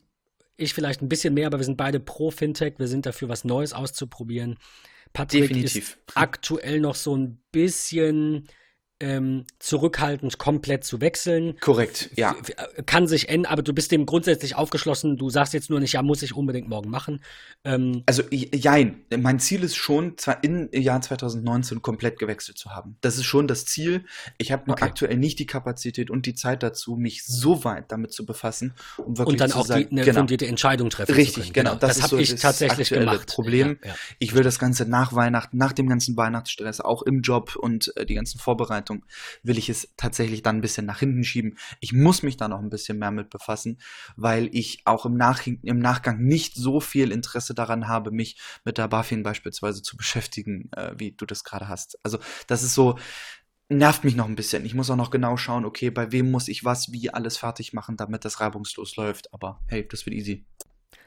[SPEAKER 1] ich vielleicht ein bisschen mehr, aber wir sind beide pro Fintech. Wir sind dafür, was Neues auszuprobieren. Patrick
[SPEAKER 2] Definitiv.
[SPEAKER 1] ist aktuell noch so ein bisschen ähm, zurückhaltend, komplett zu wechseln.
[SPEAKER 2] Korrekt, ja.
[SPEAKER 1] F- Kann sich ändern, aber du bist dem grundsätzlich aufgeschlossen. Du sagst jetzt nur nicht, ja, muss ich unbedingt morgen machen. Ähm,
[SPEAKER 2] Also, jein. Mein Ziel ist schon, zwar im Jahr 2019 komplett gewechselt zu haben. Das ist schon das Ziel. Ich habe nur
[SPEAKER 1] Okay.
[SPEAKER 2] aktuell nicht die Kapazität und die Zeit dazu, mich so weit damit zu befassen, um wirklich
[SPEAKER 1] und dann
[SPEAKER 2] zu
[SPEAKER 1] auch
[SPEAKER 2] sagen,
[SPEAKER 1] die, eine
[SPEAKER 2] genau.
[SPEAKER 1] fundierte Entscheidung treffen
[SPEAKER 2] Richtig,
[SPEAKER 1] zu können.
[SPEAKER 2] genau. Das
[SPEAKER 1] Das,
[SPEAKER 2] ist
[SPEAKER 1] habe
[SPEAKER 2] so
[SPEAKER 1] ich
[SPEAKER 2] das
[SPEAKER 1] tatsächlich gemacht.
[SPEAKER 2] Problem.
[SPEAKER 1] Ja, ja.
[SPEAKER 2] Ich will das Ganze nach Weihnachten, nach dem ganzen Weihnachtsstress, auch im Job und äh, die ganzen Vorbereitungen, will ich es tatsächlich dann ein bisschen nach hinten schieben. Ich muss mich da noch ein bisschen mehr mit befassen, weil ich auch im, nach im Nachgang nicht so viel Interesse daran habe, mich mit der BaFin beispielsweise zu beschäftigen, äh, wie du das gerade hast. Also das ist so, nervt mich noch ein bisschen. Ich muss auch noch genau schauen, okay, bei wem muss ich was, wie alles fertig machen, damit das reibungslos läuft. Aber hey, das wird easy.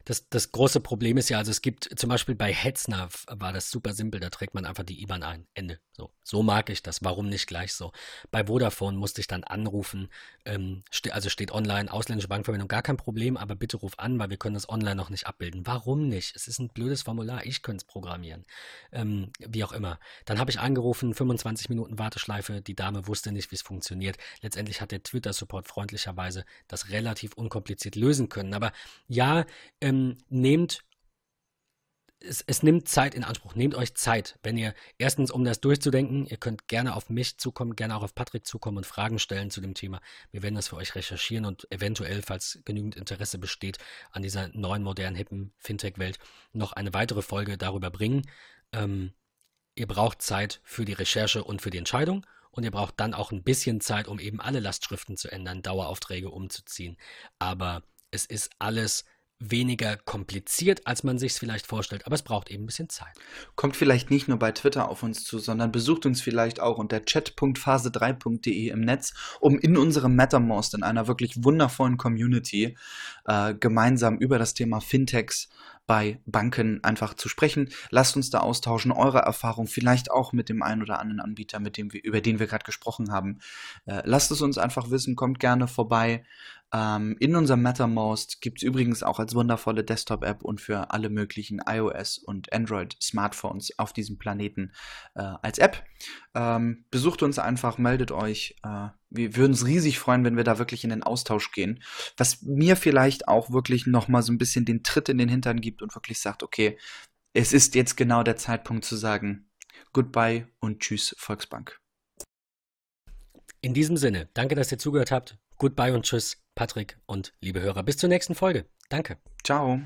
[SPEAKER 1] Das, das große Problem ist ja, also es gibt zum Beispiel bei Hetzner war das super simpel, da trägt man einfach die IBAN ein. Ende. So, so mag ich das. Warum nicht gleich so? Bei Vodafone musste ich dann anrufen, ähm, ste also steht online, ausländische Bankverbindung, gar kein Problem, aber bitte ruf an, weil wir können das online noch nicht abbilden. Warum nicht? Es ist ein blödes Formular, ich könnte es programmieren. Ähm, wie auch immer. Dann habe ich angerufen, 25 Minuten Warteschleife, die Dame wusste nicht, wie es funktioniert. Letztendlich hat der Twitter-Support freundlicherweise das relativ unkompliziert lösen können. Aber ja, ähm, nehmt es, es nimmt Zeit in Anspruch. Nehmt euch Zeit, wenn ihr erstens, um das durchzudenken, ihr könnt gerne auf mich zukommen, gerne auch auf Patrick zukommen und Fragen stellen zu dem Thema. Wir werden das für euch recherchieren und eventuell, falls genügend Interesse besteht an dieser neuen, modernen, hippen Fintech-Welt, noch eine weitere Folge darüber bringen. Ähm, ihr braucht Zeit für die Recherche und für die Entscheidung und ihr braucht dann auch ein bisschen Zeit, um eben alle Lastschriften zu ändern, Daueraufträge umzuziehen. Aber es ist alles weniger kompliziert, als man sich es vielleicht vorstellt, aber es braucht eben ein bisschen Zeit.
[SPEAKER 2] Kommt vielleicht nicht nur bei Twitter auf uns zu, sondern besucht uns vielleicht auch unter chat.phase3.de im Netz, um in unserem MetaMost in einer wirklich wundervollen Community äh, gemeinsam über das Thema Fintechs bei Banken einfach zu sprechen. Lasst uns da austauschen, eure Erfahrung, vielleicht auch mit dem einen oder anderen Anbieter, mit dem wir, über den wir gerade gesprochen haben. Äh, lasst es uns einfach wissen, kommt gerne vorbei. Ähm, in unserem MetaMost gibt es übrigens auch als wundervolle Desktop-App und für alle möglichen iOS und Android-Smartphones auf diesem Planeten äh, als App. Ähm, besucht uns einfach, meldet euch. Äh, wir würden uns riesig freuen, wenn wir da wirklich in den Austausch gehen. Was mir vielleicht auch wirklich nochmal so ein bisschen den Tritt in den Hintern gibt und wirklich sagt, okay, es ist jetzt genau der Zeitpunkt zu sagen, goodbye und tschüss, Volksbank.
[SPEAKER 1] In diesem Sinne, danke, dass ihr zugehört habt. Goodbye und tschüss, Patrick und liebe Hörer. Bis zur nächsten Folge. Danke.
[SPEAKER 2] Ciao.